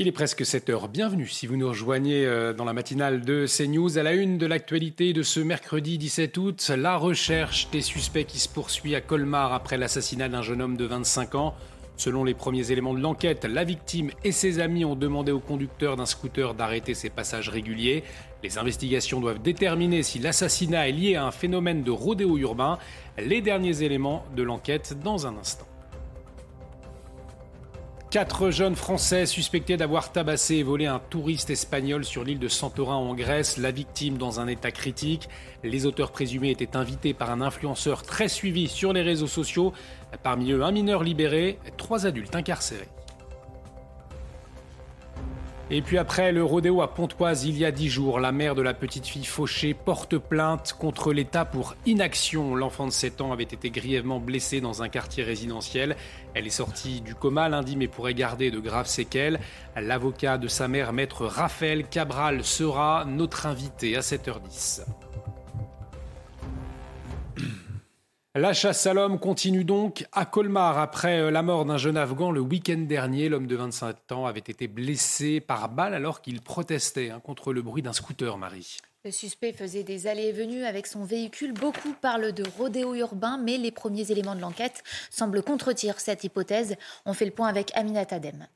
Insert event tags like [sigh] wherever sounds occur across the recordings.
Il est presque 7 heures. Bienvenue si vous nous rejoignez euh, dans la matinale de CNews. À la une de l'actualité de ce mercredi 17 août, la recherche des suspects qui se poursuit à Colmar après l'assassinat d'un jeune homme de 25 ans. Selon les premiers éléments de l'enquête, la victime et ses amis ont demandé au conducteur d'un scooter d'arrêter ses passages réguliers. Les investigations doivent déterminer si l'assassinat est lié à un phénomène de rodéo urbain. Les derniers éléments de l'enquête dans un instant. Quatre jeunes Français suspectés d'avoir tabassé et volé un touriste espagnol sur l'île de Santorin en Grèce, la victime dans un état critique. Les auteurs présumés étaient invités par un influenceur très suivi sur les réseaux sociaux. Parmi eux, un mineur libéré, trois adultes incarcérés. Et puis après le rodéo à Pontoise il y a dix jours, la mère de la petite fille fauchée porte plainte contre l'État pour inaction. L'enfant de 7 ans avait été grièvement blessé dans un quartier résidentiel. Elle est sortie du coma lundi mais pourrait garder de graves séquelles. L'avocat de sa mère, maître Raphaël Cabral, sera notre invité à 7h10. La chasse à l'homme continue donc à Colmar. Après euh, la mort d'un jeune Afghan le week-end dernier, l'homme de 25 ans avait été blessé par balle alors qu'il protestait hein, contre le bruit d'un scooter, Marie. Le suspect faisait des allées et venues avec son véhicule. Beaucoup parlent de rodéo urbain, mais les premiers éléments de l'enquête semblent contredire cette hypothèse. On fait le point avec Aminat Adem.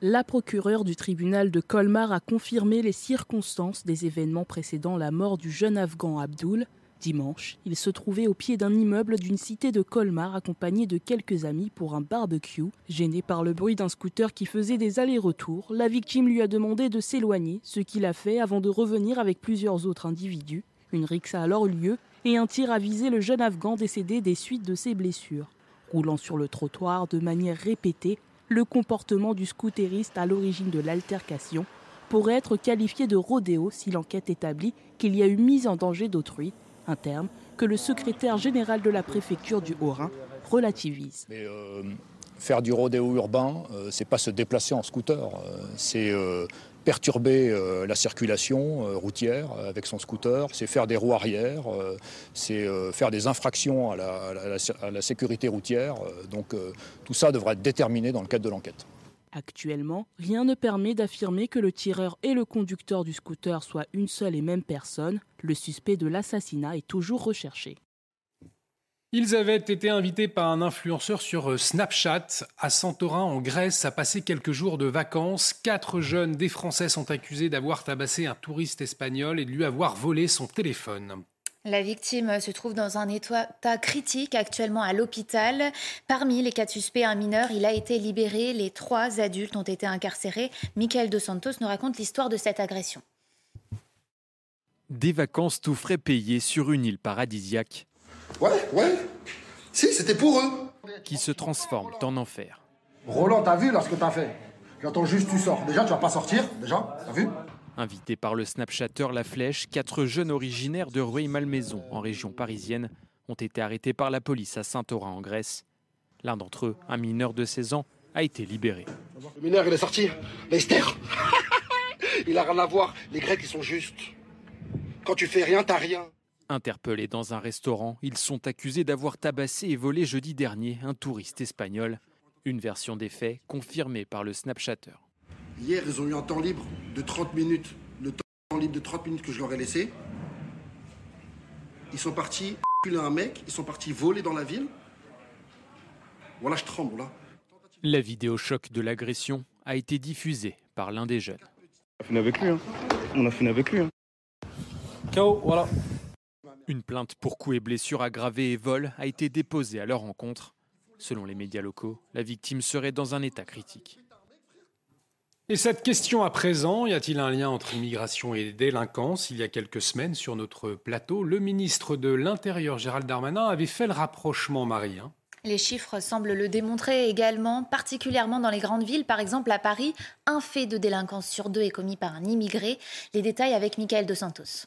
La procureure du tribunal de Colmar a confirmé les circonstances des événements précédant la mort du jeune Afghan Abdul. Dimanche, il se trouvait au pied d'un immeuble d'une cité de Colmar accompagné de quelques amis pour un barbecue. Gêné par le bruit d'un scooter qui faisait des allers-retours, la victime lui a demandé de s'éloigner, ce qu'il a fait avant de revenir avec plusieurs autres individus. Une rixe a alors eu lieu et un tir a visé le jeune Afghan décédé des suites de ses blessures. Roulant sur le trottoir de manière répétée, le comportement du scooteriste à l'origine de l'altercation pourrait être qualifié de rodéo si l'enquête établit qu'il y a eu mise en danger d'autrui un terme que le secrétaire général de la préfecture du Haut-Rhin relativise. Euh, faire du rodéo urbain, euh, c'est pas se déplacer en scooter, euh, c'est euh, perturber la circulation routière avec son scooter, c'est faire des roues arrière, c'est faire des infractions à la, sécurité routière. donc tout ça devra être déterminé dans le cadre de l'enquête. Actuellement, rien ne permet d'affirmer que le tireur et le conducteur du scooter soient une seule et même personne. Le suspect de l'assassinat est toujours recherché. Ils avaient été invités par un influenceur sur euh, Snapchat à Santorin en Grèce à passer quelques jours de vacances. Quatre jeunes des Français sont accusés d'avoir tabassé un touriste espagnol et de lui avoir volé son téléphone. La victime se trouve dans un état critique actuellement à l'hôpital. Parmi les quatre suspects, un mineur, il a été libéré. Les trois adultes ont été incarcérés. Michael Dos Santos nous raconte l'histoire de cette agression. Des vacances tout frais payées sur une île paradisiaque Ouais, ouais. Si, c'était pour eux. qui se transforment en enfer. Roland, t'as vu là ce que t'as fait? J'attends juste tu sors. Déjà, tu vas pas sortir, déjà, t'as vu? Invités par le Snapchatter La Flèche, quatre jeunes originaires de Rueil-Malmaison, en région parisienne, ont été arrêtés par la police à Saint-Orin, en Grèce. L'un d'entre eux, un mineur de 16 ans, a été libéré. Le mineur, il est sorti. Lester [laughs] Il a rien à voir. Les Grecs, ils sont justes. Quand tu fais rien, t'as rien. Interpellés dans un restaurant, ils sont accusés d'avoir tabassé et volé jeudi dernier un touriste espagnol. Une version des faits confirmée par le Snapchatter. Hier, ils ont eu un temps libre de 30 minutes. Le temps libre de 30 minutes que je leur ai laissé. Ils sont partis culer un mec. Ils sont partis voler dans la ville. Voilà, je tremble, là. La vidéo choc de l'agression a été diffusée par l'un des jeunes. On a fini avec lui. Hein. On a fini avec lui. Hein. voilà. Une plainte pour coups et blessures aggravées et vol a été déposée à leur rencontre. Selon les médias locaux, la victime serait dans un état critique. Et cette question à présent, y a-t-il un lien entre immigration et délinquance? Il y a quelques semaines, sur notre plateau, le ministre de l'Intérieur, Gérald Darmanin, avait fait le rapprochement, Marie. hein. Les chiffres semblent le démontrer également, particulièrement dans les grandes villes. Par exemple, à Paris, un fait de délinquance sur deux est commis par un immigré. Les détails avec Michael Dos Santos.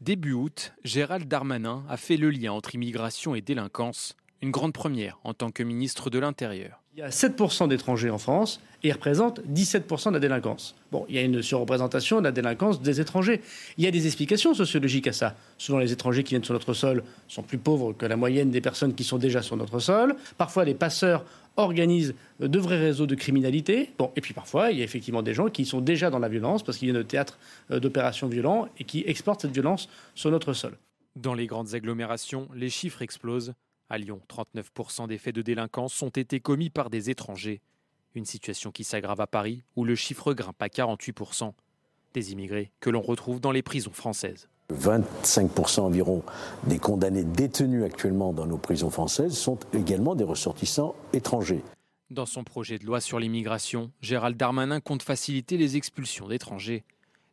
Début août, Gérald Darmanin a fait le lien entre immigration et délinquance, une grande première en tant que ministre de l'Intérieur. Il y a 7% d'étrangers en France et ils représentent 17% de la délinquance. Bon, il y a une surreprésentation de la délinquance des étrangers. Il y a des explications sociologiques à ça. Souvent, les étrangers qui viennent sur notre sol sont plus pauvres que la moyenne des personnes qui sont déjà sur notre sol. Parfois, les passeurs organisent de vrais réseaux de criminalité. Bon, et puis parfois, il y a effectivement des gens qui sont déjà dans la violence parce qu'il y a de théâtre euh, d'opérations violents et qui exportent cette violence sur notre sol. Dans les grandes agglomérations, les chiffres explosent. À Lyon, 39% des faits de délinquance ont été commis par des étrangers. Une situation qui s'aggrave à Paris, où le chiffre grimpe à 48%. Des immigrés que l'on retrouve dans les prisons françaises. 25% environ des condamnés détenus actuellement dans nos prisons françaises sont également des ressortissants étrangers. Dans son projet de loi sur l'immigration, Gérald Darmanin compte faciliter les expulsions d'étrangers.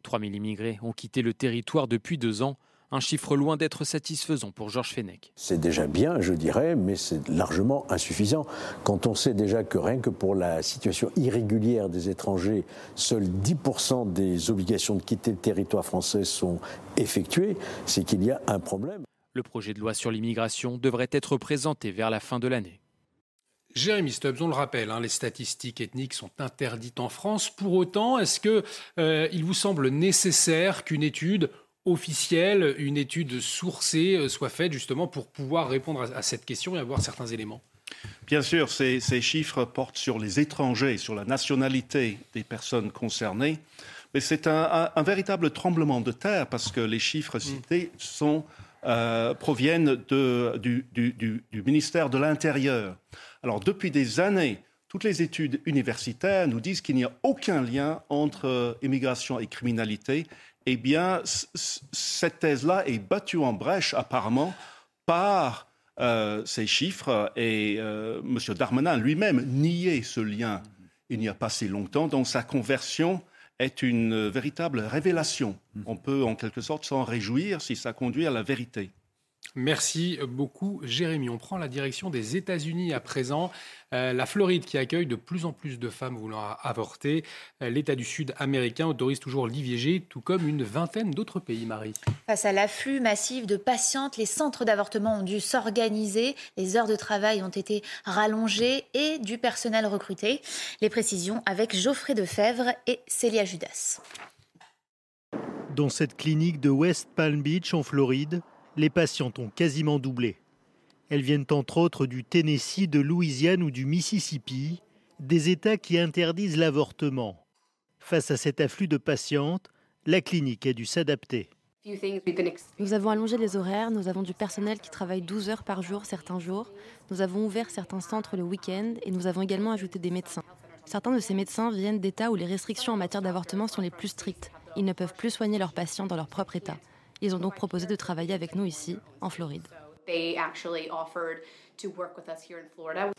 3000 immigrés ont quitté le territoire depuis deux ans, un chiffre loin d'être satisfaisant pour Georges Fenech. C'est déjà bien, je dirais, mais c'est largement insuffisant. Quand on sait déjà que rien que pour la situation irrégulière des étrangers, seuls 10% des obligations de quitter le territoire français sont effectuées, c'est qu'il y a un problème. Le projet de loi sur l'immigration devrait être présenté vers la fin de l'année. Jérémy Stubbs, on le rappelle, hein, les statistiques ethniques sont interdites en France. Pour autant, est-ce qu'il euh, vous semble nécessaire qu'une étude officielle, une étude sourcée euh, soit faite justement pour pouvoir répondre à, cette question et avoir certains éléments Bien sûr, ces, chiffres portent sur les étrangers, sur la nationalité des personnes concernées. Mais c'est un, véritable tremblement de terre parce que les chiffres cités euh, proviennent du, du, ministère de l'Intérieur. Alors, depuis des années, toutes les études universitaires nous disent qu'il n'y a aucun lien entre euh, immigration et criminalité eh bien, cette thèse-là est battue en brèche apparemment par euh, ces chiffres et euh, M. Darmanin lui-même niait ce lien il n'y a pas si longtemps, donc sa conversion est une véritable révélation. On peut en quelque sorte s'en réjouir si ça conduit à la vérité. Merci beaucoup, Jérémy. On prend la direction des États-Unis à présent. Euh, la Floride qui accueille de plus en plus de femmes voulant avorter. Euh, L'État du Sud américain autorise toujours l'IVG, tout comme une vingtaine d'autres pays, Marie. Face à l'afflux massif de patientes, les centres d'avortement ont dû s'organiser. Les heures de travail ont été rallongées et du personnel recruté. Les précisions avec Geoffrey Defebvre et Célia Judas. Dans cette clinique de West Palm Beach en Floride, les patientes ont quasiment doublé. Elles viennent entre autres du Tennessee, de Louisiane ou du Mississippi, des États qui interdisent l'avortement. Face à cet afflux de patientes, la clinique a dû s'adapter. Nous avons allongé les horaires, nous avons du personnel qui travaille 12 heures par jour certains jours, nous avons ouvert certains centres le week-end et nous avons également ajouté des médecins. Certains de ces médecins viennent d'États où les restrictions en matière d'avortement sont les plus strictes. Ils ne peuvent plus soigner leurs patients dans leur propre État. Ils ont donc proposé de travailler avec nous ici, en Floride.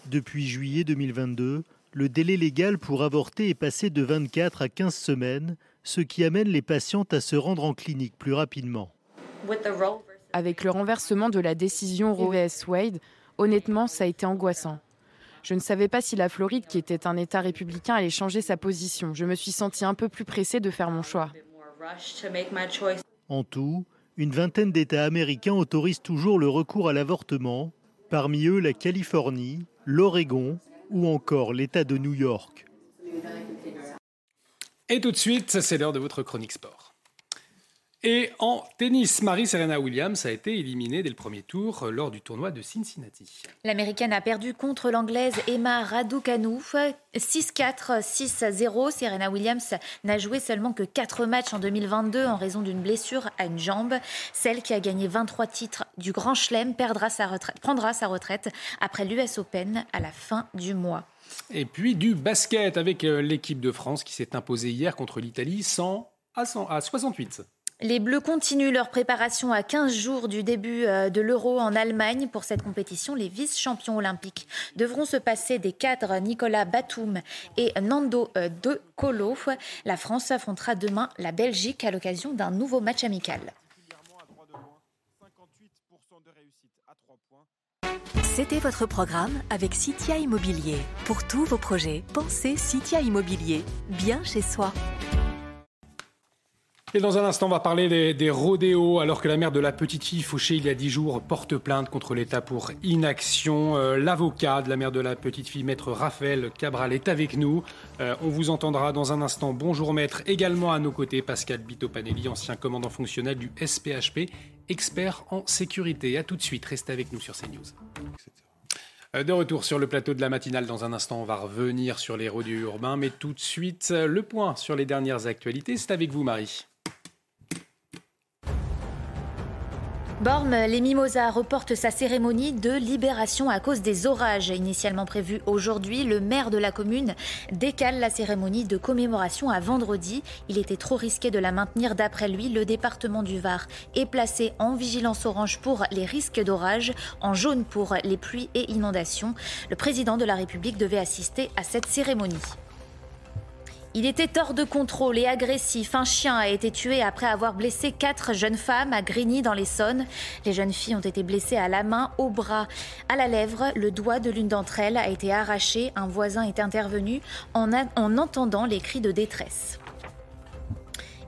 Depuis juillet 2022, le délai légal pour avorter est passé de 24 à 15 semaines, ce qui amène les patientes à se rendre en clinique plus rapidement. Avec le renversement de la décision Roe vs Wade, honnêtement, ça a été angoissant. Je ne savais pas si la Floride, qui était un État républicain, allait changer sa position. Je me suis sentie un peu plus pressée de faire mon choix. En tout, une vingtaine d'États américains autorisent toujours le recours à l'avortement, parmi eux la Californie, l'Oregon ou encore l'État de New York. Et tout de suite, c'est l'heure de votre chronique sport. Et en tennis, Marie-Serena Williams a été éliminée dès le premier tour euh, lors du tournoi de Cincinnati. L'américaine a perdu contre l'anglaise Emma Raducanu 6-4, 6-0. Serena Williams n'a joué seulement que 4 matchs en 2022 en raison d'une blessure à une jambe. Celle qui a gagné 23 titres du Grand Chelem prendra sa retraite après l'US Open à la fin du mois. Et puis du basket avec euh, l'équipe de France qui s'est imposée hier contre l'Italie 100 à, 100 à 68. Les Bleus continuent leur préparation à 15 jours du début euh, de l'Euro en Allemagne. Pour cette compétition, les vice-champions olympiques devront se passer des cadres Nicolas Batum et Nando euh, De Colo. La France affrontera demain la Belgique à l'occasion d'un nouveau match amical. C'était votre programme avec Citia Immobilier. Pour tous vos projets, pensez Citia Immobilier. Bien chez soi. Et dans un instant, on va parler des, rodéos, alors que la mère de la petite fille fauchée il y a dix jours porte plainte contre l'État pour inaction. Euh, l'avocat de la mère de la petite fille, maître Raphaël Cabral, est avec nous. Euh, on vous entendra dans un instant. Bonjour maître. Également à nos côtés, Pascal Bitopanelli, ancien commandant fonctionnel du SPHP, expert en sécurité. A tout de suite, restez avec nous sur CNews. Euh, de retour sur le plateau de la matinale, dans un instant, on va revenir sur les rodéos urbains, mais tout de suite, le point sur les dernières actualités, c'est avec vous Marie. Bormes, les Mimosas reporte sa cérémonie de libération à cause des orages. Initialement prévue aujourd'hui, le maire de la commune décale la cérémonie de commémoration à vendredi. Il était trop risqué de la maintenir. D'après lui, le département du Var est placé en vigilance orange pour les risques d'orage, en jaune pour les pluies et inondations. Le président de la République devait assister à cette cérémonie. Il était hors de contrôle et agressif. Un chien a été tué après avoir blessé quatre jeunes femmes à Grigny dans l'Essonne. Les jeunes filles ont été blessées à la main, au bras, à la lèvre. Le doigt de l'une d'entre elles a été arraché. Un voisin est intervenu en, en entendant les cris de détresse.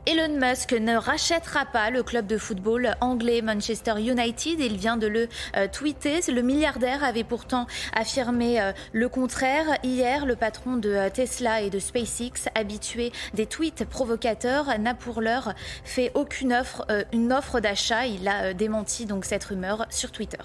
Elon Musk ne rachètera pas le club de football anglais Manchester United. Il vient de le euh, tweeter. Le milliardaire avait pourtant affirmé euh, le contraire. Hier, le patron de euh, Tesla et de SpaceX, habitué des tweets provocateurs, n'a pour l'heure fait aucune offre, une offre d'achat. Il a démenti donc cette rumeur sur Twitter.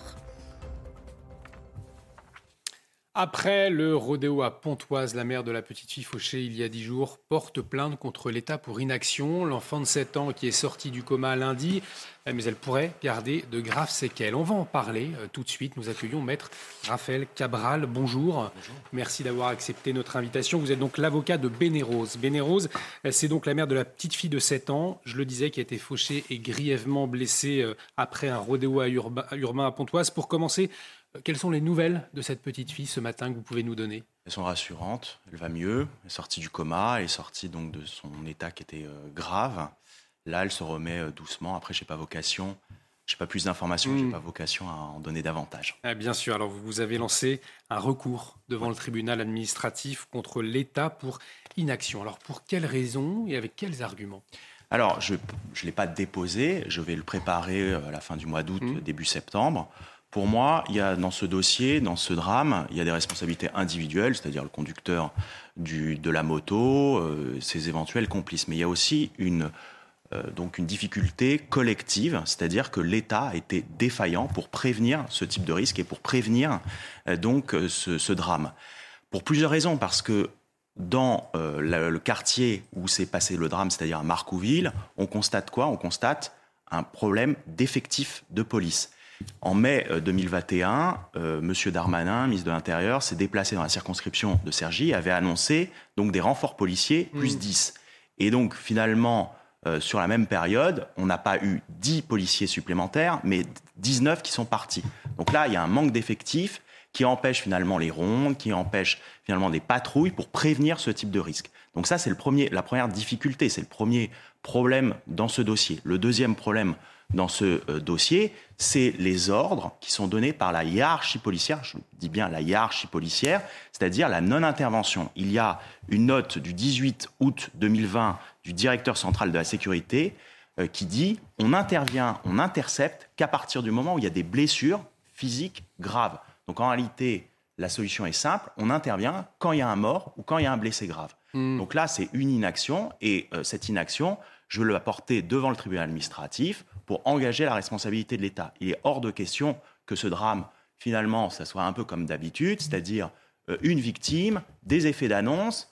Après le rodéo à Pontoise, la mère de la petite fille fauchée il y a dix jours porte plainte contre l'État pour inaction. L'enfant de 7 ans qui est sorti du coma lundi, eh, mais elle pourrait garder de graves séquelles. On va en parler euh, tout de suite. Nous accueillons maître Raphaël Cabral. Bonjour. Merci d'avoir accepté notre invitation. Vous êtes donc l'avocat de Bénérose. Bénérose, euh, c'est donc la mère de la petite fille de 7 ans, je le disais, qui a été fauchée et grièvement blessée euh, après un rodéo à urbain à Pontoise. Pour commencer, quelles sont les nouvelles de cette petite fille ce matin que vous pouvez nous donner? Elles sont rassurantes, elle va mieux, elle est sortie du coma, elle est sortie donc de son état qui était euh, grave. Là, elle se remet euh, doucement. Après, je n'ai pas vocation, j'ai pas plus d'informations, je j'ai hmm. pas vocation à en donner davantage. Ah, bien sûr. Alors, vous avez lancé un recours devant le tribunal administratif contre l'État pour inaction. Alors, pour quelles raisons et avec quels arguments? Alors, je ne l'ai pas déposé, je vais le préparer euh, à la fin du mois d'août, hmm. début septembre. Pour moi, il y a dans ce dossier, dans ce drame, il y a des responsabilités individuelles, c'est-à-dire le conducteur de la moto, euh, ses éventuels complices. Mais il y a aussi une, euh, donc une difficulté collective, c'est-à-dire que l'État a été défaillant pour prévenir ce type de risque et pour prévenir euh, donc ce, drame. Pour plusieurs raisons, parce que dans le quartier où s'est passé le drame, c'est-à-dire à Marcouville, on constate quoi? On constate un problème d'effectif de police. En mai 2021, euh, M. Euh, Darmanin, ministre de l'Intérieur, s'est déplacé dans la circonscription de Cergy et avait annoncé donc des renforts policiers plus 10. Mmh. Et donc finalement, euh, sur la même période, on n'a pas eu 10 policiers supplémentaires, mais 19 qui sont partis. Donc là, il y a un manque d'effectifs qui empêche finalement les rondes, qui empêche finalement des patrouilles pour prévenir ce type de risque. Donc ça, c'est la première difficulté, c'est le premier problème dans ce dossier. Le deuxième problème dans ce euh, dossier, c'est les ordres qui sont donnés par la hiérarchie policière, je dis bien la hiérarchie policière, c'est-à-dire la non-intervention. Il y a une note du 18 août 2020 du directeur central de la sécurité euh, qui dit on intervient, on intercepte qu'à partir du moment où il y a des blessures physiques graves. Donc en réalité, la solution est simple, on intervient quand il y a un mort ou quand il y a un blessé grave. Hmm. Donc là, c'est une inaction et euh, cette inaction, je veux la porter devant le tribunal administratif pour engager la responsabilité de l'État. Il est hors de question que ce drame, finalement, ça soit un peu comme d'habitude, c'est-à-dire euh, une victime, des effets d'annonce,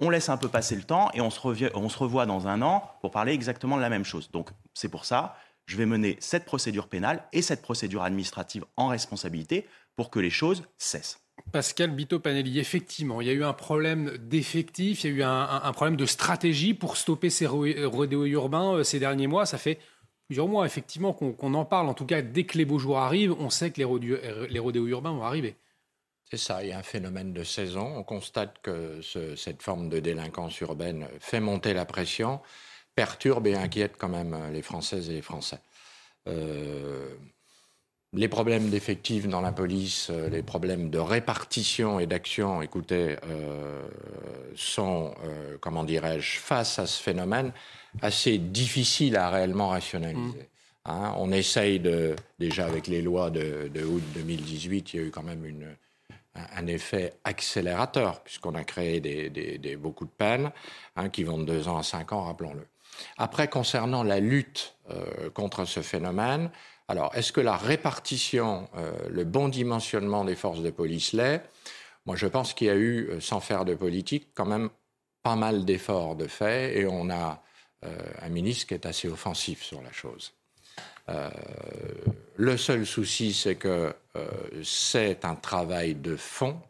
on laisse un peu passer le temps et on se, on se revoit dans un an pour parler exactement de la même chose. Donc c'est pour ça, je vais mener cette procédure pénale et cette procédure administrative en responsabilité pour que les choses cessent. Pascal Bito-Panelli, effectivement, il y a eu un problème d'effectif, il y a eu un, problème de stratégie pour stopper ces rodéos urbains euh, ces derniers mois. Ça fait plusieurs mois, effectivement, qu'on en parle. En tout cas, dès que les beaux jours arrivent, on sait que les, rodéos urbains vont arriver. C'est ça, il y a un phénomène de saison. On constate que cette forme de délinquance urbaine fait monter la pression, perturbe et inquiète quand même les Françaises et les Français. Euh, les problèmes d'effectifs dans la police, euh, les problèmes de répartition et d'action, écoutez, euh, sont, euh, comment dirais-je, face à ce phénomène, assez difficiles à réellement rationaliser. Mmh. Hein, on essaye de, déjà avec les lois de, août 2018, il y a eu quand même une, un effet accélérateur, puisqu'on a créé des, beaucoup de peines hein, qui vont de deux ans à cinq ans, rappelons-le. Après, concernant la lutte contre ce phénomène, alors, est-ce que la répartition, euh, le bon dimensionnement des forces de police l'est? Moi, je pense qu'il y a eu, euh, sans faire de politique, quand même pas mal d'efforts de fait, et on a euh, un ministre qui est assez offensif sur la chose. le seul souci, c'est que c'est un travail de fond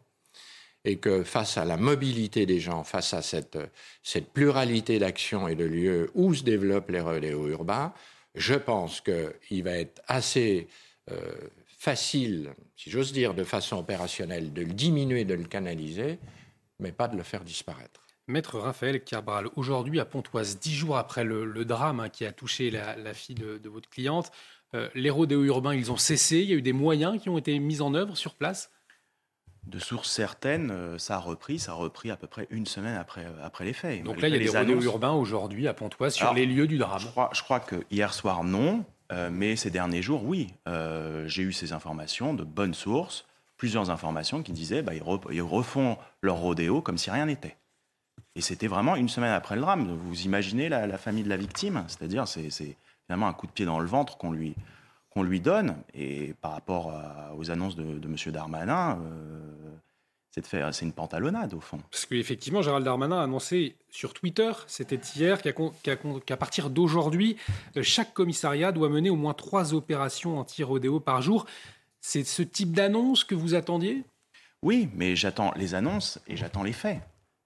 et que face à la mobilité des gens, face à cette, cette pluralité d'actions et de lieux où se développent les relais urbains, je pense qu'il va être assez euh, facile, si j'ose dire, de façon opérationnelle, de le diminuer, de le canaliser, mais pas de le faire disparaître. Maître Raphaël Carbral, aujourd'hui à Pontoise, dix jours après le, drame hein, qui a touché la, fille de, votre cliente, euh, les rodéos urbains, ils ont cessé, il y a eu des moyens qui ont été mis en œuvre sur place? De sources certaines, euh, ça a repris, ça a repris à peu près une semaine après, euh, après les faits. Donc là, il y a des rodéos urbains aujourd'hui à Pontoise sur les lieux du drame. Je crois, je crois que hier soir, non, euh, mais ces derniers jours, oui. J'ai eu ces informations de bonnes sources, plusieurs informations qui disaient bah, ils, refont leur rodéo comme si rien n'était. Et c'était vraiment une semaine après le drame. Vous imaginez la, famille de la victime? C'est-à-dire, c'est finalement un coup de pied dans le ventre qu'on lui, qu'on lui donne. Et par rapport aux annonces de, de M. Darmanin, c'est une pantalonnade au fond. Parce qu'effectivement, Gérald Darmanin a annoncé sur Twitter, c'était hier, qu'à partir d'aujourd'hui, euh, chaque commissariat doit mener au moins trois opérations anti-rodéo par jour. C'est ce type d'annonce que vous attendiez? Oui, mais j'attends les annonces et j'attends les faits.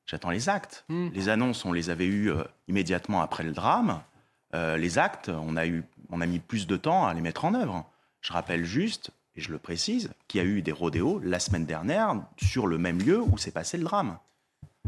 J'attends les actes. Hmm. Les annonces, on les avait eues euh, immédiatement après le drame. Euh, les actes, on a, eu, on a mis plus de temps à les mettre en œuvre. Je rappelle juste et je le précise, qu'il y a eu des rodéos la semaine dernière sur le même lieu où s'est passé le drame.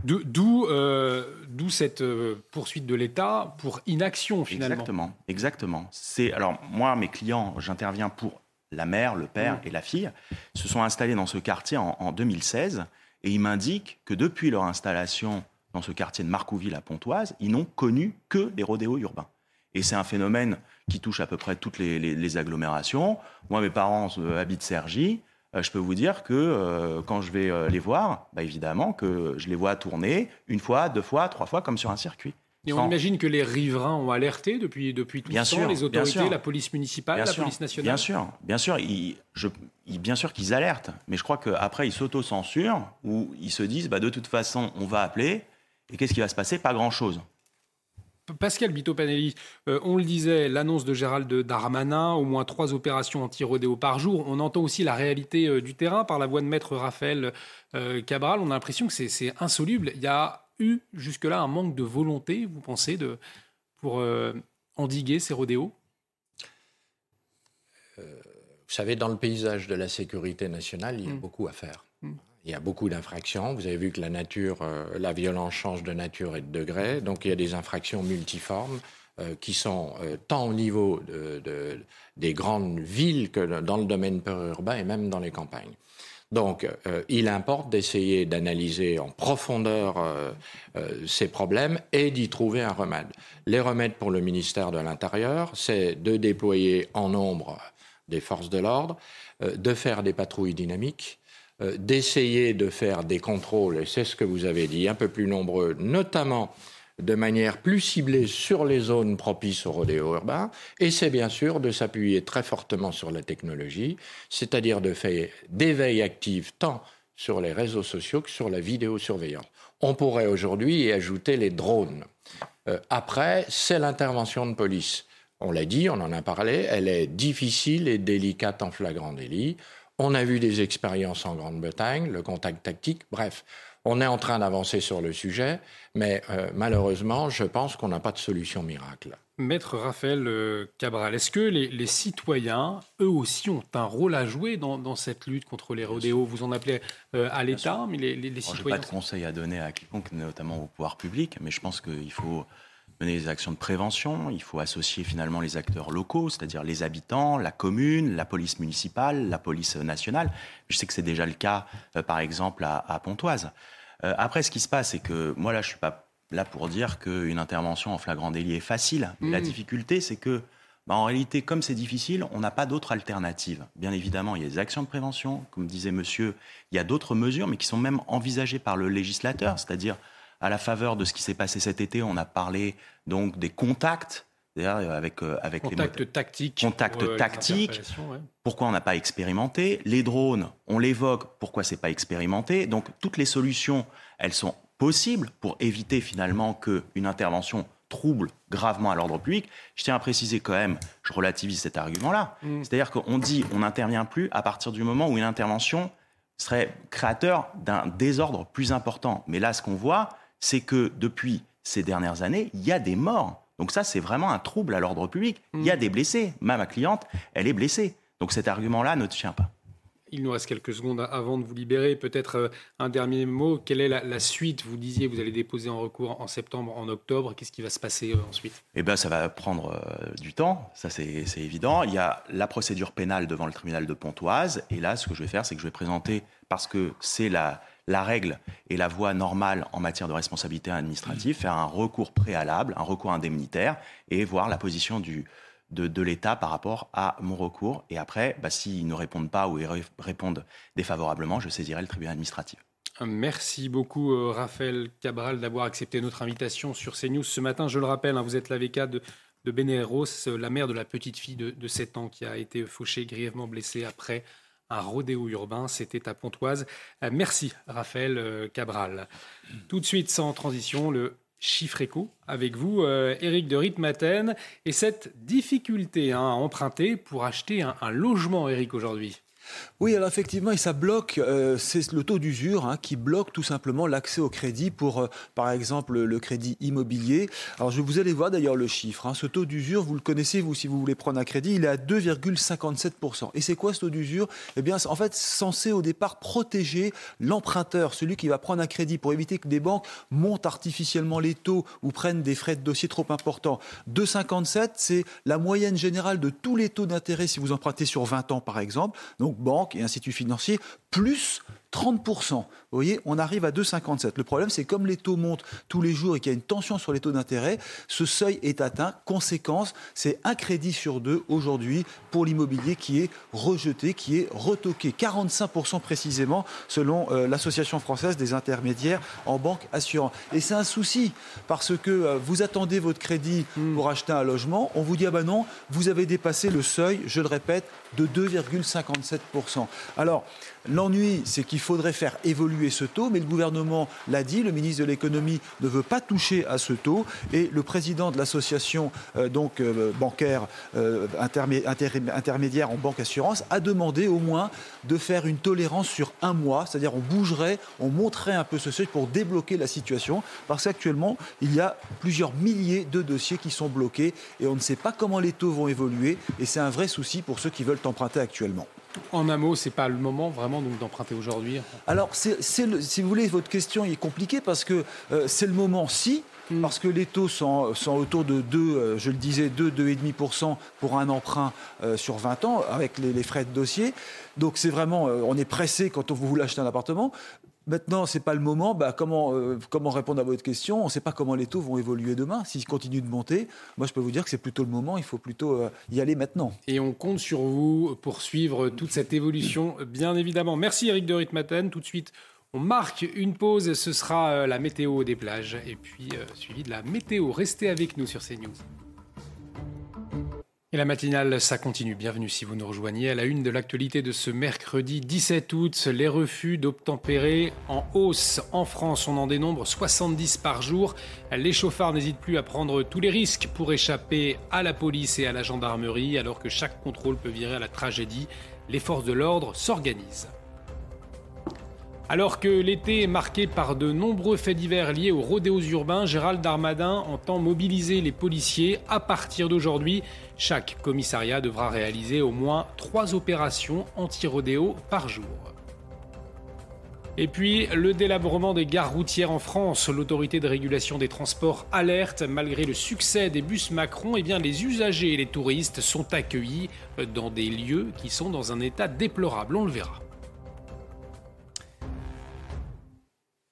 D'où euh, cette euh, poursuite de l'État pour inaction finalement. Exactement, exactement. C'est alors moi mes clients, j'interviens pour la mère, le père mmh. et la fille, se sont installés dans ce quartier en, en 2016 et ils m'indiquent que depuis leur installation dans ce quartier de Marcouville à Pontoise, ils n'ont connu que des rodéos urbains. Et c'est un phénomène qui touche à peu près toutes les, agglomérations. Moi, mes parents euh, habitent Cergy. Euh, je peux vous dire que euh, quand je vais les voir, bah, évidemment que je les vois tourner une fois, deux fois, trois fois, comme sur un circuit. Et on imagine que les riverains ont alerté depuis, depuis tout bien temps, les autorités, la police municipale, la police nationale Bien sûr, bien sûr, je, bien sûr qu'ils alertent, mais je crois qu'après ils s'auto-censurent ou ils se disent bah, de toute façon on va appeler et qu'est-ce qui va se passer? Pas grand-chose. Pascal Bito-Panelli, euh, on le disait, l'annonce de Gérald Darmanin, au moins trois opérations anti-rodéo par jour. On entend aussi la réalité euh, du terrain par la voix de maître Raphaël euh, Cabral. On a l'impression que c'est insoluble. Il y a eu jusque-là un manque de volonté, vous pensez, de, pour endiguer ces rodéos? Vous savez, dans le paysage de la sécurité nationale, il y a mm. beaucoup à faire. Il y a beaucoup d'infractions. Vous avez vu que la nature, euh, la violence change de nature et de degré. Donc il y a des infractions multiformes euh, qui sont euh, tant au niveau de, des grandes villes que dans le domaine périurbain et même dans les campagnes. Donc, il importe d'essayer d'analyser en profondeur ces problèmes et d'y trouver un remède. Les remèdes pour le ministère de l'Intérieur, c'est de déployer en nombre des forces de l'ordre, de faire des patrouilles dynamiques, euh, d'essayer de faire des contrôles, et c'est ce que vous avez dit, un peu plus nombreux, notamment de manière plus ciblée sur les zones propices au rodéo urbain, et c'est bien sûr de s'appuyer très fortement sur la technologie, c'est-à-dire de faire d'éveil actif tant sur les réseaux sociaux que sur la vidéosurveillance. On pourrait aujourd'hui y ajouter les drones. Euh, après, c'est l'intervention de police. On l'a dit, on en a parlé, elle est difficile et délicate en flagrant délit. On a vu des expériences en Grande-Bretagne, le contact tactique, bref. On est en train d'avancer sur le sujet, mais euh, malheureusement, je pense qu'on n'a pas de solution miracle. Maître Raphaël euh, Cabral, est-ce que les, citoyens, eux aussi, ont un rôle à jouer dans, cette lutte contre les rodéos? Vous en appelez euh, à l'État, mais les, citoyens... Je n'ai pas de conseils à donner à quiconque, notamment au pouvoir public, mais je pense qu'il faut mener des actions de prévention, il faut associer finalement les acteurs locaux, c'est-à-dire les habitants, la commune, la police municipale, la police nationale. Je sais que c'est déjà le cas, euh, par exemple, à, Pontoise. Euh, après, ce qui se passe, c'est que moi, là, je ne suis pas là pour dire qu'une intervention en flagrant délit est facile. La mmh. difficulté, c'est que, bah, en réalité, comme c'est difficile, on n'a pas d'autre alternative. Bien évidemment, il y a des actions de prévention, comme disait monsieur, il y a d'autres mesures, mais qui sont même envisagées par le législateur, c'est-à-dire à la faveur de ce qui s'est passé cet été, on a parlé donc des contacts avec, euh, avec Contact les tactiques. Contact euh, tactique. Pourquoi on n'a pas expérimenté? Les drones, on l'évoque. Pourquoi c'est pas expérimenté? Donc toutes les solutions, elles sont possibles pour éviter finalement qu'une intervention trouble gravement à l'ordre public. Je tiens à préciser quand même, je relativise cet argument-là. Mm. C'est-à-dire qu'on dit on n'intervient plus à partir du moment où une intervention serait créateur d'un désordre plus important. Mais là, ce qu'on voit, c'est que depuis ces dernières années, il y a des morts. Donc ça, c'est vraiment un trouble à l'ordre public. Il y a mm. des blessés. Même ma cliente, elle est blessée. Donc cet argument-là ne tient pas. Il nous reste quelques secondes avant de vous libérer. Peut-être euh, un dernier mot. Quelle est la, suite? Vous disiez vous allez déposer en recours en septembre, en octobre. Qu'est-ce qui va se passer euh, ensuite? Eh bien, ça va prendre euh, du temps. Ça, c'est évident. Il y a la procédure pénale devant le tribunal de Pontoise. Et là, ce que je vais faire, c'est que je vais présenter, parce que c'est la, la règle et la voie normale en matière de responsabilité administrative, faire un recours préalable, un recours indemnitaire et voir la position du, de, l'État par rapport à mon recours. Et après, bah, s'ils ne répondent pas ou ils répondent défavorablement, je saisirai le tribunal administratif. Merci beaucoup, euh, Raphaël Cabral, d'avoir accepté notre invitation sur CNews ce matin. Je le rappelle, hein, vous êtes l'avocat de, de Beneros, la mère de la petite fille de, de 7 ans qui a été fauchée, grièvement blessée après un rodéo urbain. C'était à Pontoise. Euh, merci, Raphaël euh, Cabral. Tout de suite, sans transition, le chiffre éco avec vous, Eric euh, de Ritmaten, et cette difficulté hein, à emprunter pour acheter un, un logement, Eric, aujourd'hui? Oui, alors effectivement, et ça bloque, euh, c'est le taux d'usure hein, qui bloque tout simplement l'accès au crédit pour, euh, par exemple, le crédit immobilier. Alors, je vous allez voir d'ailleurs le chiffre. Hein. Ce taux d'usure, vous le connaissez, vous, si vous voulez prendre un crédit, il est à 2,57%. Et c'est quoi ce taux d'usure? Eh bien, en fait censé au départ protéger l'emprunteur, celui qui va prendre un crédit pour éviter que des banques montent artificiellement les taux ou prennent des frais de dossier trop importants. 2,57, c'est la moyenne générale de tous les taux d'intérêt si vous empruntez sur 20 ans, par exemple. Donc, et instituts financiers, plus 30%. Vous voyez, on arrive à 2,57. Le problème, c'est comme les taux montent tous les jours et qu'il y a une tension sur les taux d'intérêt, ce seuil est atteint. Conséquence, c'est un crédit sur deux aujourd'hui pour l'immobilier qui est rejeté, qui est retoqué. 45% précisément, selon euh, l'Association française des intermédiaires en banque assurance. Et c'est un souci parce que euh, vous attendez votre crédit hmm. pour acheter un logement, on vous dit ah ben non, vous avez dépassé le seuil, je le répète, de 2,57%. Alors, l'ennui, c'est qu'il faudrait faire évoluer ce taux, mais le gouvernement l'a dit, le ministre de l'économie ne veut pas toucher à ce taux, et le président de l'association euh, euh, bancaire euh, intermédiaire en banque assurance a demandé au moins de faire une tolérance sur un mois, c'est-à-dire on bougerait, on monterait un peu ce seuil pour débloquer la situation, parce qu'actuellement il y a plusieurs milliers de dossiers qui sont bloqués et on ne sait pas comment les taux vont évoluer, et c'est un vrai souci pour ceux qui veulent emprunter actuellement. En un mot, c'est pas le moment vraiment d'emprunter aujourd'hui. Alors, si vous voulez, votre question est compliquée parce que euh, c'est le moment si. Hmm. Parce que les taux sont, autour de 2, euh, je le disais, 2, 2,5% pour un emprunt euh, sur 20 ans avec les, les, frais de dossier. Donc c'est vraiment, on est pressé quand on vous acheter un appartement. Maintenant, ce n'est pas le moment. Bah, comment, euh, comment répondre à votre question? On ne sait pas comment les taux vont évoluer demain. S'ils continuent de monter, moi, je peux vous dire que c'est plutôt le moment. Il faut plutôt euh, y aller maintenant. Et on compte sur vous pour suivre toute cette évolution, bien évidemment. Merci Eric de Ritmaten. Tout de suite, on marque une pause. Ce sera euh, la météo des plages et puis suivi de la météo. Restez avec nous sur CNews. Et la matinale, ça continue. Bienvenue si vous nous rejoignez. À la une de l'actualité de ce mercredi 17 août, les refus d'obtempérer en hausse. En France, on en dénombre 70 par jour. Les chauffards n'hésitent plus à prendre tous les risques pour échapper à la police et à la gendarmerie, alors que chaque contrôle peut virer à la tragédie. Les forces de l'ordre s'organisent. Alors que l'été est marqué par de nombreux faits divers liés aux rodéos urbains, Gérald Darmadin entend mobiliser les policiers. À partir d'aujourd'hui, chaque commissariat devra réaliser au moins trois opérations anti-rodéo par jour. Et puis, le délabrement des gares routières en France. L'autorité de régulation des transports alerte. Malgré le succès des bus Macron, eh bien, les usagers et les touristes sont accueillis dans des lieux qui sont dans un état déplorable. On le verra.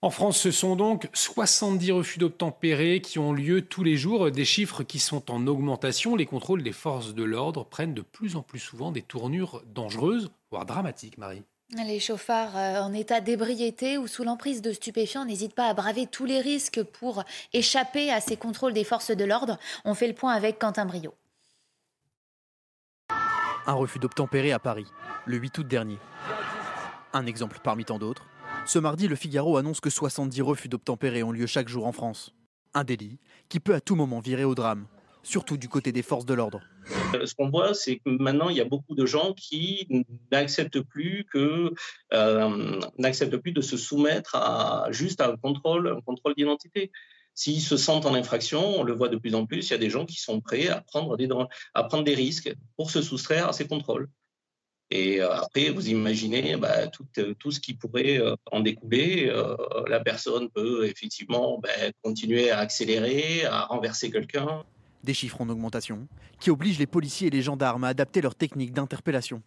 En France, ce sont donc 70 refus d'obtempérer qui ont lieu tous les jours, des chiffres qui sont en augmentation. Les contrôles des forces de l'ordre prennent de plus en plus souvent des tournures dangereuses, voire dramatiques, Marie. Les chauffards euh, en état d'ébriété ou sous l'emprise de stupéfiants n'hésitent pas à braver tous les risques pour échapper à ces contrôles des forces de l'ordre. On fait le point avec Quentin Brio. Un refus d'obtempérer à Paris, le 8 août dernier. Un exemple parmi tant d'autres. Ce mardi, le Figaro annonce que 70 refus d'obtempérer ont lieu chaque jour en France. Un délit qui peut à tout moment virer au drame, surtout du côté des forces de l'ordre. Euh, ce qu'on voit, c'est que maintenant, il y a beaucoup de gens qui n'acceptent plus euh, plus de se soumettre à juste à un contrôle, d'identité. S'ils se sentent en infraction, on le voit de plus en plus, il y a des gens qui sont prêts à prendre des risques pour se soustraire à ces contrôles. Et euh, après, vous imaginez bah, tout, euh, tout, ce qui pourrait euh, en découler. la personne peut effectivement bah, continuer à accélérer, à renverser quelqu'un. Des chiffres en augmentation qui obligent les policiers et les gendarmes à adapter leurs techniques d'interpellation.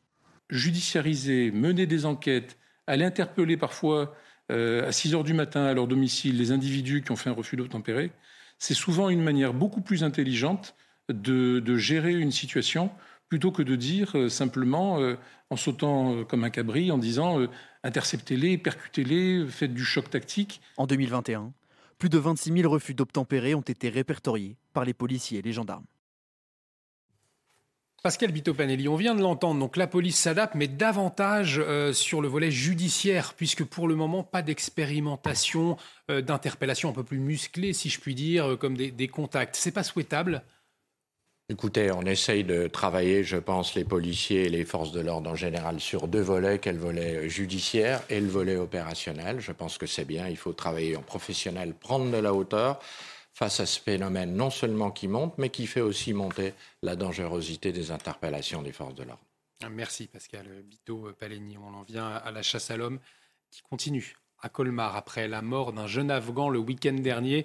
Judiciariser, mener des enquêtes, aller interpeller parfois à 6 heures du matin à leur domicile les individus qui ont fait un refus d'obtempérer, c'est souvent une manière beaucoup plus intelligente de, de gérer une situation plutôt que de dire euh, simplement, euh, en sautant euh, comme un cabri, en disant interceptez-les, percutez-les, faites du choc tactique. En 2021, plus de 26 000 refus d'obtempérer ont été répertoriés par les policiers et les gendarmes. Pascal Bitopanelli, on vient de l'entendre, donc la police s'adapte, mais davantage sur le volet judiciaire, puisque pour le moment, pas d'expérimentation, d'interpellation un peu plus musclée, si je puis dire, comme des, des contacts. C'est pas souhaitable Écoutez, on essaye de travailler, je pense, les policiers et les forces de l'ordre en général sur deux volets, quel volet judiciaire et le volet opérationnel. Je pense que c'est bien, il faut travailler en professionnel, prendre de la hauteur face à ce phénomène non seulement qui monte, mais qui fait aussi monter la dangerosité des interpellations des forces de l'ordre. Merci Pascal Bito Paleni. On en vient à la chasse à l'homme qui continue à Colmar après la mort d'un jeune Afghan le week-end dernier.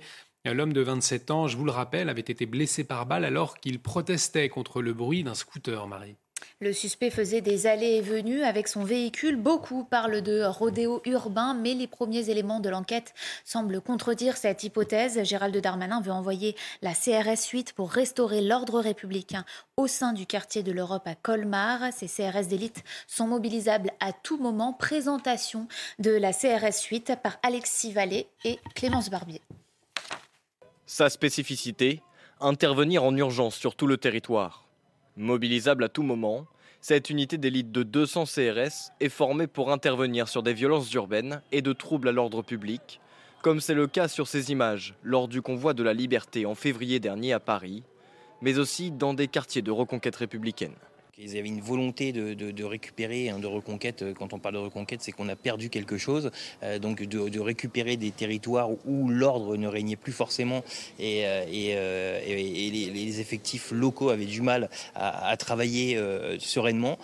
L'homme de 27 ans, je vous le rappelle, avait été blessé par balle alors qu'il protestait contre le bruit d'un scooter, Marie. Le suspect faisait des allées et venues avec son véhicule. Beaucoup parlent de rodéo urbain, mais les premiers éléments de l'enquête semblent contredire cette hypothèse. Gérald Darmanin veut envoyer la CRS 8 pour restaurer l'ordre républicain au sein du quartier de l'Europe à Colmar. Ces CRS d'élite sont mobilisables à tout moment. Présentation de la CRS 8 par Alexis Vallée et Clémence Barbier. Sa spécificité intervenir en urgence sur tout le territoire. Mobilisable à tout moment, cette unité d'élite de 200 CRS est formée pour intervenir sur des violences urbaines et de troubles à l'ordre public, comme c'est le cas sur ces images lors du convoi de la liberté en février dernier à Paris, mais aussi dans des quartiers de reconquête républicaine. Ils avaient une volonté de, récupérer, hein, de reconquête. Quand on parle de reconquête, c'est qu'on a perdu quelque chose. Euh, donc de, récupérer des territoires où l'ordre ne régnait plus forcément et, euh, euh, les, effectifs locaux avaient du mal à, travailler sereinement.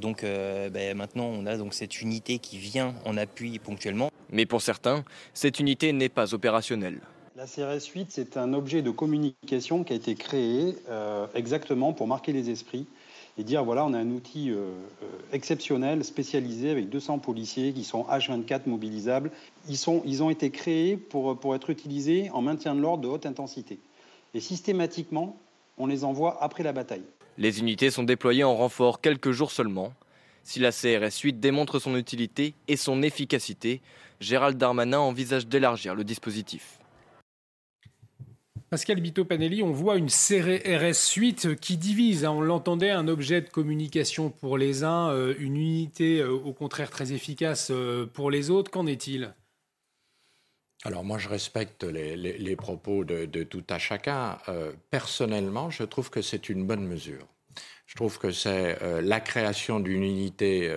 donc ben, maintenant, on a donc cette unité qui vient en appui ponctuellement. Mais pour certains, cette unité n'est pas opérationnelle. La CRS 8, c'est un objet de communication qui a été créé exactement pour marquer les esprits et dire voilà, on a un outil euh, euh, exceptionnel, spécialisé, avec 200 policiers qui sont H24 mobilisables. Ils, sont, ils ont été créés pour, pour être utilisés en maintien de l'ordre de haute intensité. Et systématiquement, on les envoie après la bataille. Les unités sont déployées en renfort quelques jours seulement. Si la CRS 8 démontre son utilité et son efficacité, Gérald Darmanin envisage d'élargir le dispositif. Pascal Bito-Panelli, on voit une CRS suite qui divise. Hein. On l'entendait, un objet de communication pour les uns, euh, une unité euh, au contraire très efficace euh, pour les autres. Qu'en est-il? Alors moi, je respecte les, propos de, tout à chacun. personnellement, je trouve que c'est une bonne mesure. Je trouve que c'est la création d'une unité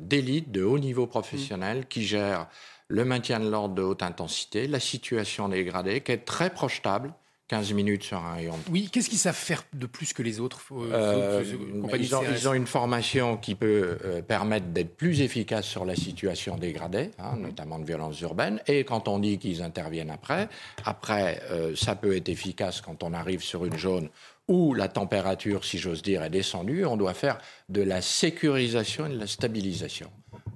d'élite, de haut niveau professionnel, qui gère le maintien de l'ordre de haute intensité, la situation dégradée, qui est très projetable, 15 minutes sur un rayon. Oui, qu'est-ce qu'ils savent faire de plus que les autres euh, ils, ont, ils, ont, une formation qui peut euh, permettre d'être plus efficace sur la situation dégradée, hein, notamment de violences urbaines. Et quand on dit qu'ils interviennent après, après, euh, ça peut être efficace quand on arrive sur une zone où la température, si j'ose dire, est descendue. On doit faire de la sécurisation et de la stabilisation.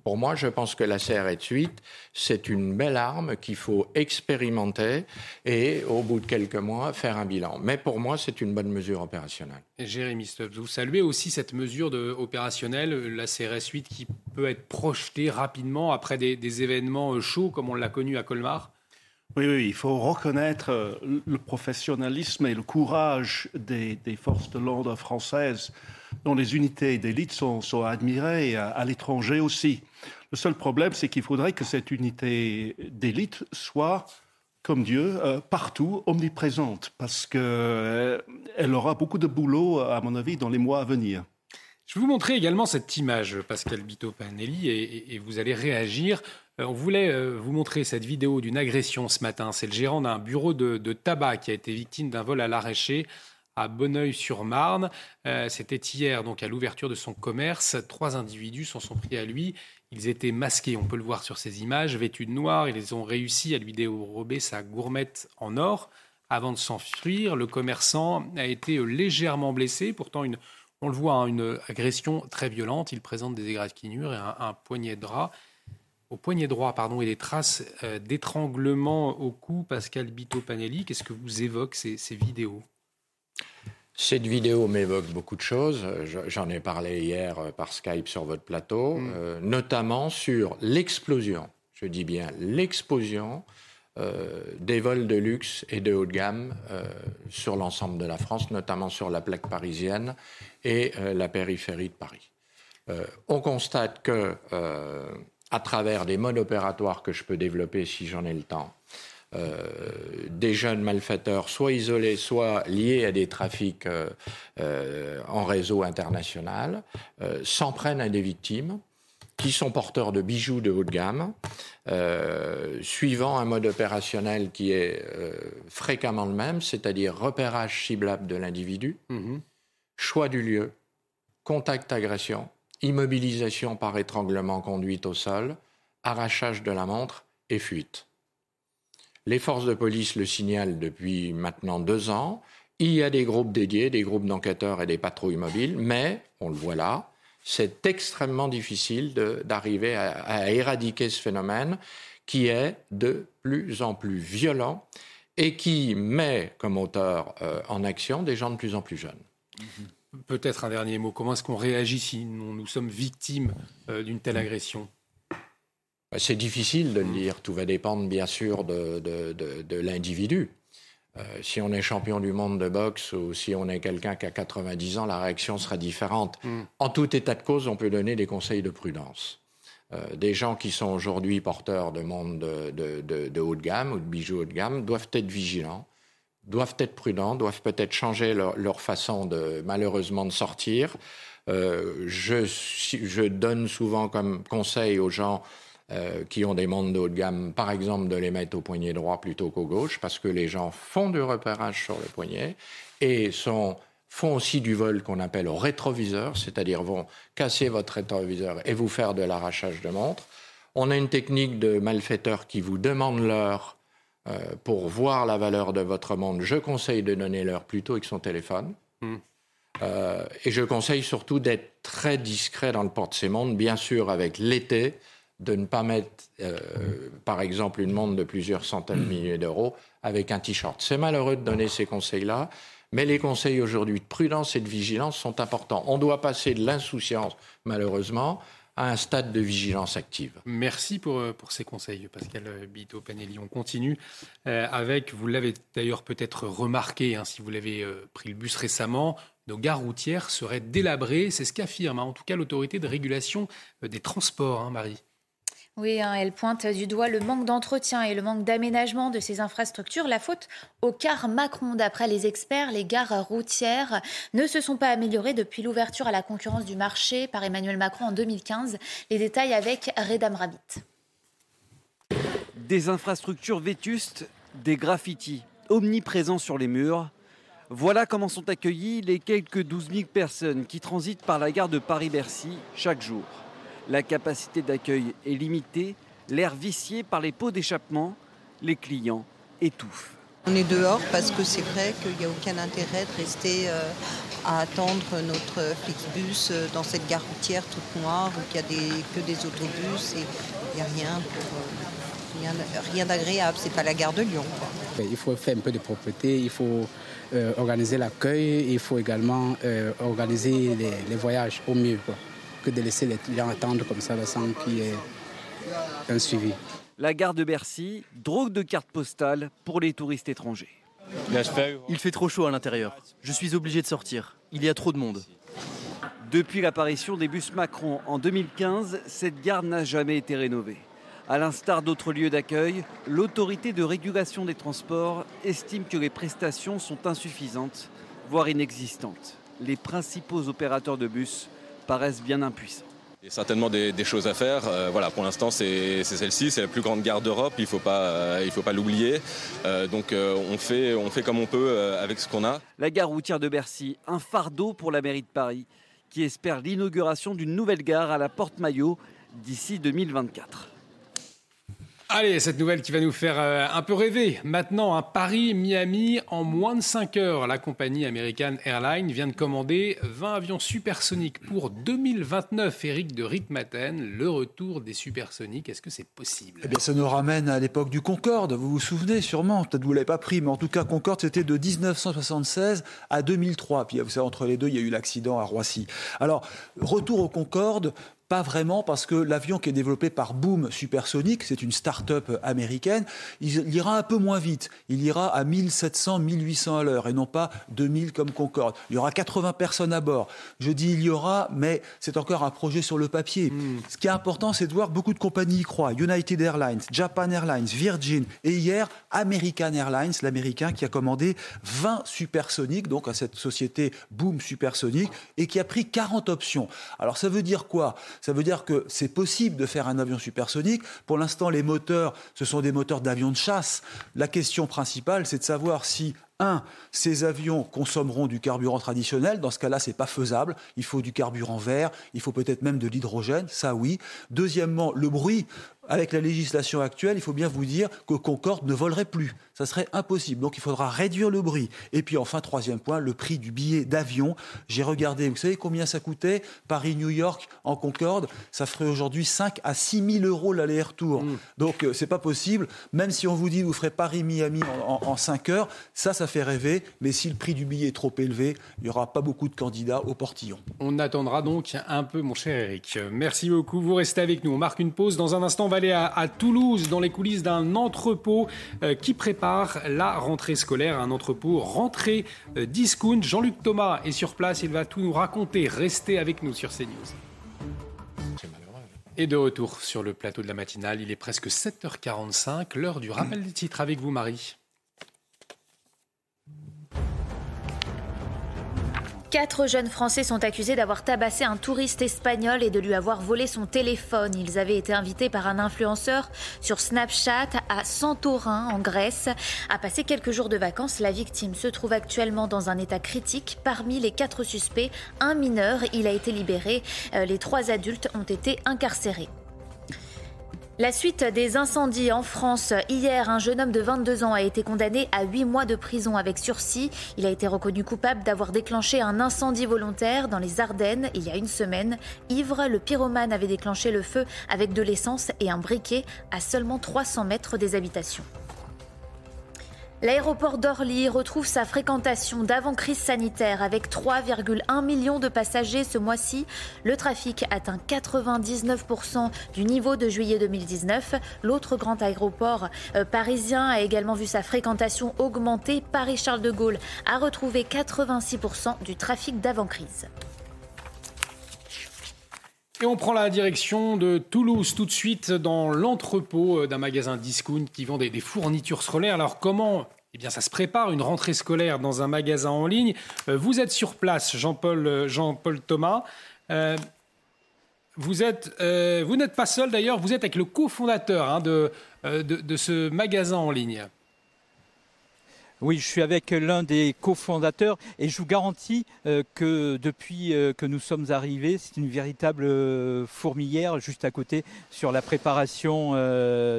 Pour moi, je pense que la CRS 8, c'est une belle arme qu'il faut expérimenter et, au bout de quelques mois, faire un bilan. Mais pour moi, c'est une bonne mesure opérationnelle. Jérémy Stubbs, vous saluez aussi cette mesure de, opérationnelle, la CRS 8, qui peut être projetée rapidement après des, événements chauds comme on l'a connu à Colmar? Oui, oui, il faut reconnaître euh, le professionnalisme et le courage des, forces de l'ordre françaises, dont les unités d'élite sont, admirées à l'étranger aussi. Le seul problème, c'est qu'il faudrait que cette unité d'élite soit, comme Dieu, euh, partout, omniprésente, parce qu'elle euh, aura beaucoup de boulot, à mon avis, dans les mois à venir. Je vais vous montrer également cette image, Pascal Bito-Panelli, et, vous allez réagir. Euh, on voulait vous montrer cette vidéo d'une agression ce matin. C'est le gérant d'un bureau de, de, tabac qui a été victime d'un vol à l'arraché à Bonneuil-sur-Marne. C'était hier, donc à l'ouverture de son commerce. Trois individus s'en sont pris à lui. Ils étaient masqués, on peut le voir sur ces images, vêtus de noir. Ils ont réussi à lui dérober sa gourmette en or. Avant de s'enfuir, le commerçant a été légèrement blessé. Pourtant, on le voit, hein, une agression très violente. Il présente des égratignures et un, poignet de drap. Au poignet droit, pardon, et des traces euh, d'étranglement au cou. Pascal Bito-Panelli, qu'est-ce que vous évoquent ces vidéos? Cette vidéo m'évoque beaucoup de choses. J'en ai parlé hier euh, par Skype sur votre plateau, mm. euh, notamment sur l'explosion, je dis bien l'explosion euh, des vols de luxe et de haut de gamme sur l'ensemble de la France, notamment sur la plaque parisienne et la périphérie de Paris. on constate que, à travers des modes opératoires que je peux développer si j'en ai le temps, des jeunes malfaiteurs, soit isolés, soit liés à des trafics euh, euh, en réseau international, s'en prennent à des victimes qui sont porteurs de bijoux de haut de gamme, suivant un mode opérationnel qui est fréquemment le même, c'est-à-dire repérage ciblable de l'individu, mhm. choix du lieu, contact agression, immobilisation par étranglement conduite au sol, arrachage de la montre et fuite. Les forces de police le signalent depuis maintenant deux ans. Il y a des groupes dédiés, des groupes d'enquêteurs et des patrouilles mobiles, mais, on le voit là, c'est extrêmement difficile d'arriver à, éradiquer ce phénomène qui est de plus en plus violent et qui met comme auteur euh, en action des gens de plus en plus jeunes. Peut-être un dernier mot. Comment est-ce qu'on réagit si nous, sommes victimes euh, d'une telle agression? C'est difficile de le dire. Tout va dépendre, bien sûr, de, de, l'individu. Euh, si on est champion du monde de boxe ou si on est quelqu'un qui a 90 ans, la réaction sera différente. Mm. En tout état de cause, on peut donner des conseils de prudence. Euh, des gens qui sont aujourd'hui porteurs de monde de, haut de gamme ou de bijoux haut de gamme doivent être vigilants, doivent être prudents, doivent peut-être changer leur, façon de malheureusement de sortir. Euh, je, je donne souvent comme conseil aux gens euh, qui ont des montres de haut de gamme, par exemple, de les mettre au poignet droit plutôt qu'au gauche, parce que les gens font du repérage sur le poignet et sont, font aussi du vol qu'on appelle au rétroviseur, c'est-à-dire vont casser votre rétroviseur et vous faire de l'arrachage de montre. On a une technique de malfaiteurs qui vous demande l'heure euh, pour voir la valeur de votre montre. Je conseille de donner l'heure plutôt avec son téléphone. Hmm. Euh, et je conseille surtout d'être très discret dans le port de ces montres, bien sûr avec l'été, de ne pas mettre, euh, par exemple, une montre de plusieurs centaines de milliers d'euros avec un t-shirt. C'est malheureux de donner ces conseils-là, mais les conseils aujourd'hui de prudence et de vigilance sont importants. On doit passer de l'insouciance, malheureusement, à un stade de vigilance active. Merci pour, euh, pour ces conseils, Pascal Bito-Panelli. On continue euh, avec, vous l'avez d'ailleurs peut-être remarqué, hein, si vous l'avez pris le bus récemment, nos gares routières seraient délabrées. C'est ce qu'affirme hein, en tout cas l'autorité de régulation des transports, hein, Marie. Oui, hein, elle pointe du doigt le manque d'entretien et le manque d'aménagement de ces infrastructures. La faute au car Macron. D'après les experts, les gares routières ne se sont pas améliorées depuis l'ouverture à la concurrence du marché par Emmanuel Macron en 2015. Les détails avec Redam Rabbit. Des infrastructures vétustes, des graffitis. omniprésent sur les murs. Voilà comment sont accueillis les quelques 12 000 personnes qui transitent par la gare de Paris-Bercy chaque jour. La capacité d'accueil est limitée, l'air vicié par les pots d'échappement, les clients étouffent. On est dehors parce que c'est vrai qu'il n'y a aucun intérêt de rester euh, à attendre notre Flixbus euh, dans cette gare routière toute noire où il n'y a des, que des autobus et il n'y a rien pour, euh, rien, d'agréable. C'est pas la gare de Lyon. Il faut faire un peu de propreté, il faut organiser l'accueil, il faut également organiser les, voyages au mieux que de laisser les gens attendre comme ça sans qu'il y ait un suivi. La gare de Bercy, drogue de carte postale pour les touristes étrangers. Il fait trop chaud à l'intérieur. Je suis obligé de sortir. Il y a trop de monde. Depuis l'apparition des bus Macron en 2015, cette gare n'a jamais été rénovée. À l'instar d'autres lieux d'accueil, l'autorité de régulation des transports estime que les prestations sont insuffisantes, voire inexistantes. Les principaux opérateurs de bus paraissent bien impuissants. Il y a certainement des, choses à faire. Euh, voilà, pour l'instant, c'est celle-ci, c'est la plus grande gare d'Europe. Il ne faut pas, euh, faut pas l'oublier. Euh, donc, on fait, on fait comme on peut avec ce qu'on a. La gare routière de Bercy, un fardeau pour la mairie de Paris, qui espère l'inauguration d'une nouvelle gare à la Porte Maillot d'ici 2024. Allez, cette nouvelle qui va nous faire euh, un peu rêver. Maintenant, un Paris-Miami en moins de 5 heures. La compagnie American Airlines vient de commander 20 avions supersoniques pour 2029. Eric de Ritmaten, le retour des supersoniques, est-ce que c'est possible? Eh bien, ça nous ramène à l'époque du Concorde. Vous vous souvenez sûrement, peut-être vous ne l'avez pas pris, mais en tout cas, Concorde, c'était de 1976 à 2003. Puis, vous savez, entre les deux, il y a eu l'accident à Roissy. Alors, retour au Concorde, pas vraiment, parce que l'avion qui est développé par Boom Supersonic, c'est une start-up américaine, il ira un peu moins vite. Il ira à 1700, 1800 à l'heure et non pas 2000 comme Concorde. Il y aura 80 personnes à bord. Je dis il y aura, mais c'est encore un projet sur le papier. Hmm. Ce qui est important, c'est de voir beaucoup de compagnies y croient. United Airlines, Japan Airlines, Virgin et hier American Airlines, l'américain qui a commandé 20 supersoniques, donc à cette société Boom Supersonic, et qui a pris 40 options. Alors ça veut dire quoi? Ça veut dire que c'est possible de faire un avion supersonique. Pour l'instant, les moteurs, ce sont des moteurs d'avions de chasse. La question principale, c'est de savoir si un, ces avions consommeront du carburant traditionnel. Dans ce cas-là, ce n'est pas faisable. Il faut du carburant vert, il faut peut-être même de l'hydrogène, ça oui. Deuxièmement, le bruit. Avec la législation actuelle, il faut bien vous dire que Concorde ne volerait plus. Ça serait impossible. Donc il faudra réduire le bruit. Et puis enfin, troisième point, le prix du billet d'avion. J'ai regardé, vous savez combien ça coûtait? Paris-New York en Concorde Ça ferait aujourd'hui 5 à 6 000 euros l'aller-retour. Mm. Donc euh, c'est pas possible. Même si on vous dit vous ferez Paris-Miami en, en, 5 heures, ça, ça fait rêver. Mais si le prix du billet est trop élevé, il n'y aura pas beaucoup de candidats au portillon. On attendra donc un peu, mon cher Eric. Merci beaucoup. Vous restez avec nous. On marque une pause. Dans un instant, on va aller à, Toulouse, dans les coulisses d'un entrepôt euh, qui prépare la rentrée scolaire, un entrepôt rentrée euh, discount. Jean-Luc Thomas est sur place, il va tout nous raconter. Restez avec nous sur CNews. Et de retour sur le plateau de la matinale, il est presque 7h45, l'heure du rappel des titres avec vous, Marie. Quatre jeunes Français sont accusés d'avoir tabassé un touriste espagnol et de lui avoir volé son téléphone. Ils avaient été invités par un influenceur sur Snapchat à Santorin, en Grèce, à passer quelques jours de vacances. La victime se trouve actuellement dans un état critique. Parmi les quatre suspects, un mineur, il a été libéré. Euh, les trois adultes ont été incarcérés. La suite des incendies en France. Hier, un jeune homme de 22 ans a été condamné à 8 mois de prison avec sursis. Il a été reconnu coupable d'avoir déclenché un incendie volontaire dans les Ardennes il y a une semaine. Ivre, le pyromane avait déclenché le feu avec de l'essence et un briquet à seulement 300 mètres des habitations. L'aéroport d'Orly retrouve sa fréquentation d'avant-crise sanitaire avec 3,1 millions de passagers ce mois-ci. Le trafic atteint 99% du niveau de juillet 2019. L'autre grand aéroport euh, parisien a également vu sa fréquentation augmenter. Paris-Charles de Gaulle a retrouvé 86% du trafic d'avant-crise. Et on prend la direction de Toulouse tout de suite dans l'entrepôt euh, d'un magasin discount qui vend des, fournitures scolaires. Alors comment eh bien, ça se prépare une rentrée scolaire dans un magasin en ligne? Euh, vous êtes sur place, Jean-Paul euh, Jean Thomas. vous êtes, vous n'êtes pas seul d'ailleurs. Vous êtes avec le cofondateur hein, de, ce magasin en ligne. Oui, je suis avec l'un des cofondateurs et je vous garantis euh, que depuis euh, que nous sommes arrivés, c'est une véritable euh, fourmilière juste à côté sur la préparation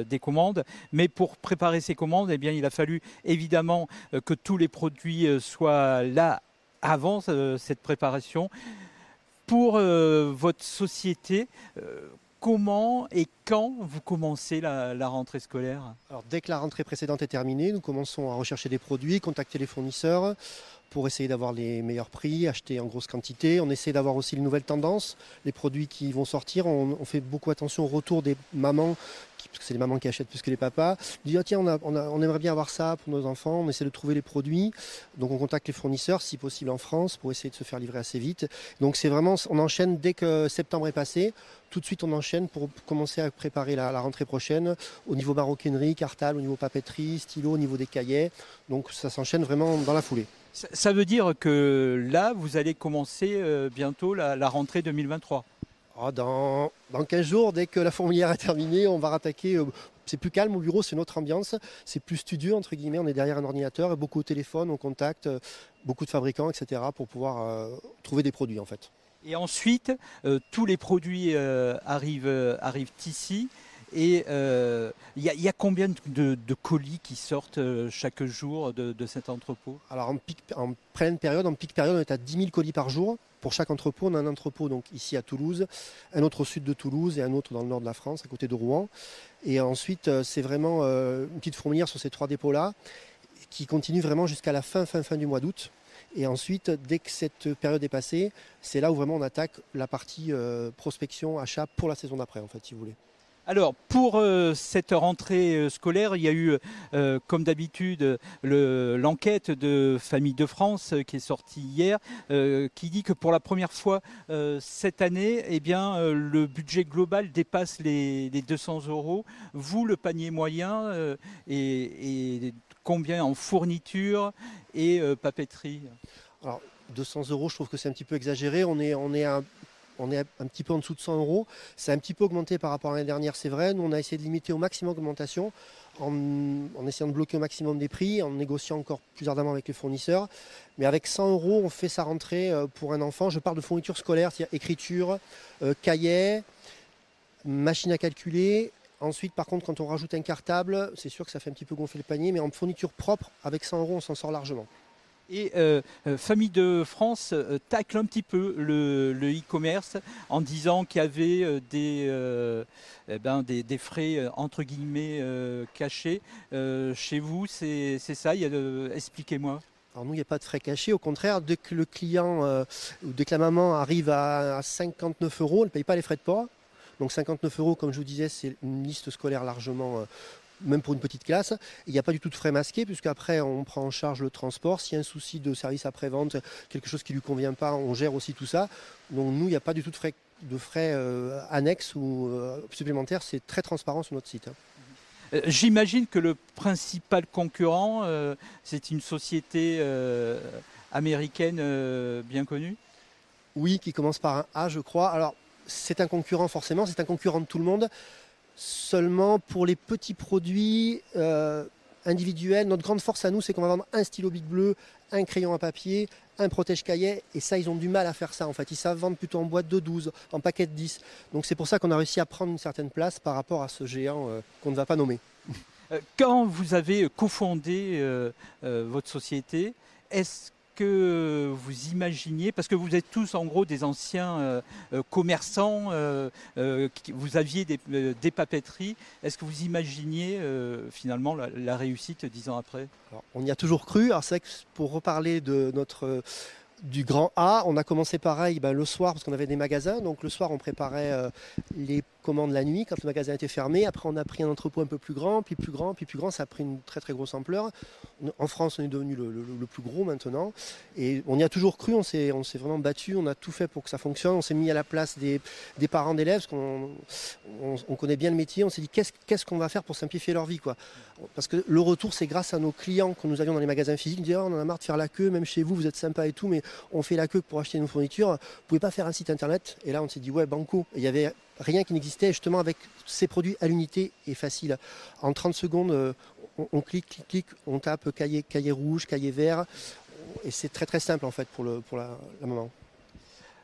des commandes. Mais pour préparer ces commandes, eh bien, il a fallu évidemment que tous les produits soient là avant cette préparation. Pour votre société, comment et quand vous commencez la, rentrée scolaire? Alors, Dès que la rentrée précédente est terminée, nous commençons à rechercher des produits, contacter les fournisseurs pour essayer d'avoir les meilleurs prix, acheter en grosse quantité. On essaie d'avoir aussi les nouvelles tendances, les produits qui vont sortir. On, on fait beaucoup attention au retour des mamans parce que c'est les mamans qui achètent plus que les papas, dit ah, tiens, on, aimerait bien avoir ça pour nos enfants, on essaie de trouver les produits, donc on contacte les fournisseurs, si possible en France, pour essayer de se faire livrer assez vite. Donc c'est vraiment, on enchaîne dès que septembre est passé, tout de suite on enchaîne pour commencer à préparer la, rentrée prochaine au niveau maroquinerie, cartal, au niveau papeterie, stylo, au niveau des cahiers. Donc ça s'enchaîne vraiment dans la foulée. Ça, veut dire que là, vous allez commencer euh, bientôt la rentrée 2023 ah, dans, dans 15 jours, dès que la fourmilière est terminée, on va rattaquer. Euh, c'est plus calme au bureau, c'est notre ambiance. C'est plus studieux, entre guillemets. On est derrière un ordinateur, et beaucoup au téléphone, on contacte euh, beaucoup de fabricants, etc., pour pouvoir euh, trouver des produits, en fait. Et ensuite, tous les produits arrivent, arrivent ici. Et il y, a combien de, colis qui sortent chaque jour de, cet entrepôt? Alors en, pleine période, en pic période, on est à 10 000 colis par jour. Pour chaque entrepôt, on a un entrepôt donc ici à Toulouse, un autre au sud de Toulouse et un autre dans le nord de la France, à côté de Rouen. Et ensuite, euh, c'est vraiment euh, une petite fourmilière sur ces trois dépôts-là, qui continue vraiment jusqu'à la fin, fin, fin du mois d'août. Et ensuite, dès que cette période est passée, c'est là où vraiment on attaque la partie euh, prospection, achat pour la saison d'après, en fait, si vous voulez. Alors, pour euh, cette rentrée euh, scolaire, il y a eu, euh, comme d'habitude, l'enquête de Famille de France qui est sortie hier, qui dit que pour la première fois cette année, eh bien, le budget global dépasse les, 200 euros. Vous, le panier moyen, et, combien en fourniture et papeterie? Alors, 200 euros, je trouve que c'est un petit peu exagéré. On est, on est on est un petit peu en dessous de 100 euros. C'est un petit peu augmenté par rapport à l'année dernière, c'est vrai. Nous, on a essayé de limiter au maximum l'augmentation en, essayant de bloquer au maximum des prix, en négociant encore plus ardemment avec les fournisseurs. Mais avec 100 euros, on fait sa rentrée euh, pour un enfant. Je parle de fourniture scolaire, c'est-à-dire écriture, euh, cahier, machine à calculer. Ensuite, par contre, quand on rajoute un cartable, c'est sûr que ça fait un petit peu gonfler le panier, mais en fourniture propre, avec 100 euros, on s'en sort largement. Et euh, euh, Famille de France euh, tacle un petit peu le e-commerce en disant qu'il y avait des, eh ben, des, frais entre guillemets cachés. chez vous, c'est ça Expliquez-moi. Alors nous, il n'y a pas de frais cachés. Au contraire, dès que le client ou dès que la maman arrive à, 59 euros, elle ne paye pas les frais de port. Donc 59 euros, comme je vous disais, c'est une liste scolaire largement même pour une petite classe. Il n'y a pas du tout de frais masqués, puisqu'après, on prend en charge le transport. S'il y a un souci de service après-vente, quelque chose qui ne lui convient pas, on gère aussi tout ça. Donc, nous, il n'y a pas du tout de frais, de frais euh, annexes ou euh, supplémentaires. C'est très transparent sur notre site. Euh, j'imagine que le principal concurrent, c'est une société américaine bien connue? Oui, qui commence par un A, je crois. Alors, c'est un concurrent forcément, c'est un concurrent de tout le monde. Seulement pour les petits produits euh, individuels, notre grande force à nous, c'est qu'on va vendre un stylo Big Bleu, un crayon à papier, un protège-cahier. Et ça, ils ont du mal à faire ça en fait. Ils savent vendre plutôt en boîte de 12, en paquet de 10. Donc c'est pour ça qu'on a réussi à prendre une certaine place par rapport à ce géant euh, qu'on ne va pas nommer. Euh, quand vous avez cofondé votre société, est-ce que vous imaginiez, parce que vous êtes tous en gros des anciens euh, euh, commerçants, euh, vous aviez des, papeteries, est-ce que vous imaginiez finalement la, réussite dix ans après? On y a toujours cru. Alors c'est pour reparler de notre du grand A, on a commencé pareil ben, le soir parce qu'on avait des magasins. Donc le soir, on préparait les commandes la nuit quand le magasin était fermé. Après, on a pris un entrepôt un peu plus grand, puis plus grand, puis plus grand. Ça a pris une très très grosse ampleur. En France, on est devenu le, plus gros maintenant. Et on y a toujours cru, on s'est, vraiment battu, on a tout fait pour que ça fonctionne. On s'est mis à la place des, parents d'élèves, parce qu'on on, connaît bien le métier. On s'est dit qu'est-ce, qu'on va faire pour simplifier leur vie. Quoi? Parce que le retour, c'est grâce à nos clients que nous avions dans les magasins physiques. Oh, on en a marre de faire la queue, même chez vous, vous êtes sympa et tout, mais on fait la queue pour acheter nos fournitures. Vous pouvez pas faire un site internet Et là, on s'est dit, ouais, banco. il y avait rien qui n'existait justement avec ces produits à l'unité et facile. En 30 secondes, euh, on, clique, clique, clique, on tape cahier, cahier rouge, cahier vert. Et c'est très très simple en fait pour, le, pour la, maman.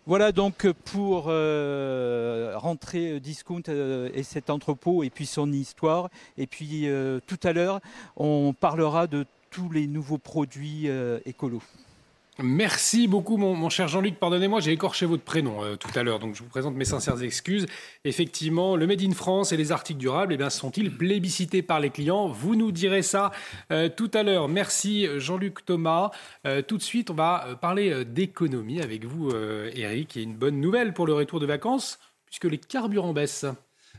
Voilà donc pour euh, rentrer Discount euh, et cet entrepôt et puis son histoire. Et puis tout à l'heure, on parlera de tous les nouveaux produits écolos. Merci beaucoup, mon, cher Jean-Luc. Pardonnez-moi, j'ai écorché votre prénom euh, tout à l'heure, donc je vous présente mes sincères excuses. Effectivement, le Made in France et les articles durables, eh sont-ils plébiscités par les clients? Vous nous direz ça euh, tout à l'heure. Merci, Jean-Luc Thomas. Euh, tout de suite, on va parler d'économie avec vous, Eric. A une bonne nouvelle pour le retour de vacances, puisque les carburants baissent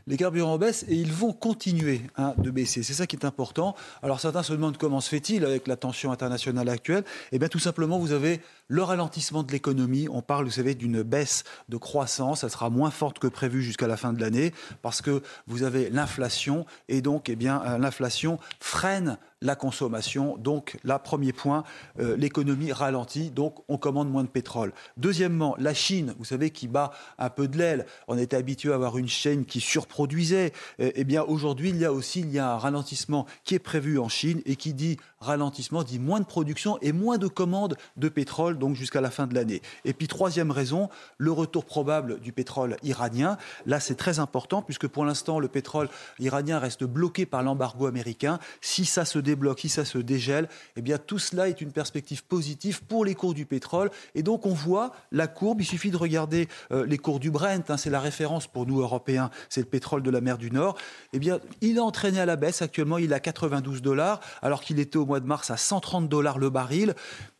les carburants baissent et ils vont continuer hein, de baisser. C'est ça qui est important. Alors certains se demandent comment se fait-il avec la tension internationale actuelle. Eh bien tout simplement, vous avez le ralentissement de l'économie. On parle, vous savez, d'une baisse de croissance. Elle sera moins forte que prévu jusqu'à la fin de l'année parce que vous avez l'inflation et donc, eh bien, euh, l'inflation freine la consommation. Donc là, premier point, euh, l'économie ralentit, donc on commande moins de pétrole. Deuxièmement, la Chine, vous savez, qui bat un peu de l'aile. On était habitué à avoir une chaîne qui surproduisait. Eh, eh bien, aujourd'hui, il y a aussi il y a un ralentissement qui est prévu en Chine et qui dit ralentissement dit moins de production et moins de commandes de pétrole, donc jusqu'à la fin de l'année. Et puis troisième raison, le retour probable du pétrole iranien. Là, c'est très important puisque pour l'instant, le pétrole iranien reste bloqué par l'embargo américain. Si ça se débloque, si ça se dégèle, eh bien tout cela est une perspective positive pour les cours du pétrole. Et donc on voit la courbe. Il suffit de regarder euh, les cours du Brent. Hein, c'est la référence pour nous Européens. C'est le pétrole de la mer du Nord. Eh bien, il est entraîné à la baisse. Actuellement, il est à 92 dollars alors qu'il était au mois de mars à 130 dollars le baril.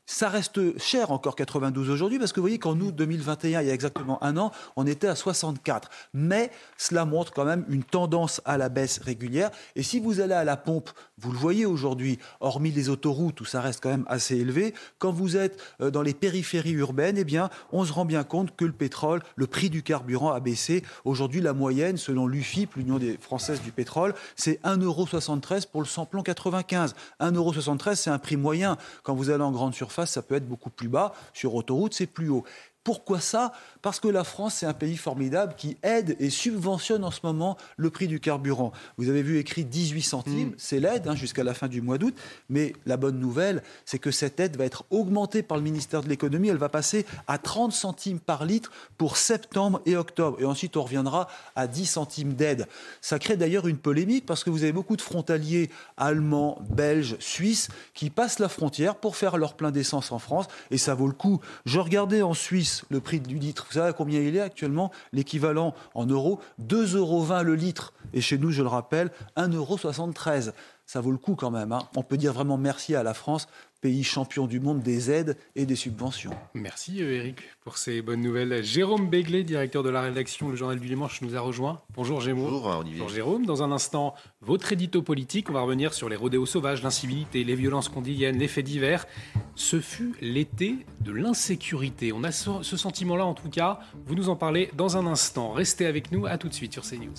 Ça reste cher encore 92 aujourd'hui parce que vous voyez qu'en août 2021, il y a exactement un an, on était à 64. Mais cela montre quand même une tendance à la baisse régulière. Et si vous allez à la pompe, vous le voyez aujourd'hui, hormis les autoroutes où ça reste quand même assez élevé, quand vous êtes euh, dans les périphéries urbaines, eh bien, on se rend bien compte que le pétrole, le prix du carburant a baissé. Aujourd'hui, la moyenne, selon l'UFIP, l'Union des Françaises du pétrole, c'est 1,73€ pour le samplon 95. 1,73€, c'est un prix moyen. Quand vous allez en grande surface, ça peut être beaucoup plus bas. Sur autoroute, c'est plus haut. Pourquoi ça? Parce que la France, c'est un pays formidable qui aide et subventionne en ce moment le prix du carburant. Vous avez vu écrit 18 centimes, mm. c'est l'aide hein, jusqu'à la fin du mois d'août. Mais la bonne nouvelle, c'est que cette aide va être augmentée par le ministère de l'économie. Elle va passer à 30 centimes par litre pour septembre et octobre. Et ensuite, on reviendra à 10 centimes d'aide. Ça crée d'ailleurs une polémique parce que vous avez beaucoup de frontaliers allemands, belges, suisses qui passent la frontière pour faire leur plein d'essence en France. Et ça vaut le coup. Je regardais en Suisse le prix du litre. Vous savez combien il est actuellement L'équivalent en euros, 2,20 euros le litre. Et chez nous, je le rappelle, 1,73 euros. Ça vaut le coup quand même. Hein. On peut dire vraiment merci à la France pays champion du monde des aides et des subventions. Merci euh, Eric pour ces bonnes nouvelles. Jérôme Béglé, directeur de la rédaction Le Journal du Dimanche, nous a rejoint. Bonjour Jérôme. Bonjour Olivier. Bonjour Jérôme. Dans un instant, votre édito politique. On va revenir sur les rodéos sauvages, l'incivilité, les violences condigènes, les faits divers. Ce fut l'été de l'insécurité. On a ce sentiment-là en tout cas. Vous nous en parlez dans un instant. Restez avec nous. À tout de suite sur CNews.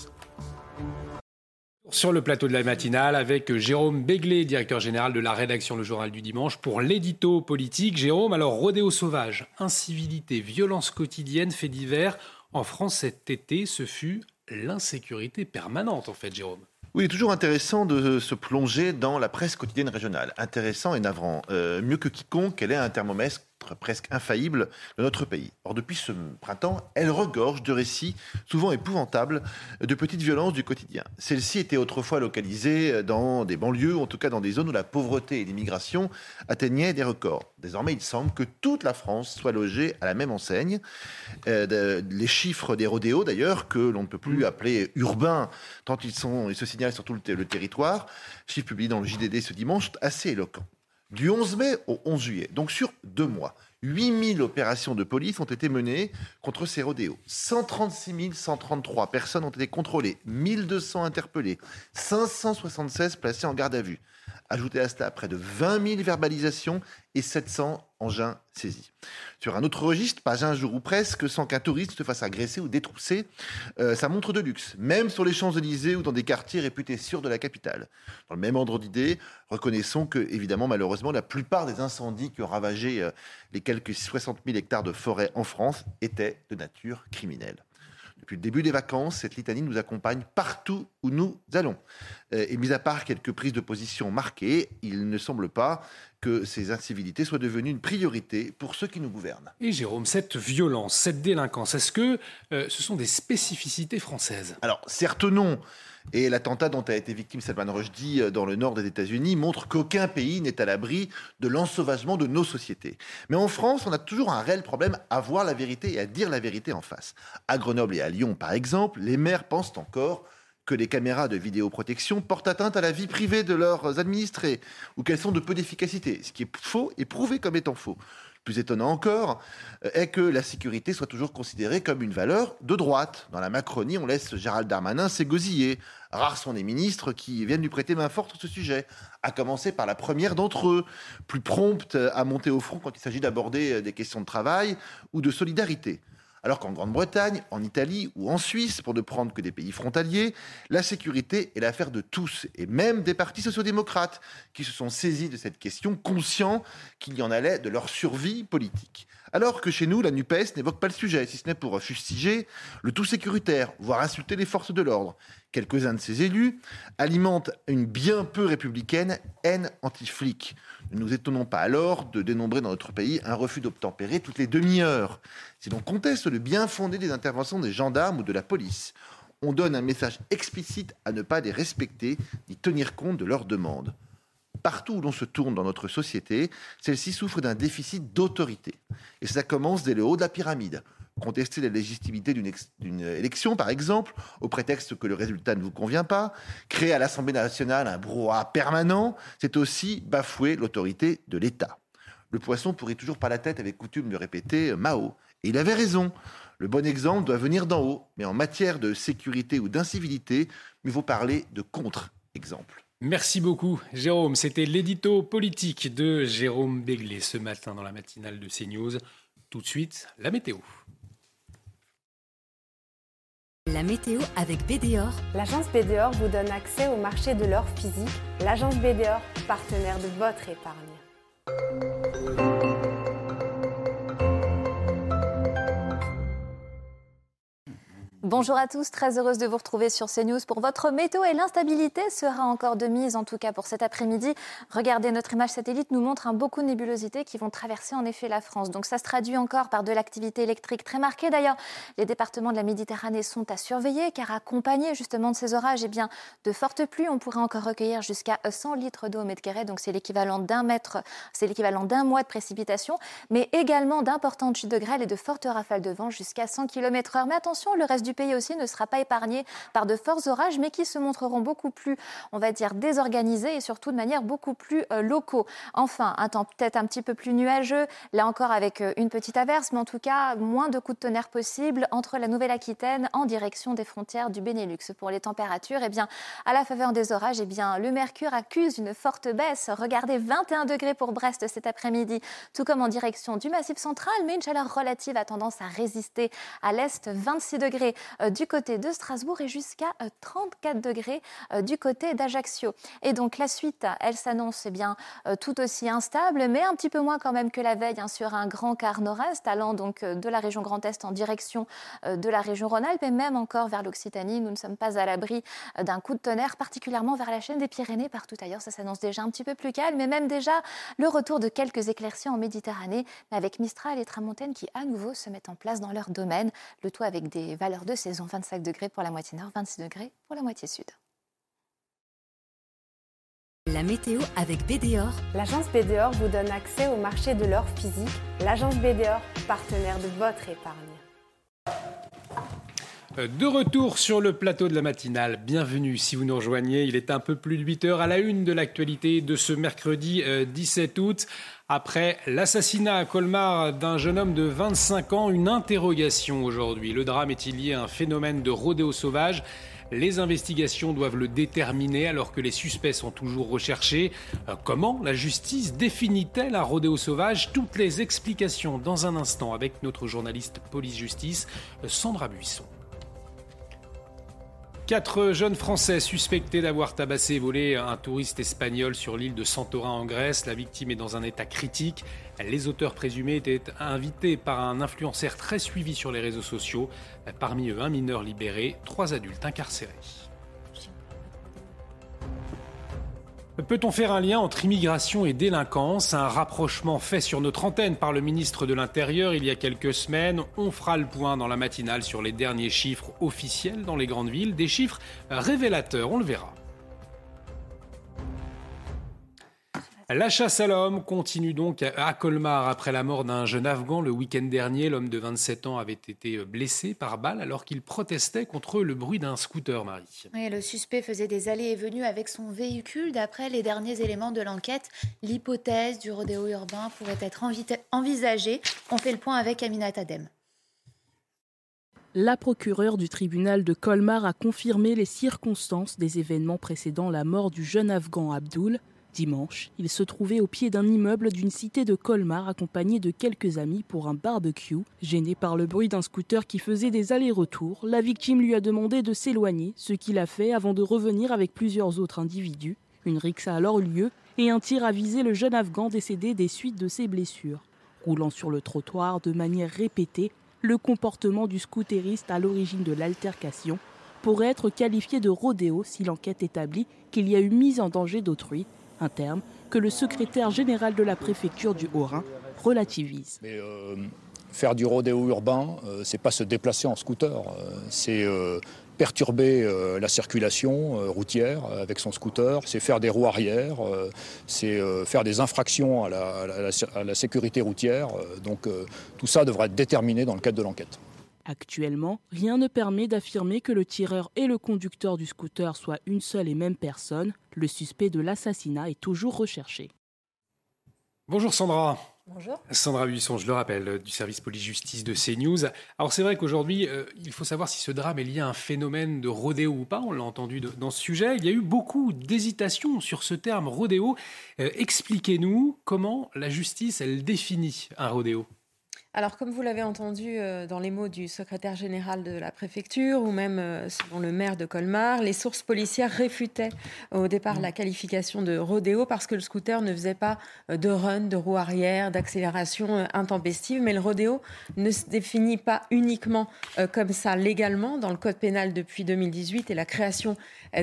Sur le plateau de la matinale avec Jérôme Béglé, directeur général de la rédaction Le Journal du Dimanche, pour l'édito politique. Jérôme, alors rodéo sauvage, incivilité, violence quotidienne, faits divers. En France cet été, ce fut l'insécurité permanente en fait, Jérôme. Oui, toujours intéressant de se plonger dans la presse quotidienne régionale. Intéressant et navrant. Euh, mieux que quiconque, elle est un thermomètre presque infaillible de notre pays. Or, depuis ce printemps, elle regorge de récits souvent épouvantables de petites violences du quotidien. Celles-ci étaient autrefois localisées dans des banlieues, en tout cas dans des zones où la pauvreté et l'immigration atteignaient des records. Désormais, il semble que toute la France soit logée à la même enseigne. Euh, les chiffres des rodéos, d'ailleurs, que l'on ne peut plus appeler urbains, tant ils, sont, ils se signalent sur tout le, le territoire, chiffres publiés dans le JDD ce dimanche, sont assez éloquents. Du 11 mai au 11 juillet, donc sur deux mois, 8000 opérations de police ont été menées contre ces rodéos. 136 133 personnes ont été contrôlées, 1200 interpellées, 576 placées en garde à vue. Ajoutez à cela près de 20 000 verbalisations et 700 engins saisis. Sur un autre registre, pas un jour ou presque, sans qu'un touriste se fasse agresser ou détrousser euh, sa montre de luxe, même sur les Champs-Élysées ou dans des quartiers réputés sûrs de la capitale. Dans le même ordre d'idée, reconnaissons que, évidemment, malheureusement, la plupart des incendies qui ont ravagé euh, les quelques 60 000 hectares de forêt en France étaient de nature criminelle. Depuis le début des vacances, cette litanie nous accompagne partout où nous allons. Et mis à part quelques prises de position marquées, il ne semble pas que ces incivilités soient devenues une priorité pour ceux qui nous gouvernent. Et Jérôme, cette violence, cette délinquance, est-ce que euh, ce sont des spécificités françaises? Alors, certes non. Et l'attentat dont a été victime Salman Rushdie euh, dans le nord des États-Unis montre qu'aucun pays n'est à l'abri de l'ensauvagement de nos sociétés. Mais en France, on a toujours un réel problème à voir la vérité et à dire la vérité en face. À Grenoble et à Lyon, par exemple, les maires pensent encore que les caméras de vidéoprotection portent atteinte à la vie privée de leurs administrés ou qu'elles sont de peu d'efficacité, ce qui est faux et prouvé comme étant faux. Plus étonnant encore euh, est que la sécurité soit toujours considérée comme une valeur de droite. Dans la Macronie, on laisse Gérald Darmanin s'égosiller. Rares sont les ministres qui viennent lui prêter main forte sur ce sujet, à commencer par la première d'entre eux, plus prompte à monter au front quand il s'agit d'aborder des questions de travail ou de solidarité. Alors qu'en Grande-Bretagne, en Italie ou en Suisse, pour ne prendre que des pays frontaliers, la sécurité est l'affaire de tous, et même des partis sociodémocrates, qui se sont saisis de cette question, conscients qu'il y en allait de leur survie politique. Alors que chez nous, la NUPES n'évoque pas le sujet, si ce n'est pour fustiger le tout sécuritaire, voire insulter les forces de l'ordre. Quelques-uns de ses élus alimentent une bien peu républicaine haine anti-flic. Ne nous étonnons pas alors de dénombrer dans notre pays un refus d'obtempérer toutes les demi-heures. Si l'on conteste le bien fondé des interventions des gendarmes ou de la police, on donne un message explicite à ne pas les respecter ni tenir compte de leurs demandes. Partout où l'on se tourne dans notre société, celle-ci souffre d'un déficit d'autorité. Et ça commence dès le haut de la pyramide contester la légitimité d'une élection, par exemple, au prétexte que le résultat ne vous convient pas, créer à l'Assemblée nationale un brouhaha permanent, c'est aussi bafouer l'autorité de l'État. Le poisson pourrit toujours par la tête avec coutume de répéter Mao. Et il avait raison. Le bon exemple doit venir d'en haut, mais en matière de sécurité ou d'incivilité, mieux vaut parler de contre-exemple. Merci beaucoup, Jérôme. C'était l'édito politique de Jérôme Béglé ce matin dans la matinale de CNews. Tout de suite, la météo. La météo avec BDOR. L'agence BDOR vous donne accès au marché de l'or physique. L'agence BDOR, partenaire de votre épargne. Bonjour à tous, très heureuse de vous retrouver sur CNews pour votre météo et l'instabilité sera encore de mise en tout cas pour cet après-midi. Regardez, notre image satellite nous montre un beaucoup de nébulosités qui vont traverser en effet la France. Donc ça se traduit encore par de l'activité électrique très marquée. D'ailleurs, les départements de la Méditerranée sont à surveiller car accompagnés justement de ces orages, eh bien, de fortes pluies, on pourrait encore recueillir jusqu'à 100 litres d'eau au mètre carré. Donc c'est l'équivalent d'un mètre, c'est l'équivalent d'un mois de précipitation, mais également d'importantes chutes de grêle et de fortes rafales de vent jusqu'à 100 km/h. Mais attention, le reste du pays aussi ne sera pas épargné par de forts orages, mais qui se montreront beaucoup plus, on va dire, désorganisés et surtout de manière beaucoup plus euh, locaux. Enfin, un temps peut-être un petit peu plus nuageux, là encore avec euh, une petite averse, mais en tout cas moins de coups de tonnerre possibles entre la Nouvelle-Aquitaine en direction des frontières du Benelux. Pour les températures, eh bien, à la faveur des orages, eh bien, le mercure accuse une forte baisse. Regardez, 21 degrés pour Brest cet après-midi, tout comme en direction du Massif central, mais une chaleur relative a tendance à résister à l'est, 26 degrés du côté de Strasbourg et jusqu'à 34 euh, degrés euh, du côté d'Ajaccio. Et donc la suite, elle s'annonce eh bien tout aussi instable, mais un petit peu moins quand même que la veille hein, sur un grand quart nord-est, allant donc de la région Grand Est en direction de la région Rhône-Alpes et même encore vers l'Occitanie. Nous ne sommes pas à l'abri d'un coup de tonnerre, particulièrement vers la chaîne des Pyrénées. Partout ailleurs, ça s'annonce déjà un petit peu plus calme, mais même déjà le retour de quelques éclaircies en Méditerranée, mais avec Mistral et Tramontane qui à nouveau se mettent en place dans leur domaine, le tout avec des valeurs de saison 25 degrés pour la moitié nord, 26 degrés pour la moitié sud. La météo avec BDOR. L'agence BDOR vous donne accès au marché de l'or physique. L'agence BDOR, partenaire de votre épargne. De retour sur le plateau de la matinale, bienvenue si vous nous rejoignez. Il est un peu plus de 8 heures à la une de l'actualité de ce mercredi 17 euh, août. Après l'assassinat à Colmar d'un jeune homme de 25 ans, une interrogation aujourd'hui. Le drame est-il lié à un phénomène de rodéo sauvage? Les investigations doivent le déterminer alors que les suspects sont toujours recherchés. Euh, comment la justice définit-elle un rodéo sauvage? Toutes les explications dans un instant avec notre journaliste police-justice, euh, Sandra Buisson. Quatre jeunes Français suspectés d'avoir tabassé et volé un touriste espagnol sur l'île de Santorin en Grèce. La victime est dans un état critique. Les auteurs présumés étaient invités par un influenceur très suivi sur les réseaux sociaux. Parmi eux, un mineur libéré, trois adultes incarcérés. Peut-on faire un lien entre immigration et délinquance? Un rapprochement fait sur notre antenne par le ministre de l'Intérieur il y a quelques semaines. On fera le point dans la matinale sur les derniers chiffres officiels dans les grandes villes, des chiffres révélateurs, on le verra. La chasse à l'homme continue donc à Colmar après la mort d'un jeune Afghan le week-end dernier. L'homme de 27 ans avait été blessé par balle alors qu'il protestait contre le bruit d'un scooter, Marie. le suspect faisait des allées et venues avec son véhicule. D'après les derniers éléments de l'enquête, l'hypothèse du rodéo urbain pourrait être envisagée. On fait le point avec Aminat Adem. La procureure du tribunal de Colmar a confirmé les circonstances des événements précédant la mort du jeune Afghan Abdul. Dimanche, il se trouvait au pied d'un immeuble d'une cité de Colmar accompagné de quelques amis pour un barbecue. Gêné par le bruit d'un scooter qui faisait des allers-retours, la victime lui a demandé de s'éloigner, ce qu'il a fait avant de revenir avec plusieurs autres individus. Une rixe a alors eu lieu et un tir a visé le jeune Afghan décédé des suites de ses blessures. Roulant sur le trottoir de manière répétée, le comportement du scooteriste à l'origine de l'altercation pourrait être qualifié de rodéo si l'enquête établit qu'il y a eu mise en danger d'autrui un terme que le secrétaire général de la préfecture du Haut-Rhin relativise. Euh, faire du rodéo urbain, euh, c'est pas se déplacer en scooter, euh, c'est perturber la circulation routière avec son scooter, c'est faire des roues arrière, c'est faire des infractions à la sécurité routière. donc tout ça devra être déterminé dans le cadre de l'enquête. Actuellement, rien ne permet d'affirmer que le tireur et le conducteur du scooter soient une seule et même personne. Le suspect de l'assassinat est toujours recherché. Bonjour Sandra. Bonjour. Sandra Buisson, je le rappelle, du service police-justice de CNews. Alors c'est vrai qu'aujourd'hui, euh, il faut savoir si ce drame est lié à un phénomène de rodéo ou pas. On l'a entendu dans ce sujet. Il y a eu beaucoup d'hésitations sur ce terme rodéo. Euh, expliquez-nous comment la justice, elle définit un rodéo. Alors, comme vous l'avez entendu euh, dans les mots du secrétaire général de la préfecture ou même euh, selon le maire de Colmar, les sources policières réfutaient au départ la qualification de rodéo parce que le scooter ne faisait pas euh, de run, de roue arrière, d'accélération intempestive. Mais le rodéo ne se définit pas uniquement comme ça légalement dans le code pénal depuis 2018 et la création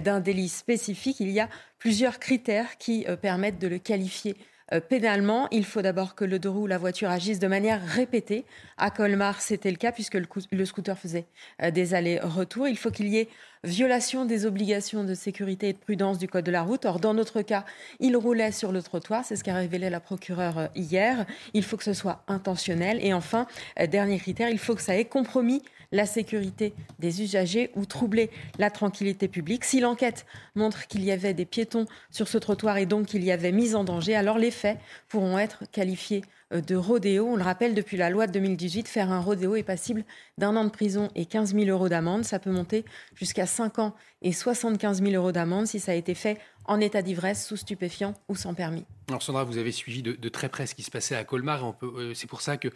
d'un délit spécifique. Il y a plusieurs critères qui permettent de le qualifier euh, pénalement, il faut d'abord que le deux roues, la voiture agisse de manière répétée. À Colmar, c'était le cas puisque le, scooter faisait euh, des allers-retours. Il faut qu'il y ait violation des obligations de sécurité et de prudence du code de la route. Or, dans notre cas, il roulait sur le trottoir. C'est ce qu'a révélé la procureure euh, hier. Il faut que ce soit intentionnel. Et enfin, dernier critère, il faut que ça ait compromis la sécurité des usagers ou troubler la tranquillité publique. Si l'enquête montre qu'il y avait des piétons sur ce trottoir et donc qu'il y avait mise en danger, alors les faits pourront être qualifiés euh, de rodéo. On le rappelle, depuis la loi de 2018, faire un rodéo est passible d'un an de prison et 15 000 euros d'amende. Ça peut monter jusqu'à 5 ans et 75 000 euros d'amende si ça a été fait en état d'ivresse, sous stupéfiant ou sans permis. Alors Sandra, vous avez suivi de, très près ce qui se passait à Colmar. Euh, c'est pour ça que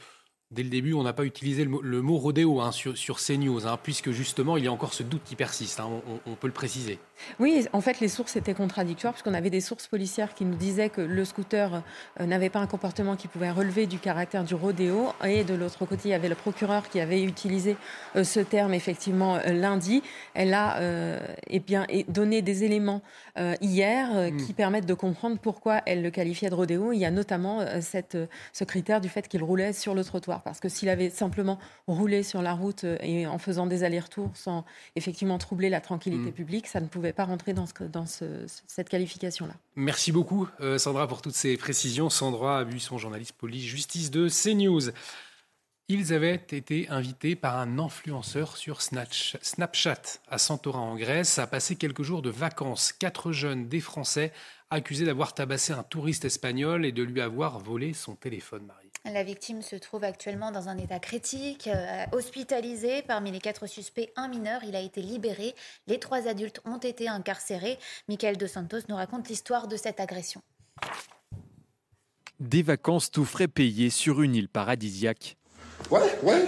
Dès le début, on n'a pas utilisé le mot, rodéo hein, sur, sur, CNews, hein, puisque justement, il y a encore ce doute qui persiste. Hein, on, peut le préciser. Oui, en fait, les sources étaient contradictoires, puisqu'on avait des sources policières qui nous disaient que le scooter euh, n'avait pas un comportement qui pouvait relever du caractère du rodéo. Et de l'autre côté, il y avait le procureur qui avait utilisé euh, ce terme, effectivement, euh, lundi. Elle a eh bien, donné des éléments hier hmm. qui permettent de comprendre pourquoi elle le qualifiait de rodéo. Il y a notamment cette, ce critère du fait qu'il roulait sur le trottoir. Parce que s'il avait simplement roulé sur la route euh, et en faisant des allers-retours sans effectivement troubler la tranquillité mm. publique, ça ne pouvait pas rentrer dans, cette qualification-là. Merci beaucoup, euh, Sandra, pour toutes ces précisions. Sandra Buisson, journaliste police justice de CNews. Ils avaient été invités par un influenceur sur Snapchat à Santorin en Grèce à passer quelques jours de vacances. Quatre jeunes, des Français, accusés d'avoir tabassé un touriste espagnol et de lui avoir volé son téléphone, Marie. La victime se trouve actuellement dans un état critique, euh, hospitalisé. Parmi les quatre suspects, un mineur. Il a été libéré. Les trois adultes ont été incarcérés. Michael De Santos nous raconte l'histoire de cette agression. Des vacances tout frais payées sur une île paradisiaque. Ouais, ouais.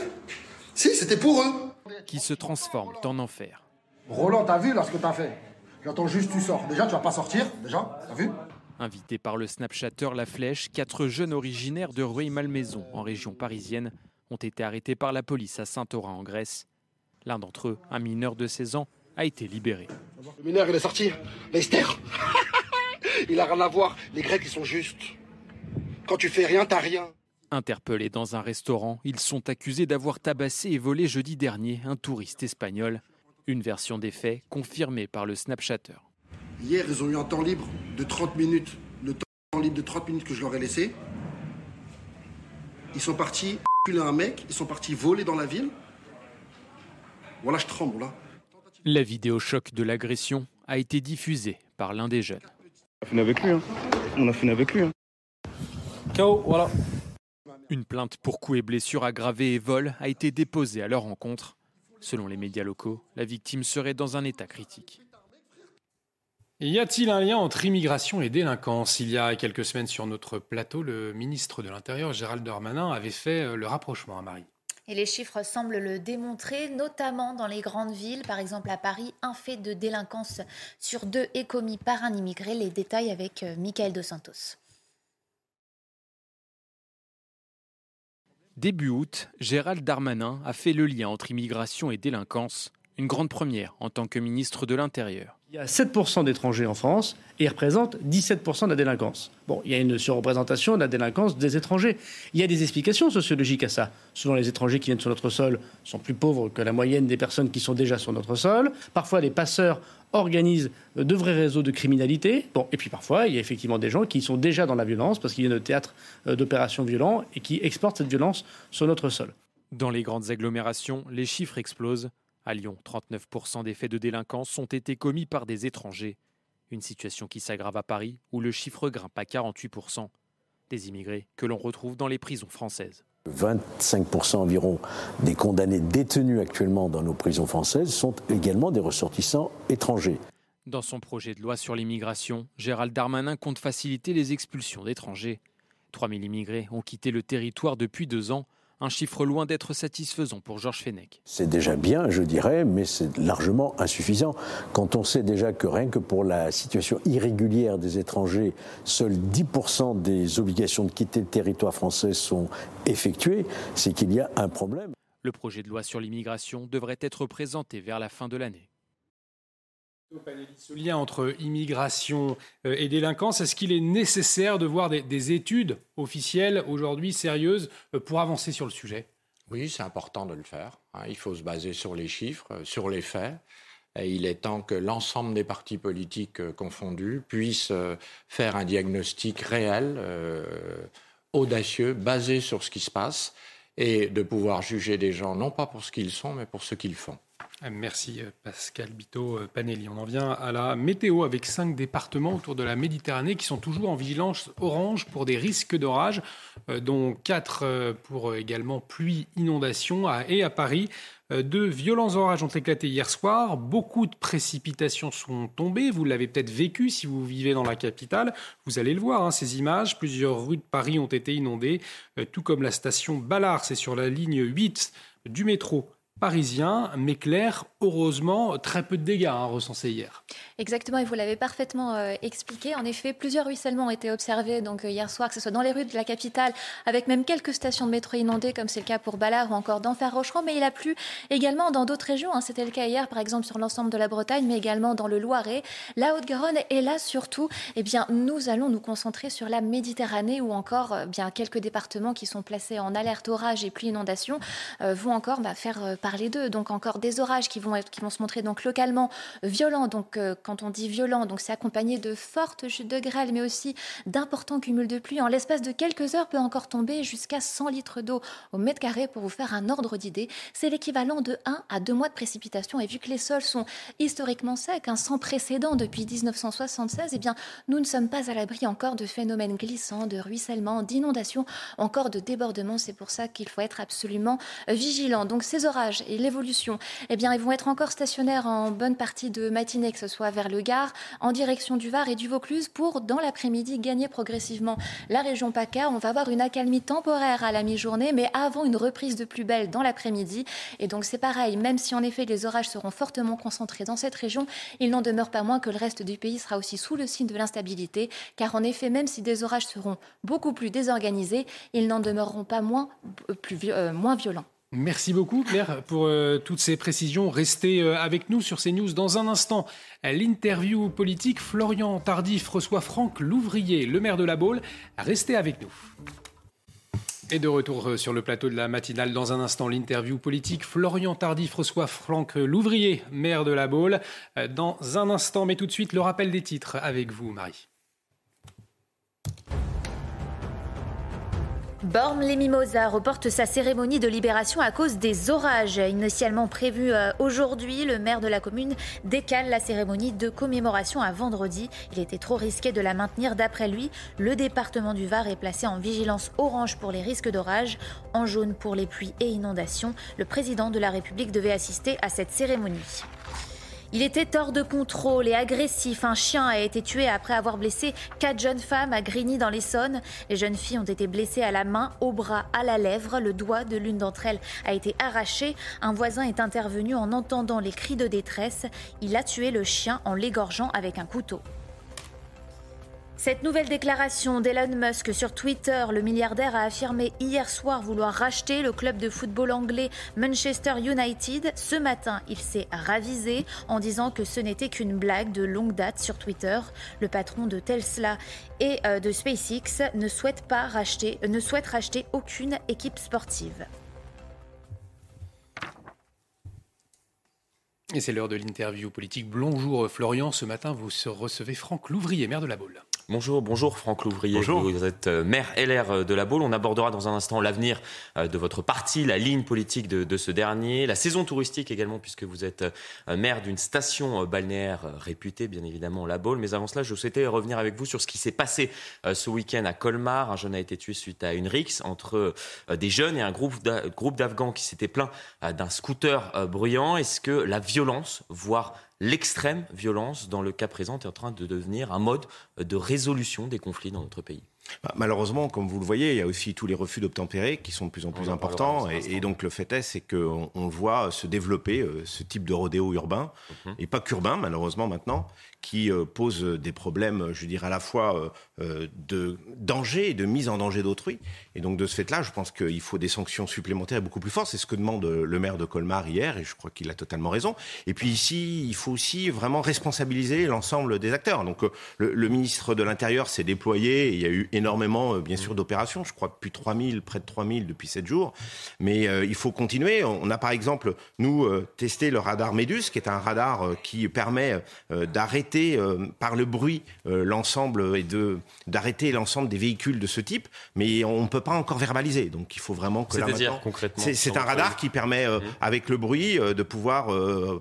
Si, c'était pour eux. Qui se transforment en enfer. Roland, t'as vu là ce que t'as fait? J'attends juste tu sors. Déjà, tu vas pas sortir, déjà, t'as vu Invités par le snapchatter La Flèche, quatre jeunes originaires de Rueil-Malmaison, en région parisienne, ont été arrêtés par la police à Saint-Orin, en Grèce. L'un d'entre eux, un mineur de 16 ans, a été libéré. Le mineur, il est sorti. Lester [laughs] Il a rien à voir. Les Grecs, ils sont justes. Quand tu fais rien, t'as rien. Interpellés dans un restaurant, ils sont accusés d'avoir tabassé et volé jeudi dernier un touriste espagnol. Une version des faits confirmée par le Snapchatter. Hier, ils ont eu un temps libre de 30 minutes. Le temps libre de 30 minutes que je leur ai laissé. Ils sont partis a un mec, ils sont partis voler dans la ville. Voilà, je tremble là. La vidéo choc de l'agression a été diffusée par l'un des jeunes. On a fini avec lui. Hein. On a fini avec lui. Hein. voilà. Une plainte pour coups et blessures aggravées et vol a été déposée à leur rencontre. Selon les médias locaux, la victime serait dans un état critique. Y a-t-il un lien entre immigration et délinquance? Il y a quelques semaines sur notre plateau, le ministre de l'Intérieur, Gérald Darmanin, avait fait euh, le rapprochement à Marie. Et les chiffres semblent le démontrer, notamment dans les grandes villes. Par exemple, à Paris, un fait de délinquance sur deux est commis par un immigré. Les détails avec euh, Michael Dos Santos. Début août, Gérald Darmanin a fait le lien entre immigration et délinquance, une grande première en tant que ministre de l'Intérieur. Il y a 7% d'étrangers en France et ils représentent 17% de la délinquance. Bon, il y a une surreprésentation de la délinquance des étrangers. Il y a des explications sociologiques à ça. Souvent, les étrangers qui viennent sur notre sol sont plus pauvres que la moyenne des personnes qui sont déjà sur notre sol. Parfois, les passeurs organisent de vrais réseaux de criminalité. Et puis parfois, il y a effectivement des gens qui sont déjà dans la violence parce qu'il y a un théâtre euh, d'opérations violents et qui exportent cette violence sur notre sol. Dans les grandes agglomérations, les chiffres explosent. À Lyon, 39% des faits de délinquance ont été commis par des étrangers. Une situation qui s'aggrave à Paris, où le chiffre grimpe à 48%. Des immigrés que l'on retrouve dans les prisons françaises. 25% environ des condamnés détenus actuellement dans nos prisons françaises sont également des ressortissants étrangers. Dans son projet de loi sur l'immigration, Gérald Darmanin compte faciliter les expulsions d'étrangers. 3000 immigrés ont quitté le territoire depuis deux ans, un chiffre loin d'être satisfaisant pour Georges Fenech. C'est déjà bien, je dirais, mais c'est largement insuffisant. Quand on sait déjà que rien que pour la situation irrégulière des étrangers, seuls 10% des obligations de quitter le territoire français sont effectuées, c'est qu'il y a un problème. Le projet de loi sur l'immigration devrait être présenté vers la fin de l'année. Ce lien entre immigration euh, et délinquance, est-ce qu'il est nécessaire de voir des, études officielles aujourd'hui sérieuses euh, pour avancer sur le sujet? Oui, c'est important de le faire. Hein. Il faut se baser sur les chiffres, euh, sur les faits. Et il est temps que l'ensemble des partis politiques confondus puissent faire un diagnostic réel, audacieux, basé sur ce qui se passe, et de pouvoir juger des gens non pas pour ce qu'ils sont, mais pour ce qu'ils font. Merci euh, Pascal Bito euh, Panelli. On en vient à la météo avec cinq départements autour de la Méditerranée qui sont toujours en vigilance orange pour des risques d'orage, euh, dont quatre pour également pluie, inondation et à Paris. De violents orages ont éclaté hier soir. Beaucoup de précipitations sont tombées. Vous l'avez peut-être vécu si vous vivez dans la capitale. Vous allez le voir, hein, ces images. Plusieurs rues de Paris ont été inondées, tout comme la station Ballard. C'est sur la ligne 8 du métro parisien, mais clair, heureusement, très peu de dégâts hein, recensés hier. Exactement, et vous l'avez parfaitement euh, expliqué. En effet, plusieurs ruissellements ont été observés donc, euh, hier soir, que ce soit dans les rues de la capitale, avec même quelques stations de métro inondées, comme c'est le cas pour Ballard ou encore d'Enfer Rocheron, mais il a plu également dans d'autres régions. Hein. C'était le cas hier, par exemple, sur l'ensemble de la Bretagne, mais également dans le Loiret, la Haute-Garonne. Et là, surtout, eh bien, nous allons nous concentrer sur la Méditerranée, ou encore euh, bien, quelques départements qui sont placés en alerte orage et pluie inondation vont encore bah, faire parler d'eux. Donc encore des orages qui vont, qui vont se montrer donc localement violents. Donc quand on dit violent, donc c'est accompagné de fortes chutes de grêle, mais aussi d'importants cumuls de pluie. En l'espace de quelques heures, peut encore tomber jusqu'à 100 litres d'eau au mètre carré pour vous faire un ordre d'idée. C'est l'équivalent de 1 à 2 mois de précipitation. Et vu que les sols sont historiquement secs, un sans précédent depuis 1976, eh bien, nous ne sommes pas à l'abri encore de phénomènes glissants, de ruissellement, d'inondations, encore de débordements. C'est pour ça qu'il faut être absolument vigilant. Donc ces orages et l'évolution, eh bien, ils vont être encore stationnaires en bonne partie de matinée, que ce soit vers le Gard, en direction du Var et du Vaucluse, pour, dans l'après-midi, gagner progressivement la région PACA. On va avoir une accalmie temporaire à la mi-journée, mais avant une reprise de plus belle dans l'après-midi. Et donc c'est pareil, même si en effet les orages seront fortement concentrés dans cette région, il n'en demeure pas moins que le reste du pays sera aussi sous le signe de l'instabilité, car en effet, même si des orages seront beaucoup plus désorganisés, ils n'en demeureront pas moins, euh, plus, euh, moins violents. Merci beaucoup Claire pour euh, toutes ces précisions. Restez euh, avec nous sur CNews dans un instant. L'interview politique, Florian Tardif reçoit Franck Louvrier, le maire de la Baule. Restez avec nous. Et de retour euh, sur le plateau de la matinale dans un instant, l'interview politique. Florian Tardif reçoit Franck Louvrier, maire de la Baule. Dans un instant, mais tout de suite, le rappel des titres avec vous, Marie. Bormes-les-Mimosas reporte sa cérémonie de libération à cause des orages. Initialement prévu euh, aujourd'hui, le maire de la commune décale la cérémonie de commémoration à vendredi. Il était trop risqué de la maintenir. D'après lui, le département du Var est placé en vigilance orange pour les risques d'orage, en jaune pour les pluies et inondations. Le président de la République devait assister à cette cérémonie. Il était hors de contrôle et agressif. Un chien a été tué après avoir blessé quatre jeunes femmes à Grigny dans l'Essonne. Les jeunes filles ont été blessées à la main, au bras, à la lèvre. Le doigt de l'une d'entre elles a été arraché. Un voisin est intervenu en entendant les cris de détresse. Il a tué le chien en l'égorgeant avec un couteau. Cette nouvelle déclaration d'Elon Musk sur Twitter, le milliardaire a affirmé hier soir vouloir racheter le club de football anglais Manchester United. Ce matin, il s'est ravisé en disant que ce n'était qu'une blague de longue date sur Twitter. Le patron de Tesla et euh, de SpaceX ne souhaite pas racheter, ne souhaite racheter aucune équipe sportive. Et c'est l'heure de l'interview politique. Bonjour Florian, ce matin vous recevez Franck Louvrier, maire de la Baule. Bonjour, bonjour Franck Louvrier. Bonjour. Vous êtes euh, maire LR euh, de la Baule. On abordera dans un instant l'avenir euh, de votre parti, la ligne politique de, ce dernier, la saison touristique également, puisque vous êtes maire d'une station balnéaire réputée, bien évidemment, la Baule. Mais avant cela, je souhaitais revenir avec vous sur ce qui s'est passé ce week-end à Colmar. Un jeune a été tué suite à une rixe entre des jeunes et un groupe d'Afghans qui s'était plaint d'un scooter bruyant. Est-ce que la violence, voire l'extrême violence, dans le cas présent, est en train de devenir un mode de résolution des conflits dans notre pays. Bah, malheureusement, comme vous le voyez, il y a aussi tous les refus d'obtempérer qui sont de plus en plus importants. Et, donc le fait est, c'est qu'on on voit se développer euh, ce type de rodéo urbain, mhm. et pas qu'urbain malheureusement maintenant, qui euh, pose des problèmes, je dirais, à la fois euh, de danger et de mise en danger d'autrui. Et donc, de ce fait-là, je pense qu'il faut des sanctions supplémentaires beaucoup plus fortes. C'est ce que demande le maire de Colmar hier, et je crois qu'il a totalement raison. Et puis ici, il faut aussi vraiment responsabiliser l'ensemble des acteurs. Donc, euh, le, ministre de l'Intérieur s'est déployé, il y a eu énormément, bien sûr, d'opérations. Je crois depuis 3000, près de 3000 depuis 7 jours. Mais il faut continuer. On a, par exemple, nous, testé le radar Médus, qui est un radar qui permet d'arrêter euh, par le bruit euh, l'ensemble et de d'arrêter l'ensemble des véhicules de ce type, mais on ne peut pas encore verbaliser. Donc il faut vraiment que C'est-à-dire concrètement C'est un radar qui permet, euh, mhm. avec le bruit, de pouvoir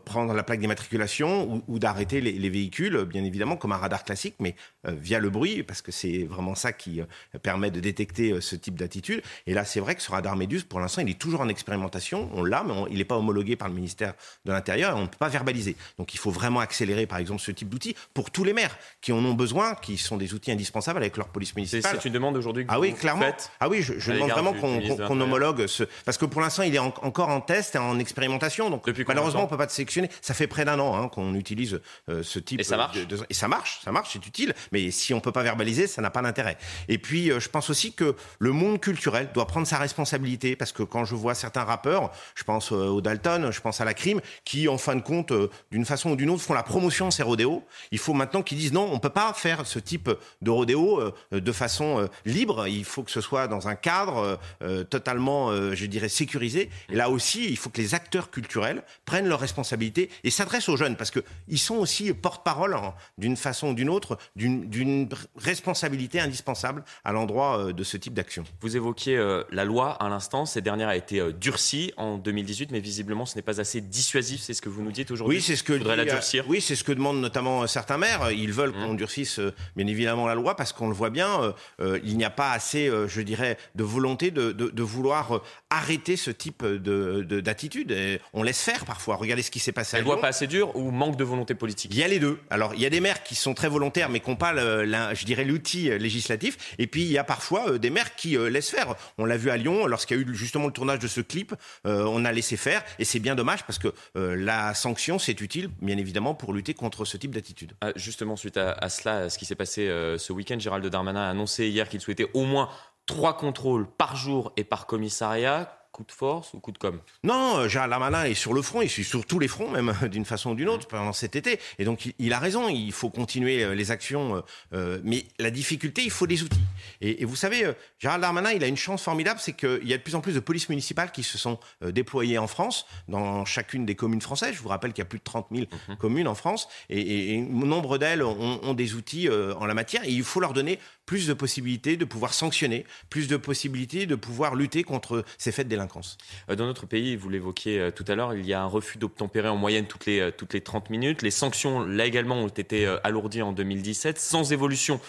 prendre la plaque d'immatriculation ou, d'arrêter les, véhicules, bien évidemment, comme un radar classique, mais via le bruit, parce que c'est vraiment ça qui permet de détecter ce type d'attitude. Et là, c'est vrai que ce radar Médus, pour l'instant, il est toujours en expérimentation. On l'a, mais il n'est pas homologué par le ministère de l'Intérieur et on ne peut pas verbaliser. Donc il faut vraiment accélérer, par exemple, ce type d'outil pour tous les maires qui en ont besoin, qui sont des outils indispensables avec leur police municipale. C'est une demande aujourd'hui que ah vous oui, clairement. Faites ah oui, je, demande vraiment qu'on homologue ce, parce que pour l'instant il est encore en test et en expérimentation. Donc malheureusement on peut pas te sélectionner. Ça fait près d'un an hein, qu'on utilise euh, ce type. Et ça marche. De, et ça marche, ça marche, c'est utile. Mais si on peut pas verbaliser, ça n'a pas d'intérêt. Et puis euh, je pense aussi que le monde culturel doit prendre sa responsabilité parce que quand je vois certains rappeurs, je pense euh, au Dalton, je pense à la Crime, qui en fin de compte, d'une façon ou d'une autre, font la promotion de ces rodéos. Il faut maintenant qu'ils disent non, on ne peut pas faire ce type de rodéo euh, de façon euh, libre. Il faut que ce soit dans un cadre euh, totalement, je dirais, sécurisé. Et là aussi, il faut que les acteurs culturels prennent leurs responsabilités et s'adressent aux jeunes parce qu'ils sont aussi porte-parole hein, d'une façon ou d'une autre d'une responsabilité indispensable à l'endroit de ce type d'action. Vous évoquiez la loi à l'instant. Cette dernière a été durcie en 2018, mais visiblement ce n'est pas assez dissuasif. C'est ce que vous nous dites aujourd'hui. Oui, c'est ce que la durcir. Oui, c'est ce que demandent notamment certains maires. Ils veulent qu'on mmh. durcisse euh, bien évidemment la loi parce qu'on le voit bien, euh, euh, il n'y a pas assez, je dirais, de volonté de, vouloir arrêter ce type d'attitude. De, on laisse faire parfois. Regardez ce qui s'est passé. La loi pas assez dure ou manque de volonté politique? Il y a les deux. Alors il y a des maires qui sont très volontaires mais qui n'ont pas, je dirais, l'outil législatif. Et puis il y a parfois des maires qui laissent faire. On l'a vu à Lyon lorsqu'il y a eu justement le tournage de ce clip. on a laissé faire et c'est bien dommage parce que la sanction c'est utile, bien évidemment, pour lutter contre ce type d'attitude. Ah, justement, suite à, cela, ce qui s'est passé euh, ce week-end, Gérald Darmanin a annoncé hier qu'il souhaitait au moins trois contrôles par jour et par commissariat. Coup de force ou coup de com? Non, Gérald Darmanin est sur le front, il est sur tous les fronts même [laughs] d'une façon ou d'une autre pendant cet été. Et donc il, a raison, il faut continuer les actions. mais la difficulté, il faut des outils. Et, vous savez, Gérald Darmanin, il a une chance formidable, c'est qu'il y a de plus en plus de polices municipales qui se sont déployées en France, dans chacune des communes françaises. Je vous rappelle qu'il y a plus de 30 000 mhm. communes en France, et, et nombre d'elles ont, ont, des outils en la matière. Et il faut leur donner plus de possibilités de pouvoir sanctionner, plus de possibilités de pouvoir lutter contre ces faits de délinquance. Euh, dans notre pays, vous l'évoquiez euh, tout à l'heure, il y a un refus d'obtempérer en moyenne toutes les, euh, toutes les 30 minutes. Les sanctions, là également, ont été alourdies en 2017, sans évolution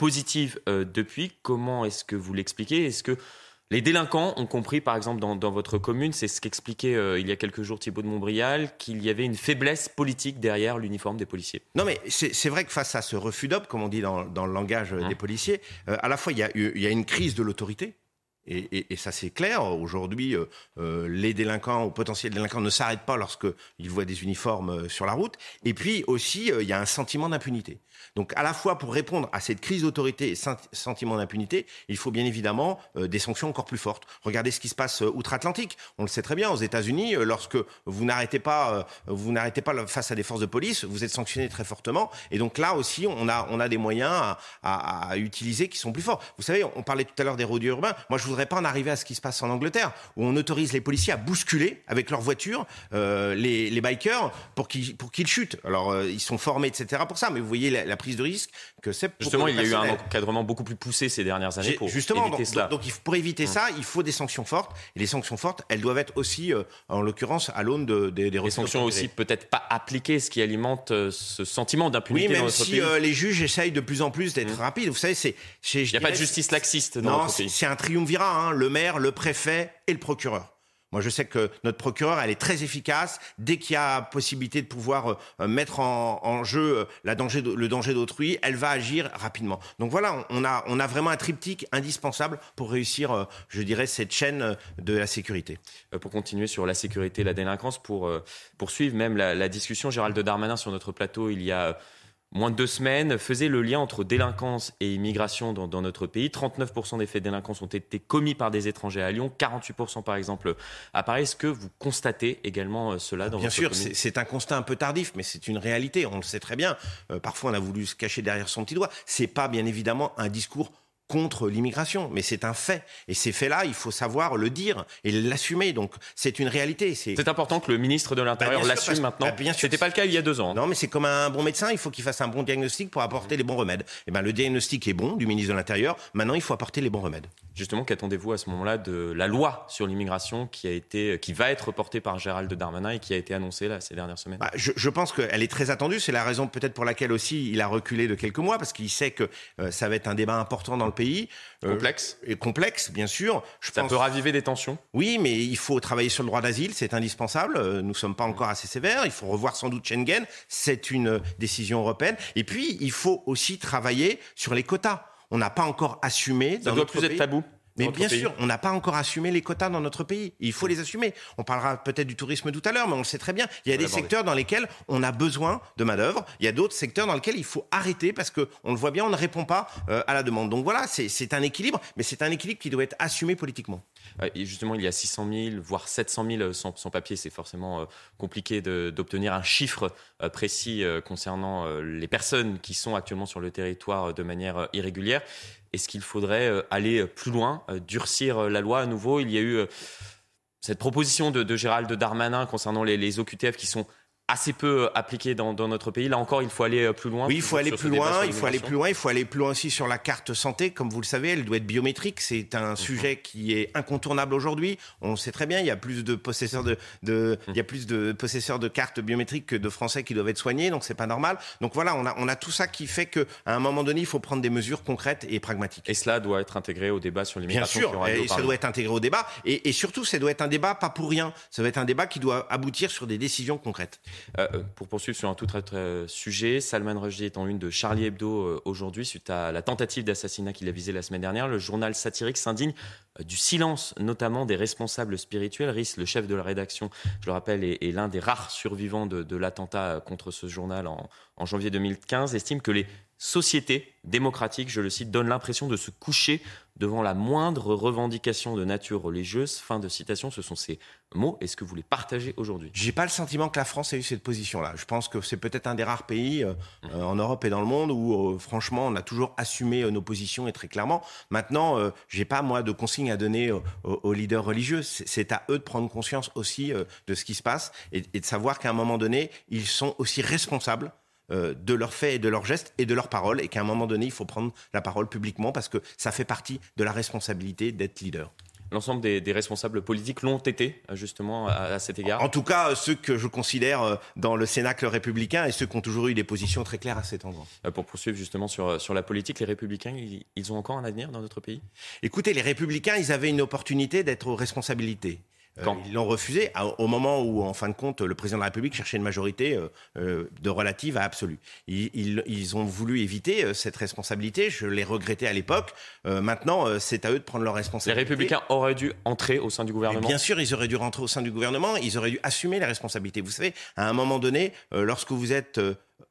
positive depuis. Comment est-ce que vous l'expliquez? Est-ce que les délinquants ont compris, par exemple, dans, votre commune, c'est ce qu'expliquait euh, il y a quelques jours Thibault de Montbrial, qu'il y avait une faiblesse politique derrière l'uniforme des policiers. Non, mais c'est vrai que face à ce refus d'op, comme on dit dans, le langage euh, des mmh. policiers, euh, à la fois il y, a, il y a une crise de l'autorité, et, ça, c'est clair. Aujourd'hui, les délinquants ou potentiels délinquants ne s'arrêtent pas lorsqu'ils voient des uniformes sur la route. Et puis aussi, il y a un sentiment d'impunité. Donc à la fois pour répondre à cette crise d'autorité et sentiment d'impunité, il faut bien évidemment euh, des sanctions encore plus fortes. Regardez ce qui se passe euh, outre-Atlantique. On le sait très bien aux États-Unis, euh, lorsque vous n'arrêtez pas, vous n'arrêtez pas face à des forces de police, vous êtes sanctionné très fortement. Et donc là aussi, on a, on a des moyens à, utiliser qui sont plus forts. Vous savez, on parlait tout à l'heure des rodés urbains. Moi, je voudrais pas en arriver à ce qui se passe en Angleterre, où on autorise les policiers à bousculer avec leur voiture les, les, bikers pour qu'ils pour qu'ils chutent. Alors, ils sont formés, etc. pour ça. Mais vous voyez la, la prise de risque que c'est Justement, il y a eu un encadrement beaucoup plus poussé ces dernières années pour justement, éviter donc, cela. Donc, pour éviter ça, il faut des sanctions fortes. Et les sanctions fortes, elles doivent être aussi, euh, en l'occurrence, à l'aune de, des Les sanctions aussi peut-être pas appliquées, ce qui alimente euh, ce sentiment d'impunité oui, même si euh, les juges essayent de plus en plus d'être mmh. rapides. Vous savez, c'est... Il n'y a pas de justice laxiste dans non, c'est un triumvirat. Hein, le maire, le préfet et le procureur. Moi, je sais que notre procureur, elle est très efficace. Dès qu'il y a possibilité de pouvoir euh, mettre en, jeu euh, le danger d'autrui, elle va agir rapidement. Donc voilà, on a, vraiment un triptyque indispensable pour réussir, euh, je dirais, cette chaîne de la sécurité. Pour continuer sur la sécurité, la délinquance, pour poursuivre même la, la discussion, Gérald Darmanin sur notre plateau, il y a moins de deux semaines, faisait le lien entre délinquance et immigration dans, notre pays. 39% des faits de délinquance ont été commis par des étrangers à Lyon, 48% par exemple à Paris. Est-ce que vous constatez également euh, cela dans Bien votre sûr, c'est un constat un peu tardif, mais c'est une réalité. On le sait très bien. Euh, parfois, on a voulu se cacher derrière son petit doigt. C'est pas bien évidemment un discours contre l'immigration, mais c'est un fait. Et ces faits-là, il faut savoir le dire et l'assumer. Donc, c'est une réalité. C'est important que le ministre de l'Intérieur bah, l'assume maintenant. Bah, bien sûr. C'était pas le cas il y a deux ans. Non, mais c'est comme un bon médecin. Il faut qu'il fasse un bon diagnostic pour apporter les bons remèdes. Et eh ben, le diagnostic est bon du ministre de l'Intérieur. Maintenant, il faut apporter les bons remèdes. Justement, qu'attendez-vous à ce moment-là de la loi sur l'immigration qui a été, qui va être portée par Gérald Darmanin et qui a été annoncée là ces dernières semaines? Bah, je, pense qu'elle est très attendue. C'est la raison peut-être pour laquelle aussi il a reculé de quelques mois parce qu'il sait que euh, ça va être un débat important dans le pays. Euh, complexe. Et complexe, bien sûr. Je ça peut raviver des tensions. Oui, mais il faut travailler sur le droit d'asile, c'est indispensable. Euh, nous ne sommes pas encore assez sévères. Il faut revoir sans doute Schengen. C'est une décision européenne. Et puis, il faut aussi travailler sur les quotas. On n'a pas encore assumé. Ça doit plus être tabou. Mais bien sûr, on n'a pas encore assumé les quotas dans notre pays. Il faut les assumer. On parlera peut-être du tourisme tout à l'heure, mais on le sait très bien. Il y a des secteurs dans lesquels on a besoin de main-d'œuvre. Il y a d'autres secteurs dans lesquels il faut arrêter parce qu'on le voit bien, on ne répond pas euh, à la demande. Donc voilà, c'est un équilibre, mais c'est un équilibre qui doit être assumé politiquement. Et justement, il y a 600 000, voire 700 000 sans, papier. C'est forcément euh, compliqué d'obtenir un chiffre euh, précis concernant les personnes qui sont actuellement sur le territoire de manière irrégulière. Est-ce qu'il faudrait euh, aller euh, plus loin, euh, durcir la loi à nouveau? Il y a eu cette proposition de, Gérald Darmanin concernant les, les OQTF qui sont assez peu appliqué dans, notre pays. Là encore, il faut aller plus loin. Oui, il faut aller plus loin. Il faut aller plus loin. Il faut aller plus loin aussi sur la carte santé. Comme vous le savez, elle doit être biométrique. C'est un mhm. sujet qui est incontournable aujourd'hui. On sait très bien. Il y a plus de possesseurs de, de mhm. il y a plus de possesseurs de cartes biométriques que de Français qui doivent être soignés. Donc c'est pas normal. Donc voilà, on a, on a tout ça qui fait qu'à un moment donné, il faut prendre des mesures concrètes et pragmatiques. Et cela doit être intégré au débat sur l'immigration. Bien sûr. Et ça doit être intégré au débat. Et, et surtout, ça doit être un débat pas pour rien. Ça doit être un débat qui doit aboutir sur des décisions concrètes. Euh, euh pour poursuivre sur un tout autre euh, sujet, Salman Rushdie est en une de Charlie Hebdo aujourd'hui suite à la tentative d'assassinat qu'il a visé la semaine dernière. Le journal satirique s'indigne du silence, notamment des responsables spirituels. Rhys, le chef de la rédaction, je le rappelle, est, l'un des rares survivants de, l'attentat contre ce journal en janvier 2015, estime que les société démocratique, je le cite, donne l'impression de se coucher devant la moindre revendication de nature religieuse. Fin de citation, ce sont ces mots. Est-ce que vous les partagez aujourd'hui J'ai pas le sentiment que la France ait eu cette position-là. Je pense que c'est peut-être un des rares pays euh, euh, en Europe et dans le monde où, euh, franchement, on a toujours assumé nos positions et très clairement. Maintenant, j'ai pas moi de consignes à donner aux, leaders religieux. C'est à eux de prendre conscience aussi de ce qui se passe et de savoir qu'à un moment donné, ils sont aussi responsables euh, de leurs faits et de leurs gestes et de leurs paroles, et qu'à un moment donné, il faut prendre la parole publiquement parce que ça fait partie de la responsabilité d'être leader. L'ensemble des, responsables politiques l'ont été, justement, à, cet égard En tout cas, ceux que je considère euh, dans le Cénacle républicain et ceux qui ont toujours eu des positions très claires à cet endroit. Euh, pour poursuivre justement sur, sur la politique, les républicains, ils ont encore un avenir dans notre pays? Écoutez, les républicains, ils avaient une opportunité d'être aux responsabilités. Euh, ils l'ont refusé au moment où, en fin de compte, le président de la République cherchait une majorité euh, euh, de relative à absolue. Ils, ont voulu éviter cette responsabilité. Je l'ai regretté à l'époque. maintenant, c'est à eux de prendre leur responsabilité. Les Républicains auraient dû entrer au sein du gouvernement. bien sûr, ils auraient dû rentrer au sein du gouvernement. Ils auraient dû assumer les responsabilités. Vous savez, à un moment donné, lorsque vous êtes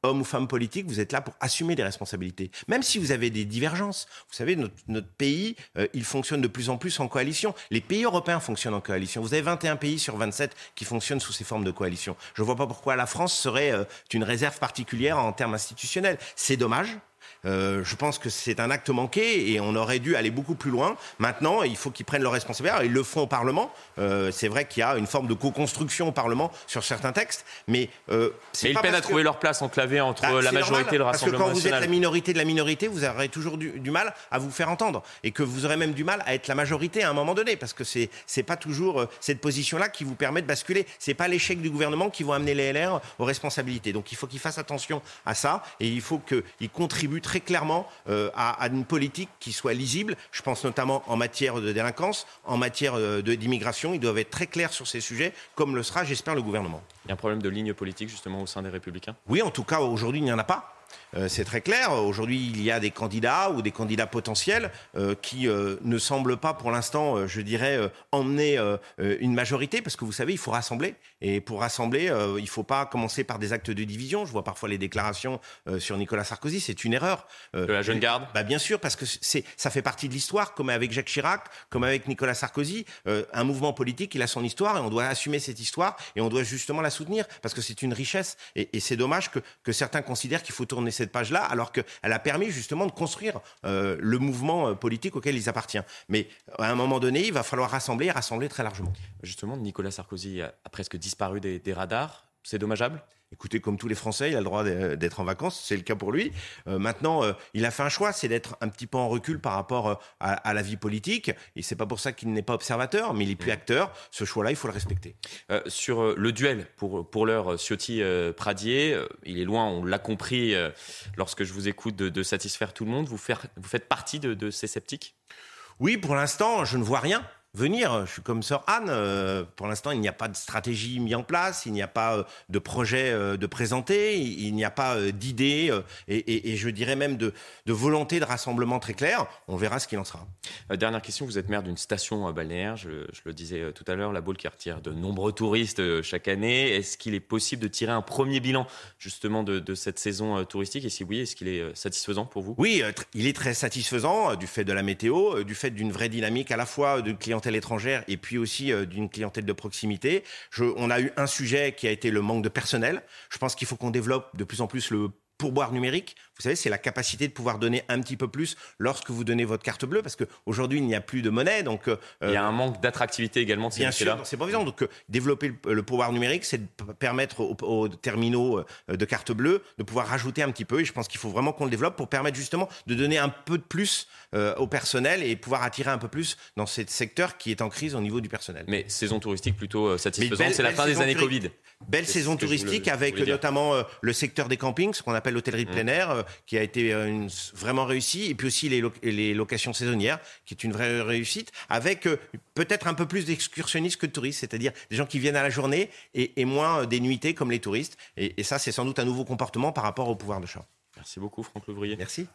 homme ou femme politique, vous êtes là pour assumer des responsabilités. Même si vous avez des divergences. Vous savez, notre, pays, euh, il fonctionne de plus en plus en coalition. Les pays européens fonctionnent en coalition. Vous avez 21 pays sur 27 qui fonctionnent sous ces formes de coalition. Je ne vois pas pourquoi la France serait euh, une réserve particulière en termes institutionnels. C'est dommage. Euh, je pense que c'est un acte manqué et on aurait dû aller beaucoup plus loin. Maintenant, il faut qu'ils prennent leurs responsabilités. Ils le font au Parlement. Euh, c'est vrai qu'il y a une forme de co-construction au Parlement sur certains textes, mais euh, c'est ils peinent à trouver leur place enclavée entre bah, la majorité et le Rassemblement national. Parce que quand vous êtes la minorité de la minorité, vous aurez toujours du, mal à vous faire entendre et que vous aurez même du mal à être la majorité à un moment donné, parce que c'est c'est pas toujours cette position-là qui vous permet de basculer. C'est pas l'échec du gouvernement qui va amener les LR aux responsabilités. Donc il faut qu'ils fassent attention à ça et il faut qu'ils contribuent très clairement euh, à, une politique qui soit lisible. Je pense notamment en matière de délinquance, en matière euh, d'immigration. Ils doivent être très clairs sur ces sujets, comme le sera, j'espère, le gouvernement. Il y a un problème de ligne politique justement au sein des Républicains? Oui, en tout cas, aujourd'hui, il n'y en a pas. Euh, c'est très clair. Aujourd'hui, il y a des candidats ou des candidats potentiels euh, qui euh, ne semblent pas, pour l'instant, je dirais, emmener une majorité, parce que vous savez, il faut rassembler. Et pour rassembler, il ne faut pas commencer par des actes de division. Je vois parfois les déclarations sur Nicolas Sarkozy, c'est une erreur. de la jeune garde bah, Bien sûr, parce que ça fait partie de l'histoire, comme avec Jacques Chirac, comme avec Nicolas Sarkozy. un mouvement politique, il a son histoire et on doit assumer cette histoire et on doit justement la soutenir, parce que c'est une richesse. Et, et c'est dommage que, que certains considèrent qu'il faut tourner cette page-là, alors qu'elle a permis justement de construire euh, le mouvement euh, politique auquel ils appartiennent. Mais à un moment donné, il va falloir rassembler rassembler très largement. Justement, Nicolas Sarkozy a, presque disparu des radars. C'est dommageable Écoutez, comme tous les Français, il a le droit d'être en vacances, c'est le cas pour lui. Euh, maintenant, euh, il a fait un choix, c'est d'être un petit peu en recul par rapport euh, à, la vie politique. Et c'est pas pour ça qu'il n'est pas observateur, mais il est plus mmh. acteur. Ce choix-là, il faut le respecter. sur le duel, pour, pour l'heure, Ciotti-Pradier, il est loin, on l'a compris lorsque je vous écoute, de, satisfaire tout le monde. Vous, vous faites partie de, de ces sceptiques? Oui, pour l'instant, je ne vois rien venir. Je suis comme Sœur Anne. Euh, pour l'instant, il n'y a pas de stratégie mise en place, il n'y a pas euh, de projet euh, de présenter, il, n'y a pas d'idée et, je dirais même de, volonté de rassemblement très clair. On verra ce qu'il en sera. dernière question, vous êtes maire d'une station balnéaire, je, le disais tout à l'heure, la Baule qui retire de nombreux touristes chaque année. Est-ce qu'il est possible de tirer un premier bilan justement de, cette saison touristique? Et si oui, est-ce qu'il est satisfaisant pour vous? Oui, il est très satisfaisant du fait de la météo, du fait d'une vraie dynamique à la fois de clientèle étrangère et puis aussi euh, d'une clientèle de proximité. On a eu un sujet qui a été le manque de personnel. Je pense qu'il faut qu'on développe de plus en plus le pourboire numérique. Vous savez, c'est la capacité de pouvoir donner un petit peu plus lorsque vous donnez votre carte bleue, parce qu'aujourd'hui, il n'y a plus de monnaie. Donc, euh, il y a un manque d'attractivité également de Bien sûr, c'est pas évident. Donc, euh, développer le, pouvoir numérique, c'est de permettre aux, terminaux euh, de carte bleue de pouvoir rajouter un petit peu. Et je pense qu'il faut vraiment qu'on le développe pour permettre justement de donner un peu de plus au personnel et pouvoir attirer un peu plus dans ce secteur qui est en crise au niveau du personnel. Mais saison touristique plutôt satisfaisante, c'est la fin des années Covid. Belle saison touristique avec notamment le secteur des campings, ce qu'on l'hôtellerie de plein mmh. air, qui a été euh, vraiment réussi, et puis aussi les, locations saisonnières, qui est une vraie réussite, avec euh, peut-être un peu plus d'excursionnistes que de touristes, c'est-à-dire des gens qui viennent à la journée et, moins euh, des nuitées comme les touristes. Et, et ça, c'est sans doute un nouveau comportement par rapport au pouvoir de chat. Merci beaucoup, Franck Louvrier. Merci.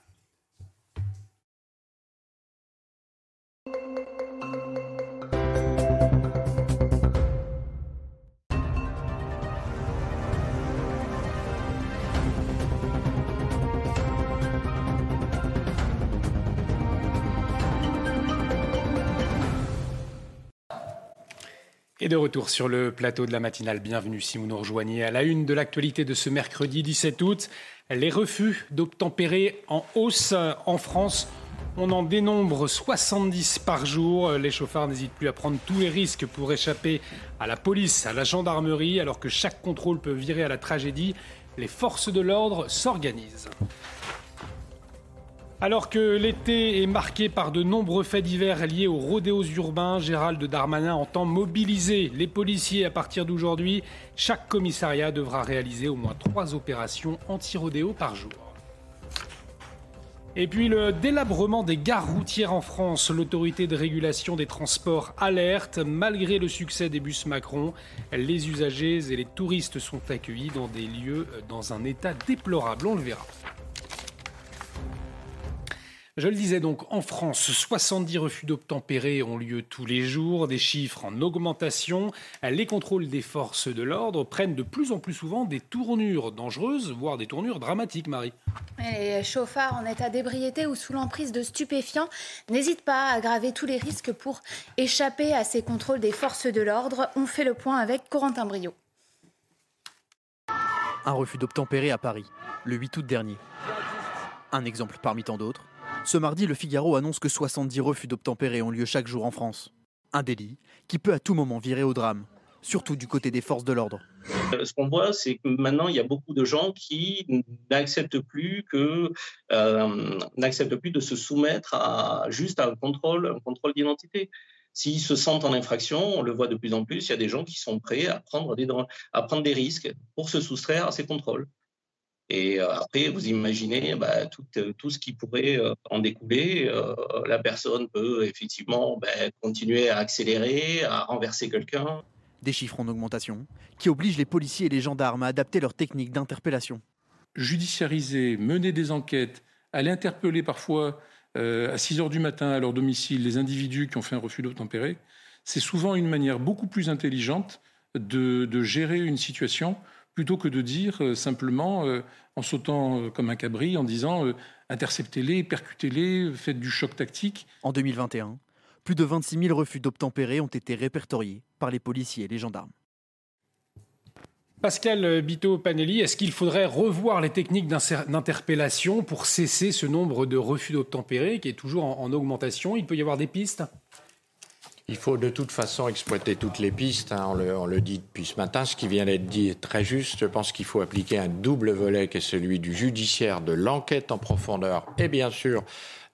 Et de retour sur le plateau de la matinale, bienvenue si vous nous rejoignez à la une de l'actualité de ce mercredi 17 août. Les refus d'obtempérer en hausse en France. On en dénombre 70 par jour. Les chauffards n'hésitent plus à prendre tous les risques pour échapper à la police, à la gendarmerie, alors que chaque contrôle peut virer à la tragédie. Les forces de l'ordre s'organisent. Alors que l'été est marqué par de nombreux faits divers liés aux rodéos urbains, Gérald Darmanin entend mobiliser les policiers à partir d'aujourd'hui. Chaque commissariat devra réaliser au moins trois opérations anti-rodéo par jour. Et puis le délabrement des gares routières en France. L'autorité de régulation des transports alerte. Malgré le succès des bus Macron, les usagers et les touristes sont accueillis dans des lieux dans un état déplorable. On le verra. Je le disais donc, en France, 70 refus d'obtempérer ont lieu tous les jours, des chiffres en augmentation. Les contrôles des forces de l'ordre prennent de plus en plus souvent des tournures dangereuses, voire des tournures dramatiques, Marie. Les chauffards en état d'ébriété ou sous l'emprise de stupéfiants n'hésitent pas à aggraver tous les risques pour échapper à ces contrôles des forces de l'ordre. On fait le point avec Corentin Brio. Un refus d'obtempérer à Paris, le 8 août dernier. Un exemple parmi tant d'autres. Ce mardi, le Figaro annonce que 70 refus d'obtempérer ont lieu chaque jour en France. Un délit qui peut à tout moment virer au drame, surtout du côté des forces de l'ordre. Euh, ce qu'on voit, c'est que maintenant, il y a beaucoup de gens qui n'acceptent plus euh, plus de se soumettre à juste à un contrôle, d'identité. S'ils se sentent en infraction, on le voit de plus en plus, il y a des gens qui sont prêts à prendre des risques pour se soustraire à ces contrôles. Et euh, après, vous imaginez bah, tout, euh, tout, ce qui pourrait euh, en découler. la personne peut effectivement bah, continuer à accélérer, à renverser quelqu'un. Des chiffres en augmentation qui obligent les policiers et les gendarmes à adapter leurs techniques d'interpellation. Judiciariser, mener des enquêtes, aller interpeller parfois à 6 heures du matin à leur domicile les individus qui ont fait un refus d'obtempérer, c'est souvent une manière beaucoup plus intelligente de, de gérer une situation plutôt que de dire euh, simplement, euh, en sautant euh, comme un cabri, en disant interceptez-les, percutez-les, faites du choc tactique. En 2021, plus de 26 000 refus d'obtempérer ont été répertoriés par les policiers et les gendarmes. Pascal Bito-Panelli, est-ce qu'il faudrait revoir les techniques d'interpellation pour cesser ce nombre de refus d'obtempérer qui est toujours en augmentation? Il peut y avoir des pistes? Il faut de toute façon exploiter toutes les pistes. Hein. On, le, dit depuis ce matin. Ce qui vient d'être dit est très juste. Je pense qu'il faut appliquer un double volet qui est celui du judiciaire, de l'enquête en profondeur et bien sûr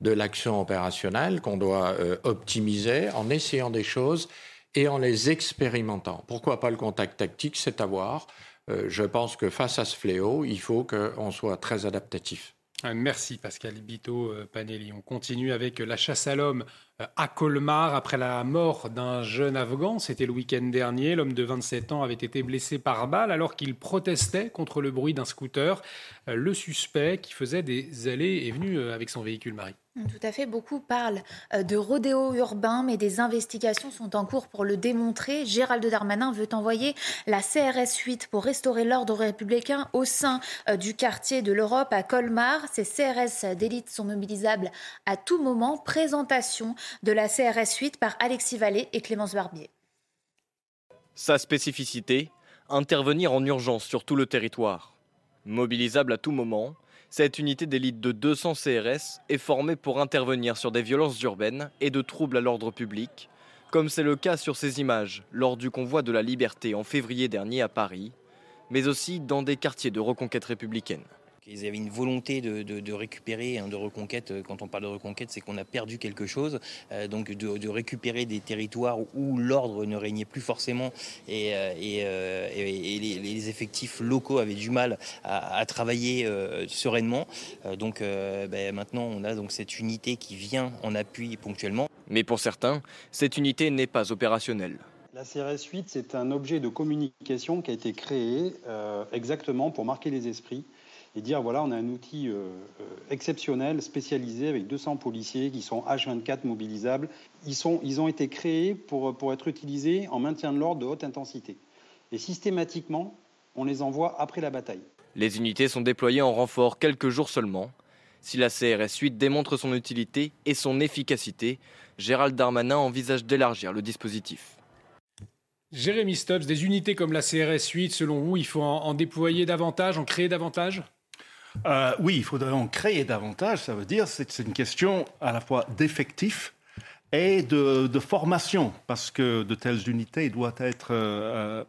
de l'action opérationnelle qu'on doit euh, optimiser en essayant des choses et en les expérimentant. Pourquoi pas le contact tactique? C'est à voir. Euh, je pense que face à ce fléau, il faut qu'on soit très adaptatif. Merci Pascal Bito Panelli. On continue avec la chasse à l'homme euh, à Colmar après la mort d'un jeune Afghan. C'était le week-end dernier. L'homme de 27 ans avait été blessé par balle alors qu'il protestait contre le bruit d'un scooter. Euh, le suspect qui faisait des allées est venu euh, avec son véhicule Marie. Tout à fait. Beaucoup parlent de rodéo urbain, mais des investigations sont en cours pour le démontrer. Gérald Darmanin veut envoyer la CRS 8 pour restaurer l'ordre républicain au sein du quartier de l'Europe à Colmar. Ces CRS d'élite sont mobilisables à tout moment. Présentation de la CRS 8 par Alexis Vallée et Clémence Barbier. Sa spécificité intervenir en urgence sur tout le territoire. Mobilisable à tout moment, cette unité d'élite de 200 CRS est formée pour intervenir sur des violences urbaines et de troubles à l'ordre public, comme c'est le cas sur ces images lors du convoi de la liberté en février dernier à Paris, mais aussi dans des quartiers de reconquête républicaine. Ils avaient une volonté de, récupérer, hein, de reconquête. Quand on parle de reconquête, c'est qu'on a perdu quelque chose. Euh, donc de, récupérer des territoires où l'ordre ne régnait plus forcément et, euh, euh, les, effectifs locaux avaient du mal à, travailler sereinement. donc ben, maintenant, on a donc cette unité qui vient en appui ponctuellement. Mais pour certains, cette unité n'est pas opérationnelle. La CRS 8, c'est un objet de communication qui a été créé exactement pour marquer les esprits et dire voilà, on a un outil euh, euh, exceptionnel, spécialisé, avec 200 policiers qui sont H24 mobilisables. Ils, sont, ils ont été créés pour, pour être utilisés en maintien de l'ordre de haute intensité. Et systématiquement, on les envoie après la bataille. Les unités sont déployées en renfort quelques jours seulement. Si la CRS 8 démontre son utilité et son efficacité, Gérald Darmanin envisage d'élargir le dispositif. Jérémy Stubbs, des unités comme la CRS 8, selon vous, il faut en, déployer davantage, en créer davantage? Euh, Oui, il faudrait en créer davantage. Ça veut dire que c'est une question à la fois d'effectifs et de, formation, parce que de telles unités doivent être euh,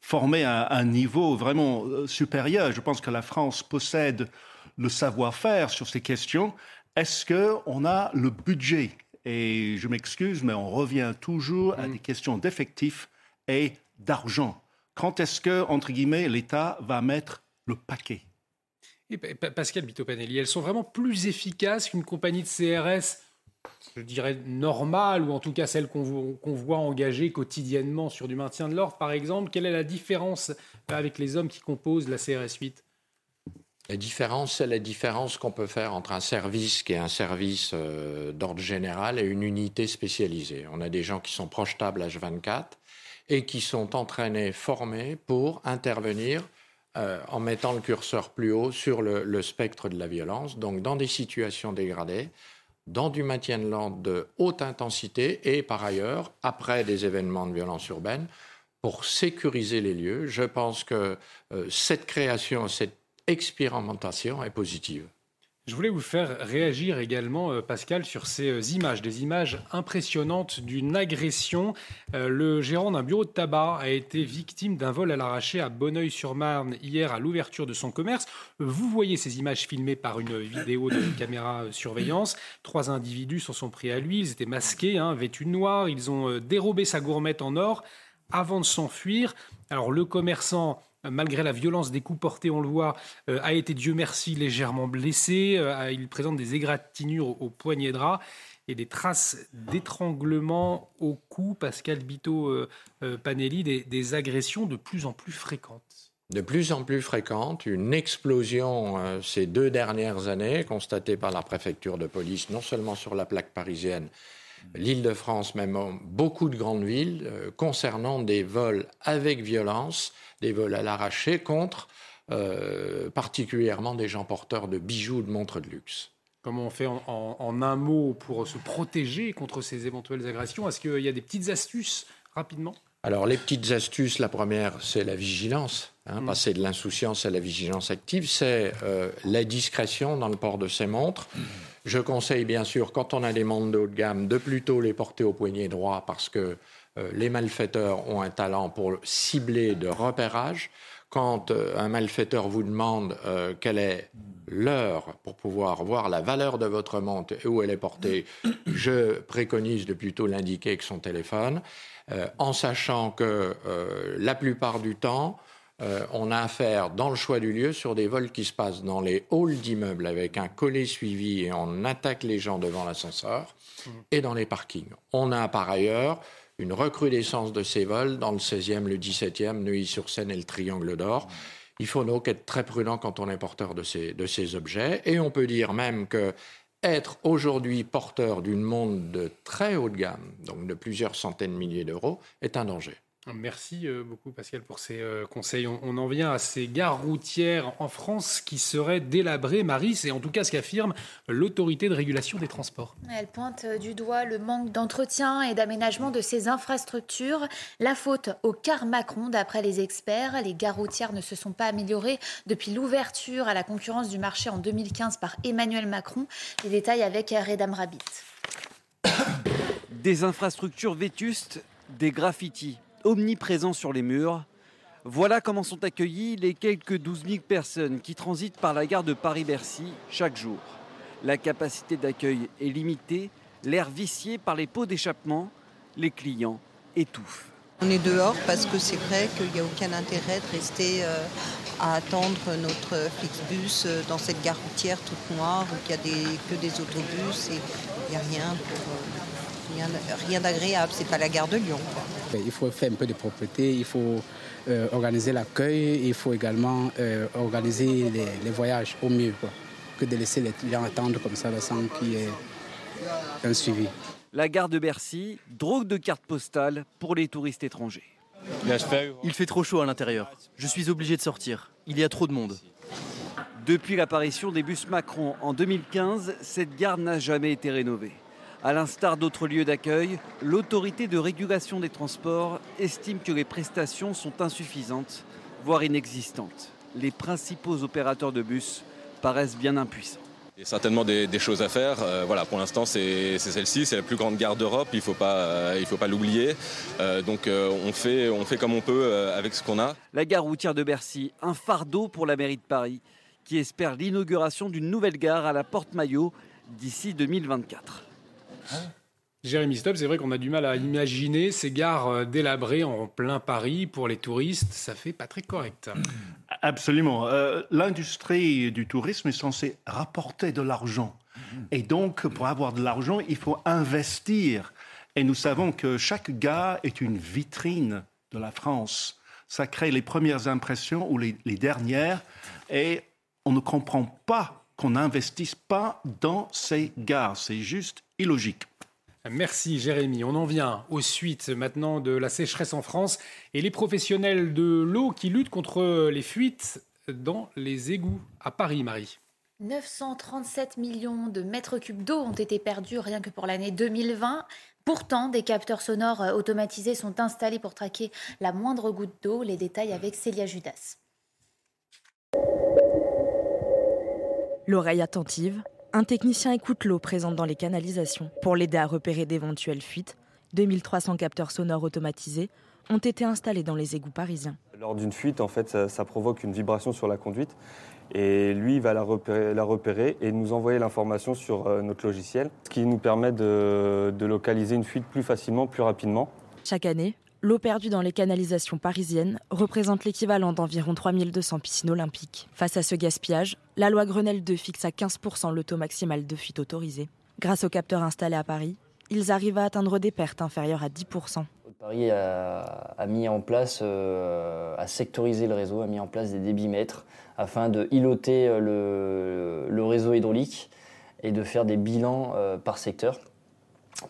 formées à un niveau vraiment euh, supérieur. Je pense que la France possède le savoir-faire sur ces questions. Est-ce qu'on a le budget? Et je m'excuse, mais on revient toujours à mm. des questions d'effectifs et d'argent. Quand est-ce que, entre guillemets, l'État va mettre le paquet? Pascal Bitopanelli, elles sont vraiment plus efficaces qu'une compagnie de CRS, je dirais normale, ou en tout cas celle qu'on voit engagée quotidiennement sur du maintien de l'ordre, par exemple. Quelle est la différence avec les hommes qui composent la CRS 8 la différence, c'est la différence qu'on peut faire entre un service qui est un service euh, d'ordre général et une unité spécialisée. On a des gens qui sont projetables H24 et qui sont entraînés, formés pour intervenir euh, en mettant le curseur plus haut sur le, spectre de la violence, donc dans des situations dégradées, dans du maintien de l'ordre de haute intensité et par ailleurs, après des événements de violence urbaine, pour sécuriser les lieux. Je pense que euh, cette création, cette expérimentation est positive. Je voulais vous faire réagir également, euh, Pascal, sur ces euh, images, des images impressionnantes d'une agression. Euh, le gérant d'un bureau de tabac a été victime d'un vol à l'arraché à Bonneuil-sur-Marne hier à l'ouverture de son commerce. Vous voyez ces images filmées par une vidéo de caméra surveillance. Trois individus s'en sont pris à lui. Ils étaient masqués, hein, vêtus de noir. Ils ont dérobé sa gourmette en or avant de s'enfuir. Alors le commerçant malgré la violence des coups portés, on le voit, euh, a été, Dieu merci, légèrement blessé. Euh, il présente des égratignures au, poignet de ras et des traces d'étranglement au cou. Pascal Bito euh, Panelli, des, agressions de plus en plus fréquentes. De plus en plus fréquentes, une explosion ces deux dernières années constatée par la préfecture de police, non seulement sur la plaque parisienne, l'Île-de-France, même beaucoup de grandes villes, concernant des vols avec violence des vols à l'arraché contre euh, particulièrement des gens porteurs de bijoux, de montres de luxe. Comment on fait en, un mot pour se protéger contre ces éventuelles agressions? Est-ce qu'il y a des petites astuces rapidement? Alors, les petites astuces, la première, c'est la vigilance. Hein, mm. Passer de l'insouciance à la vigilance active, c'est euh, la discrétion dans le port de ces montres. Je conseille, bien sûr, quand on a des montres de haut de gamme, de plutôt les porter au poignet droit parce que les malfaiteurs ont un talent pour cibler de repérage. Quand euh, un malfaiteur vous demande euh, quelle est l'heure pour pouvoir voir la valeur de votre montre et où elle est portée, je préconise de plutôt l'indiquer avec son téléphone, en sachant que la plupart du temps, on a affaire dans le choix du lieu sur des vols qui se passent dans les halls d'immeubles avec un collet suivi et on attaque les gens devant l'ascenseur et dans les parkings. On a par ailleurs une recrudescence de ces vols dans le 16e, le 17e, Neuilly-sur-Seine et le Triangle d'Or. Il faut donc être très prudent quand on est porteur de ces, objets. Et on peut dire même que être aujourd'hui porteur d'une montre de très haut de gamme, donc de plusieurs centaines de milliers d'euros, est un danger. Merci euh, beaucoup Pascal pour ces euh, conseils. On, en vient à ces gares routières en France qui seraient délabrées. Marie, c'est en tout cas ce qu'affirme l'autorité de régulation des transports. Elle pointe du doigt le manque d'entretien et d'aménagement de ces infrastructures. La faute au car Macron, d'après les experts. Les gares routières ne se sont pas améliorées depuis l'ouverture à la concurrence du marché en 2015 par Emmanuel Macron. Les détails avec Redam Rabbit. [coughs] Des infrastructures vétustes, des graffitis omniprésent sur les murs. Voilà comment sont accueillis les quelques 12 000 personnes qui transitent par la gare de Paris-Bercy chaque jour. La capacité d'accueil est limitée, l'air vicié par les pots d'échappement, les clients étouffent. On est dehors parce que c'est vrai qu'il n'y a aucun intérêt de rester euh, à attendre notre Flixbus euh, dans cette gare routière toute noire où il n'y a que des autobus et il n'y a rien pour, euh, rien, d'agréable. C'est pas la gare de Lyon. Il faut faire un peu de propreté, il faut euh, organiser l'accueil, il faut également euh, organiser les, voyages au mieux, que de laisser les gens attendre comme ça sans qu'il y ait un suivi. La gare de Bercy, drogue de carte postale pour les touristes étrangers. Il fait trop chaud à l'intérieur. Je suis obligé de sortir. Il y a trop de monde. Depuis l'apparition des bus Macron en 2015, cette gare n'a jamais été rénovée. À l'instar d'autres lieux d'accueil, l'autorité de régulation des transports estime que les prestations sont insuffisantes, voire inexistantes. Les principaux opérateurs de bus paraissent bien impuissants. Il y a certainement des, choses à faire. Euh, voilà, pour l'instant, c'est celle-ci, c'est la plus grande gare d'Europe. Il ne faut pas, euh, l'oublier. Euh, donc, on fait, on fait comme on peut avec ce qu'on a. La gare routière de Bercy, un fardeau pour la mairie de Paris, qui espère l'inauguration d'une nouvelle gare à la Porte Maillot d'ici 2024. Jérémy Stop, c'est vrai qu'on a du mal à imaginer ces gares euh, délabrées en plein Paris pour les touristes. Ça fait pas très correct. Absolument. Euh, l'industrie du tourisme est censée rapporter de l'argent. Et donc, pour avoir de l'argent, il faut investir. Et nous savons que chaque gare est une vitrine de la France. Ça crée les premières impressions ou les, les dernières. Et on ne comprend pas qu'on n'investisse pas dans ces gares. C'est juste illogique. Merci Jérémy. On en vient aux suites maintenant de la sécheresse en France et les professionnels de l'eau qui luttent contre les fuites dans les égouts à Paris, Marie. 937 millions de mètres cubes d'eau ont été perdus rien que pour l'année 2020. Pourtant, des capteurs sonores automatisés sont installés pour traquer la moindre goutte d'eau. Les détails avec Célia Judas. L'oreille attentive, un technicien écoute l'eau présente dans les canalisations pour l'aider à repérer d'éventuelles fuites. 2300 capteurs sonores automatisés ont été installés dans les égouts parisiens. Lors d'une fuite, en fait, ça, provoque une vibration sur la conduite. Et lui, il va la repérer, et nous envoyer l'information sur euh, notre logiciel, ce qui nous permet de localiser une fuite plus facilement, plus rapidement. Chaque année, L'eau perdue dans les canalisations parisiennes représente l'équivalent d'environ 3200 piscines olympiques. Face à ce gaspillage, la loi Grenelle 2 fixe à 15% le taux maximal de fuite autorisé. Grâce aux capteurs installés à Paris, ils arrivent à atteindre des pertes inférieures à 10%. Paris a, mis en place, euh, a sectorisé le réseau, a mis en place des débitmètres afin de iloter euh, le, réseau hydraulique et de faire des bilans euh, par secteur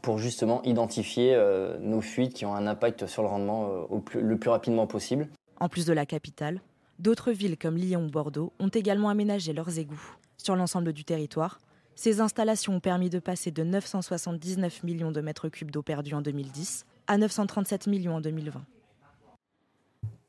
pour justement identifier euh, nos fuites qui ont un impact sur le rendement euh, le plus rapidement possible. En plus de la capitale, d'autres villes comme Lyon ou Bordeaux ont également aménagé leurs égouts. Sur l'ensemble du territoire, ces installations ont permis de passer de 979 millions de mètres cubes d'eau perdue en 2010 à 937 millions en 2020.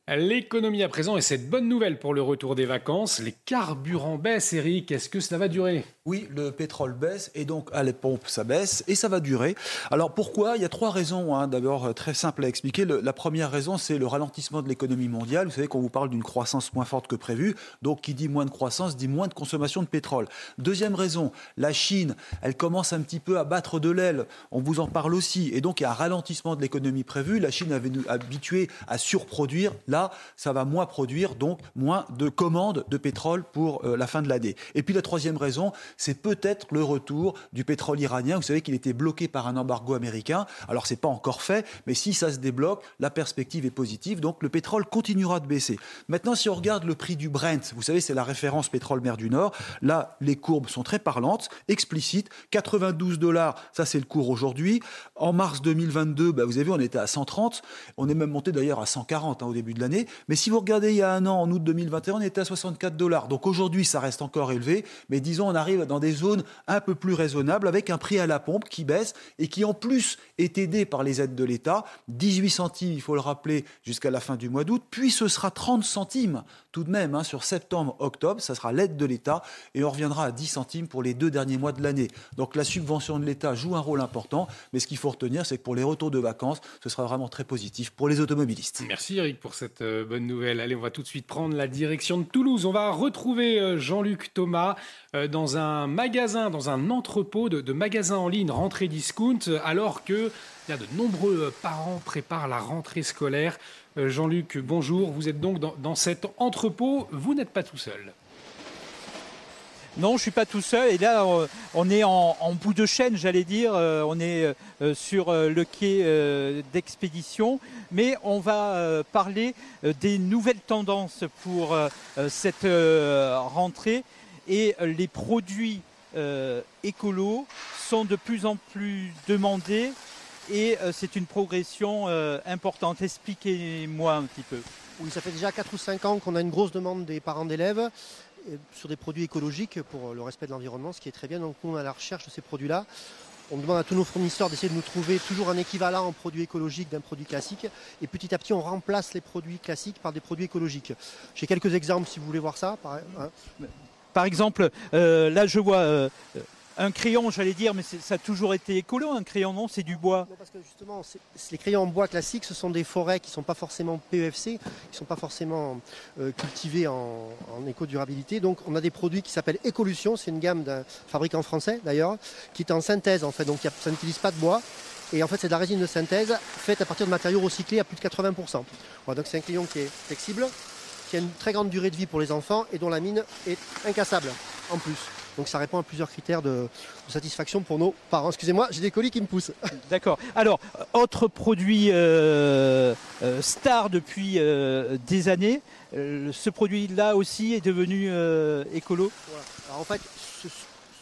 L'économie à présent et cette bonne nouvelle pour le retour des vacances. Les carburants baissent, Eric. Est-ce que ça va durer? Oui, le pétrole baisse et donc à les pompes ça baisse et ça va durer. Alors pourquoi? Il y a trois raisons. Hein. D'abord, euh, très simple à expliquer. la première raison, c'est le ralentissement de l'économie mondiale. Vous savez qu'on vous parle d'une croissance moins forte que prévu. Donc qui dit moins de croissance dit moins de consommation de pétrole. Deuxième raison, la Chine, elle commence un petit peu à battre de l'aile. On vous en parle aussi. Et donc il y a un ralentissement de l'économie prévu. La Chine avait habitué à surproduire Là, ça va moins produire, donc moins de commandes de pétrole pour euh, la fin de l'année. Et puis la troisième raison, c'est peut-être le retour du pétrole iranien. Vous savez qu'il était bloqué par un embargo américain. Alors c'est pas encore fait, mais si ça se débloque, la perspective est positive. Donc le pétrole continuera de baisser. Maintenant, si on regarde le prix du Brent, vous savez, c'est la référence pétrole mer du Nord. Là, les courbes sont très parlantes, explicites. 92 dollars, ça c'est le cours aujourd'hui. En mars 2022, bah, vous avez vu, on était à 130. On est même monté d'ailleurs à 140 hein, au début de l'année. Mais si vous regardez il y a un an, en août 2021, on était à 64 dollars. Donc aujourd'hui, ça reste encore élevé, mais disons, on arrive dans des zones un peu plus raisonnables avec un prix à la pompe qui baisse et qui en plus est aidé par les aides de l'État. 18 centimes, il faut le rappeler, jusqu'à la fin du mois d'août, puis ce sera 30 centimes tout de même hein, sur septembre, octobre, ça sera l'aide de l'État et on reviendra à 10 centimes pour les deux derniers mois de l'année. Donc la subvention de l'État joue un rôle important, mais ce qu'il faut retenir, c'est que pour les retours de vacances, ce sera vraiment très positif pour les automobilistes. Merci Eric pour cette euh, bonne nouvelle. Allez, on va tout de suite prendre la direction de Toulouse. On va retrouver euh, Jean-Luc Thomas euh, dans un magasin, dans un entrepôt de, magasins en ligne rentrée discount, alors que de nombreux parents préparent la rentrée scolaire. Jean-Luc, bonjour. Vous êtes donc dans cet entrepôt. Vous n'êtes pas tout seul. Non, je ne suis pas tout seul. Et là, euh, on est en, bout de chaîne, j'allais dire. Euh, on est euh, sur le quai d'expédition. Mais on va parler des nouvelles tendances pour cette rentrée. Et les produits écolos sont de plus en plus demandés. Et c'est une progression importante. Expliquez-moi un petit peu. Oui, ça fait déjà 4 ou 5 ans qu'on a une grosse demande des parents d'élèves sur des produits écologiques pour le respect de l'environnement, ce qui est très bien. Donc on est à la recherche de ces produits-là. on demande à tous nos fournisseurs d'essayer de nous trouver toujours un équivalent en produit écologique d'un produit classique. Et petit à petit, on remplace les produits classiques par des produits écologiques. J'ai quelques exemples si vous voulez voir ça. Hein. Par exemple, euh, là je vois euh, un crayon, j'allais dire, mais ça a toujours été écolo, un crayon, non? C'est du bois. parce que justement, les crayons en bois classiques, ce sont des forêts qui ne sont pas forcément PEFC, qui ne sont pas forcément euh, cultivées en, éco-durabilité. Donc, on a des produits qui s'appellent Écolution, c'est une gamme d'un fabricant français d'ailleurs, qui est en synthèse en fait, donc ça n'utilise pas de bois. Et en fait, c'est de la résine de synthèse faite à partir de matériaux recyclés à plus de 80%. donc, c'est un crayon qui est flexible, qui a une très grande durée de vie pour les enfants et dont la mine est incassable en plus. Donc ça répond à plusieurs critères de, satisfaction pour nos parents. Excusez-moi, j'ai des colis qui me poussent. [laughs] D'accord. Alors, autre produit euh, euh, star depuis euh, des années, ce produit-là aussi est devenu écolo? Alors en fait, ce,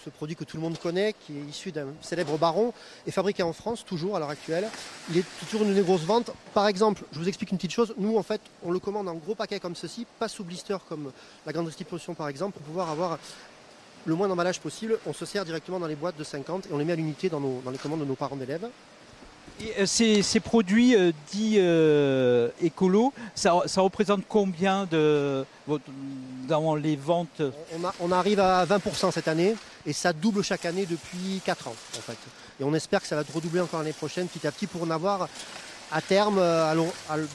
produit que tout le monde connaît, qui est issu d'un célèbre baron, est fabriqué en France toujours à l'heure actuelle. Il est toujours une grosse vente. Par exemple, je vous explique une petite chose. Nous, en fait, on le commande en gros paquet comme ceci, pas sous blister comme la grande distribution par exemple, pour pouvoir avoir le moins d'emballage possible. On se sert directement dans les boîtes de 50 et on les met à l'unité dans, les commandes de nos parents d'élèves. Et euh, ces, produits euh, dits euh, écolos, ça, représente combien de, dans les ventes? On, arrive à 20% cette année et ça double chaque année depuis 4 ans en fait. Et on espère que ça va redoubler encore l'année prochaine petit à petit pour en avoir à terme,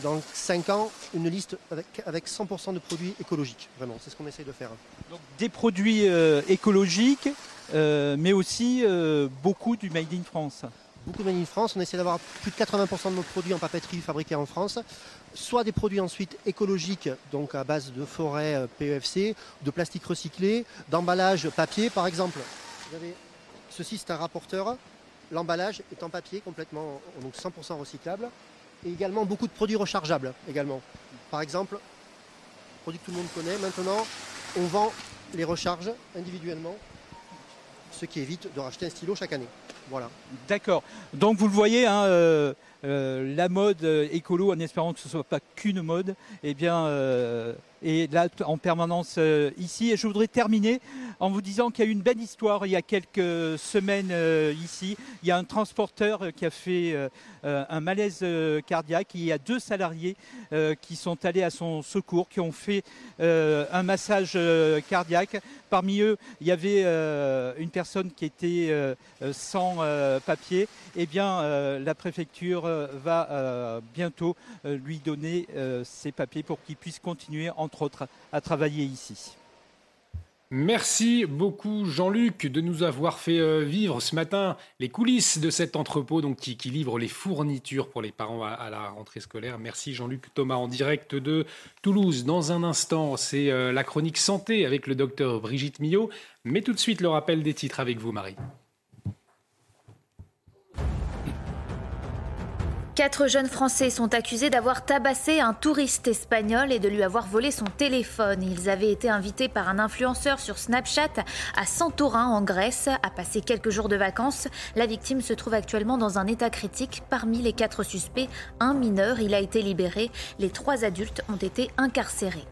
dans 5 ans, une liste avec, 100% de produits écologiques. Vraiment, c'est ce qu'on essaye de faire. Donc, des produits euh, écologiques, mais aussi beaucoup du Made in France. Beaucoup de Made in France. On essaie d'avoir plus de 80% de nos produits en papeterie fabriqués en France. Soit des produits ensuite écologiques, donc à base de forêt PEFC, de plastique recyclé, d'emballage papier par exemple. Ceci, c'est un rapporteur L'emballage est en papier complètement, donc 100% recyclable. Et également beaucoup de produits rechargeables également. Par exemple, produit que tout le monde connaît, maintenant on vend les recharges individuellement, ce qui évite de racheter un stylo chaque année. Voilà. D'accord. Donc vous le voyez, hein, euh, euh, la mode euh, écolo, en espérant que ce ne soit pas qu'une mode, eh bien, est là en permanence ici. Et je voudrais terminer en vous disant qu'il y a eu une belle histoire il y a quelques semaines ici. Il y a un transporteur qui a fait un malaise cardiaque. Il y a deux salariés qui sont allés à son secours, qui ont fait un massage cardiaque. Parmi eux, il y avait une personne qui était sans papier. Eh bien, la préfecture va bientôt lui donner ses papiers pour qu'il puisse continuer, entre autres, à travailler ici. Merci beaucoup Jean-Luc de nous avoir fait euh, vivre ce matin les coulisses de cet entrepôt donc, qui, livre les fournitures pour les parents à, la rentrée scolaire. Merci Jean-Luc Thomas en direct de Toulouse. Dans un instant, c'est euh, la chronique santé avec le docteur Brigitte Millot. Mais tout de suite, le rappel des titres avec vous Marie. Quatre jeunes Français sont accusés d'avoir tabassé un touriste espagnol et de lui avoir volé son téléphone. Ils avaient été invités par un influenceur sur Snapchat à Santorin en Grèce à passer quelques jours de vacances. La victime se trouve actuellement dans un état critique. Parmi les quatre suspects, un mineur, il a été libéré. Les trois adultes ont été incarcérés.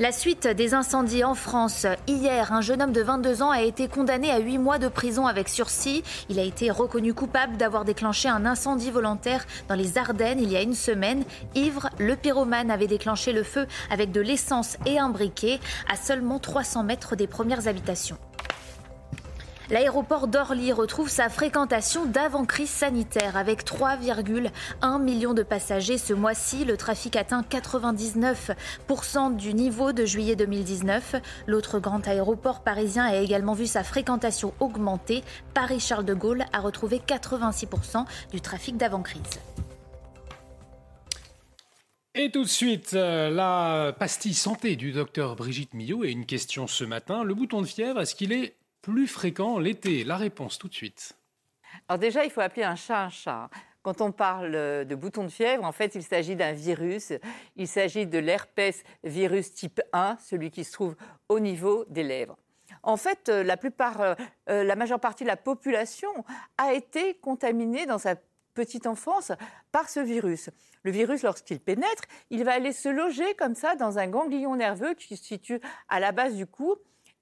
La suite des incendies en France. Hier, un jeune homme de 22 ans a été condamné à 8 mois de prison avec sursis. Il a été reconnu coupable d'avoir déclenché un incendie volontaire dans les Ardennes il y a une semaine. Ivre, le pyromane avait déclenché le feu avec de l'essence et un briquet à seulement 300 mètres des premières habitations. L'aéroport d'Orly retrouve sa fréquentation d'avant-crise sanitaire avec 3,1 millions de passagers ce mois-ci. Le trafic atteint 99% du niveau de juillet 2019. L'autre grand aéroport parisien a également vu sa fréquentation augmenter. Paris-Charles de Gaulle a retrouvé 86% du trafic d'avant-crise. Et tout de suite, euh, la pastille santé du docteur Brigitte Millot et une question ce matin. Le bouton de fièvre, est-ce qu'il est plus fréquent l'été La réponse tout de suite. Alors déjà, il faut appeler un chat un chat. Quand on parle de bouton de fièvre, en fait, il s'agit d'un virus. Il s'agit de l'herpès virus type 1, celui qui se trouve au niveau des lèvres. En fait, euh, la plupart, euh, euh, la majeure partie de la population a été contaminée dans sa petite enfance par ce virus. Le virus, lorsqu'il pénètre, il va aller se loger comme ça dans un ganglion nerveux qui se situe à la base du cou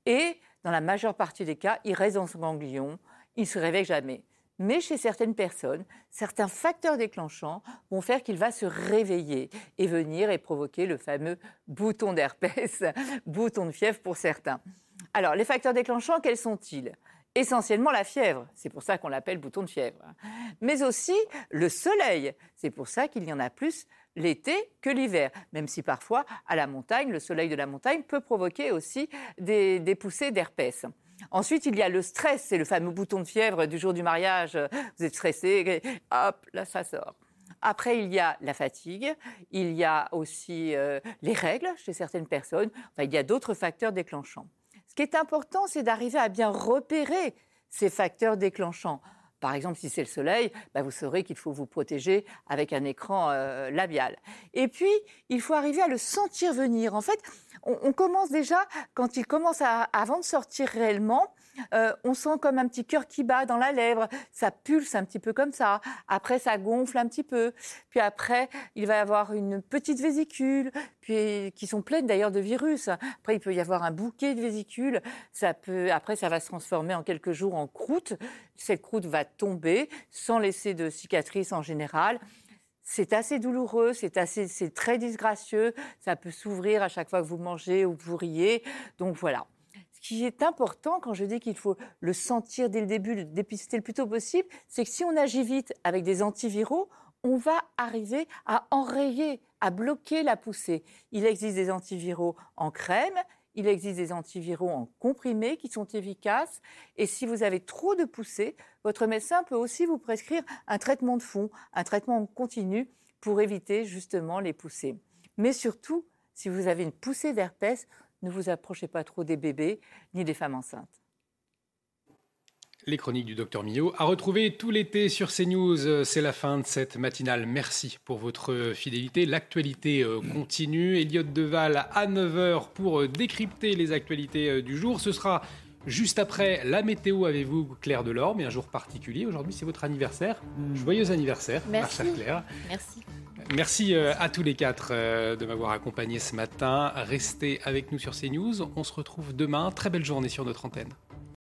et dans la majeure partie des cas, il reste dans ce ganglion, il ne se réveille jamais. Mais chez certaines personnes, certains facteurs déclenchants vont faire qu'il va se réveiller et venir et provoquer le fameux bouton d'herpès, [laughs] bouton de fièvre pour certains. Alors, les facteurs déclenchants, quels sont-ils? Essentiellement la fièvre, c'est pour ça qu'on l'appelle bouton de fièvre. Mais aussi le soleil, c'est pour ça qu'il y en a plus l'été que l'hiver, même si parfois à la montagne, le soleil de la montagne peut provoquer aussi des, poussées d'herpès. Ensuite, il y a le stress, c'est le fameux bouton de fièvre du jour du mariage. Vous êtes stressé, hop, là ça sort. Après, il y a la fatigue, il y a aussi euh, les règles chez certaines personnes, il y a d'autres facteurs déclenchants. Ce qui est important, c'est d'arriver à bien repérer ces facteurs déclenchants. Par exemple, si c'est le soleil, bah, vous saurez qu'il faut vous protéger avec un écran euh, labial. Et puis, il faut arriver à le sentir venir. En fait, on, commence déjà, quand il commence à, avant de sortir réellement, euh, on sent comme un petit cœur qui bat dans la lèvre, ça pulse un petit peu comme ça. Après, ça gonfle un petit peu. Puis après, il va y avoir une petite vésicule, puis qui sont pleines d'ailleurs de virus. Après, il peut y avoir un bouquet de vésicules. Ça peut, après, ça va se transformer en quelques jours en croûte. Cette croûte va tomber sans laisser de cicatrices en général. C'est assez douloureux, c'est assez, c'est très disgracieux. Ça peut s'ouvrir à chaque fois que vous mangez ou que vous riez. Donc voilà. Ce qui est important quand je dis qu'il faut le sentir dès le début, le dépister le plus tôt possible, c'est que si on agit vite avec des antiviraux, on va arriver à enrayer, à bloquer la poussée. Il existe des antiviraux en crème, il existe des antiviraux en comprimés qui sont efficaces. Et si vous avez trop de poussées, votre médecin peut aussi vous prescrire un traitement de fond, un traitement continu pour éviter justement les poussées. Mais surtout, si vous avez une poussée d'herpès, ne vous approchez pas trop des bébés ni des femmes enceintes. Les chroniques du docteur Millot à retrouver tout l'été sur CNews. C'est la fin de cette matinale. Merci pour votre fidélité. L'actualité euh, continue. Elliot Deval à 9h pour euh, décrypter les actualités euh, du jour. Ce sera juste après la météo avec vous, Claire Delorme, et un jour particulier. Aujourd'hui, c'est votre anniversaire. Hmm. Joyeux anniversaire, Merci. ma Claire. Merci. Merci à tous les quatre de m'avoir accompagné ce matin. Restez avec nous sur CNews. On se retrouve demain. Très belle journée sur notre antenne.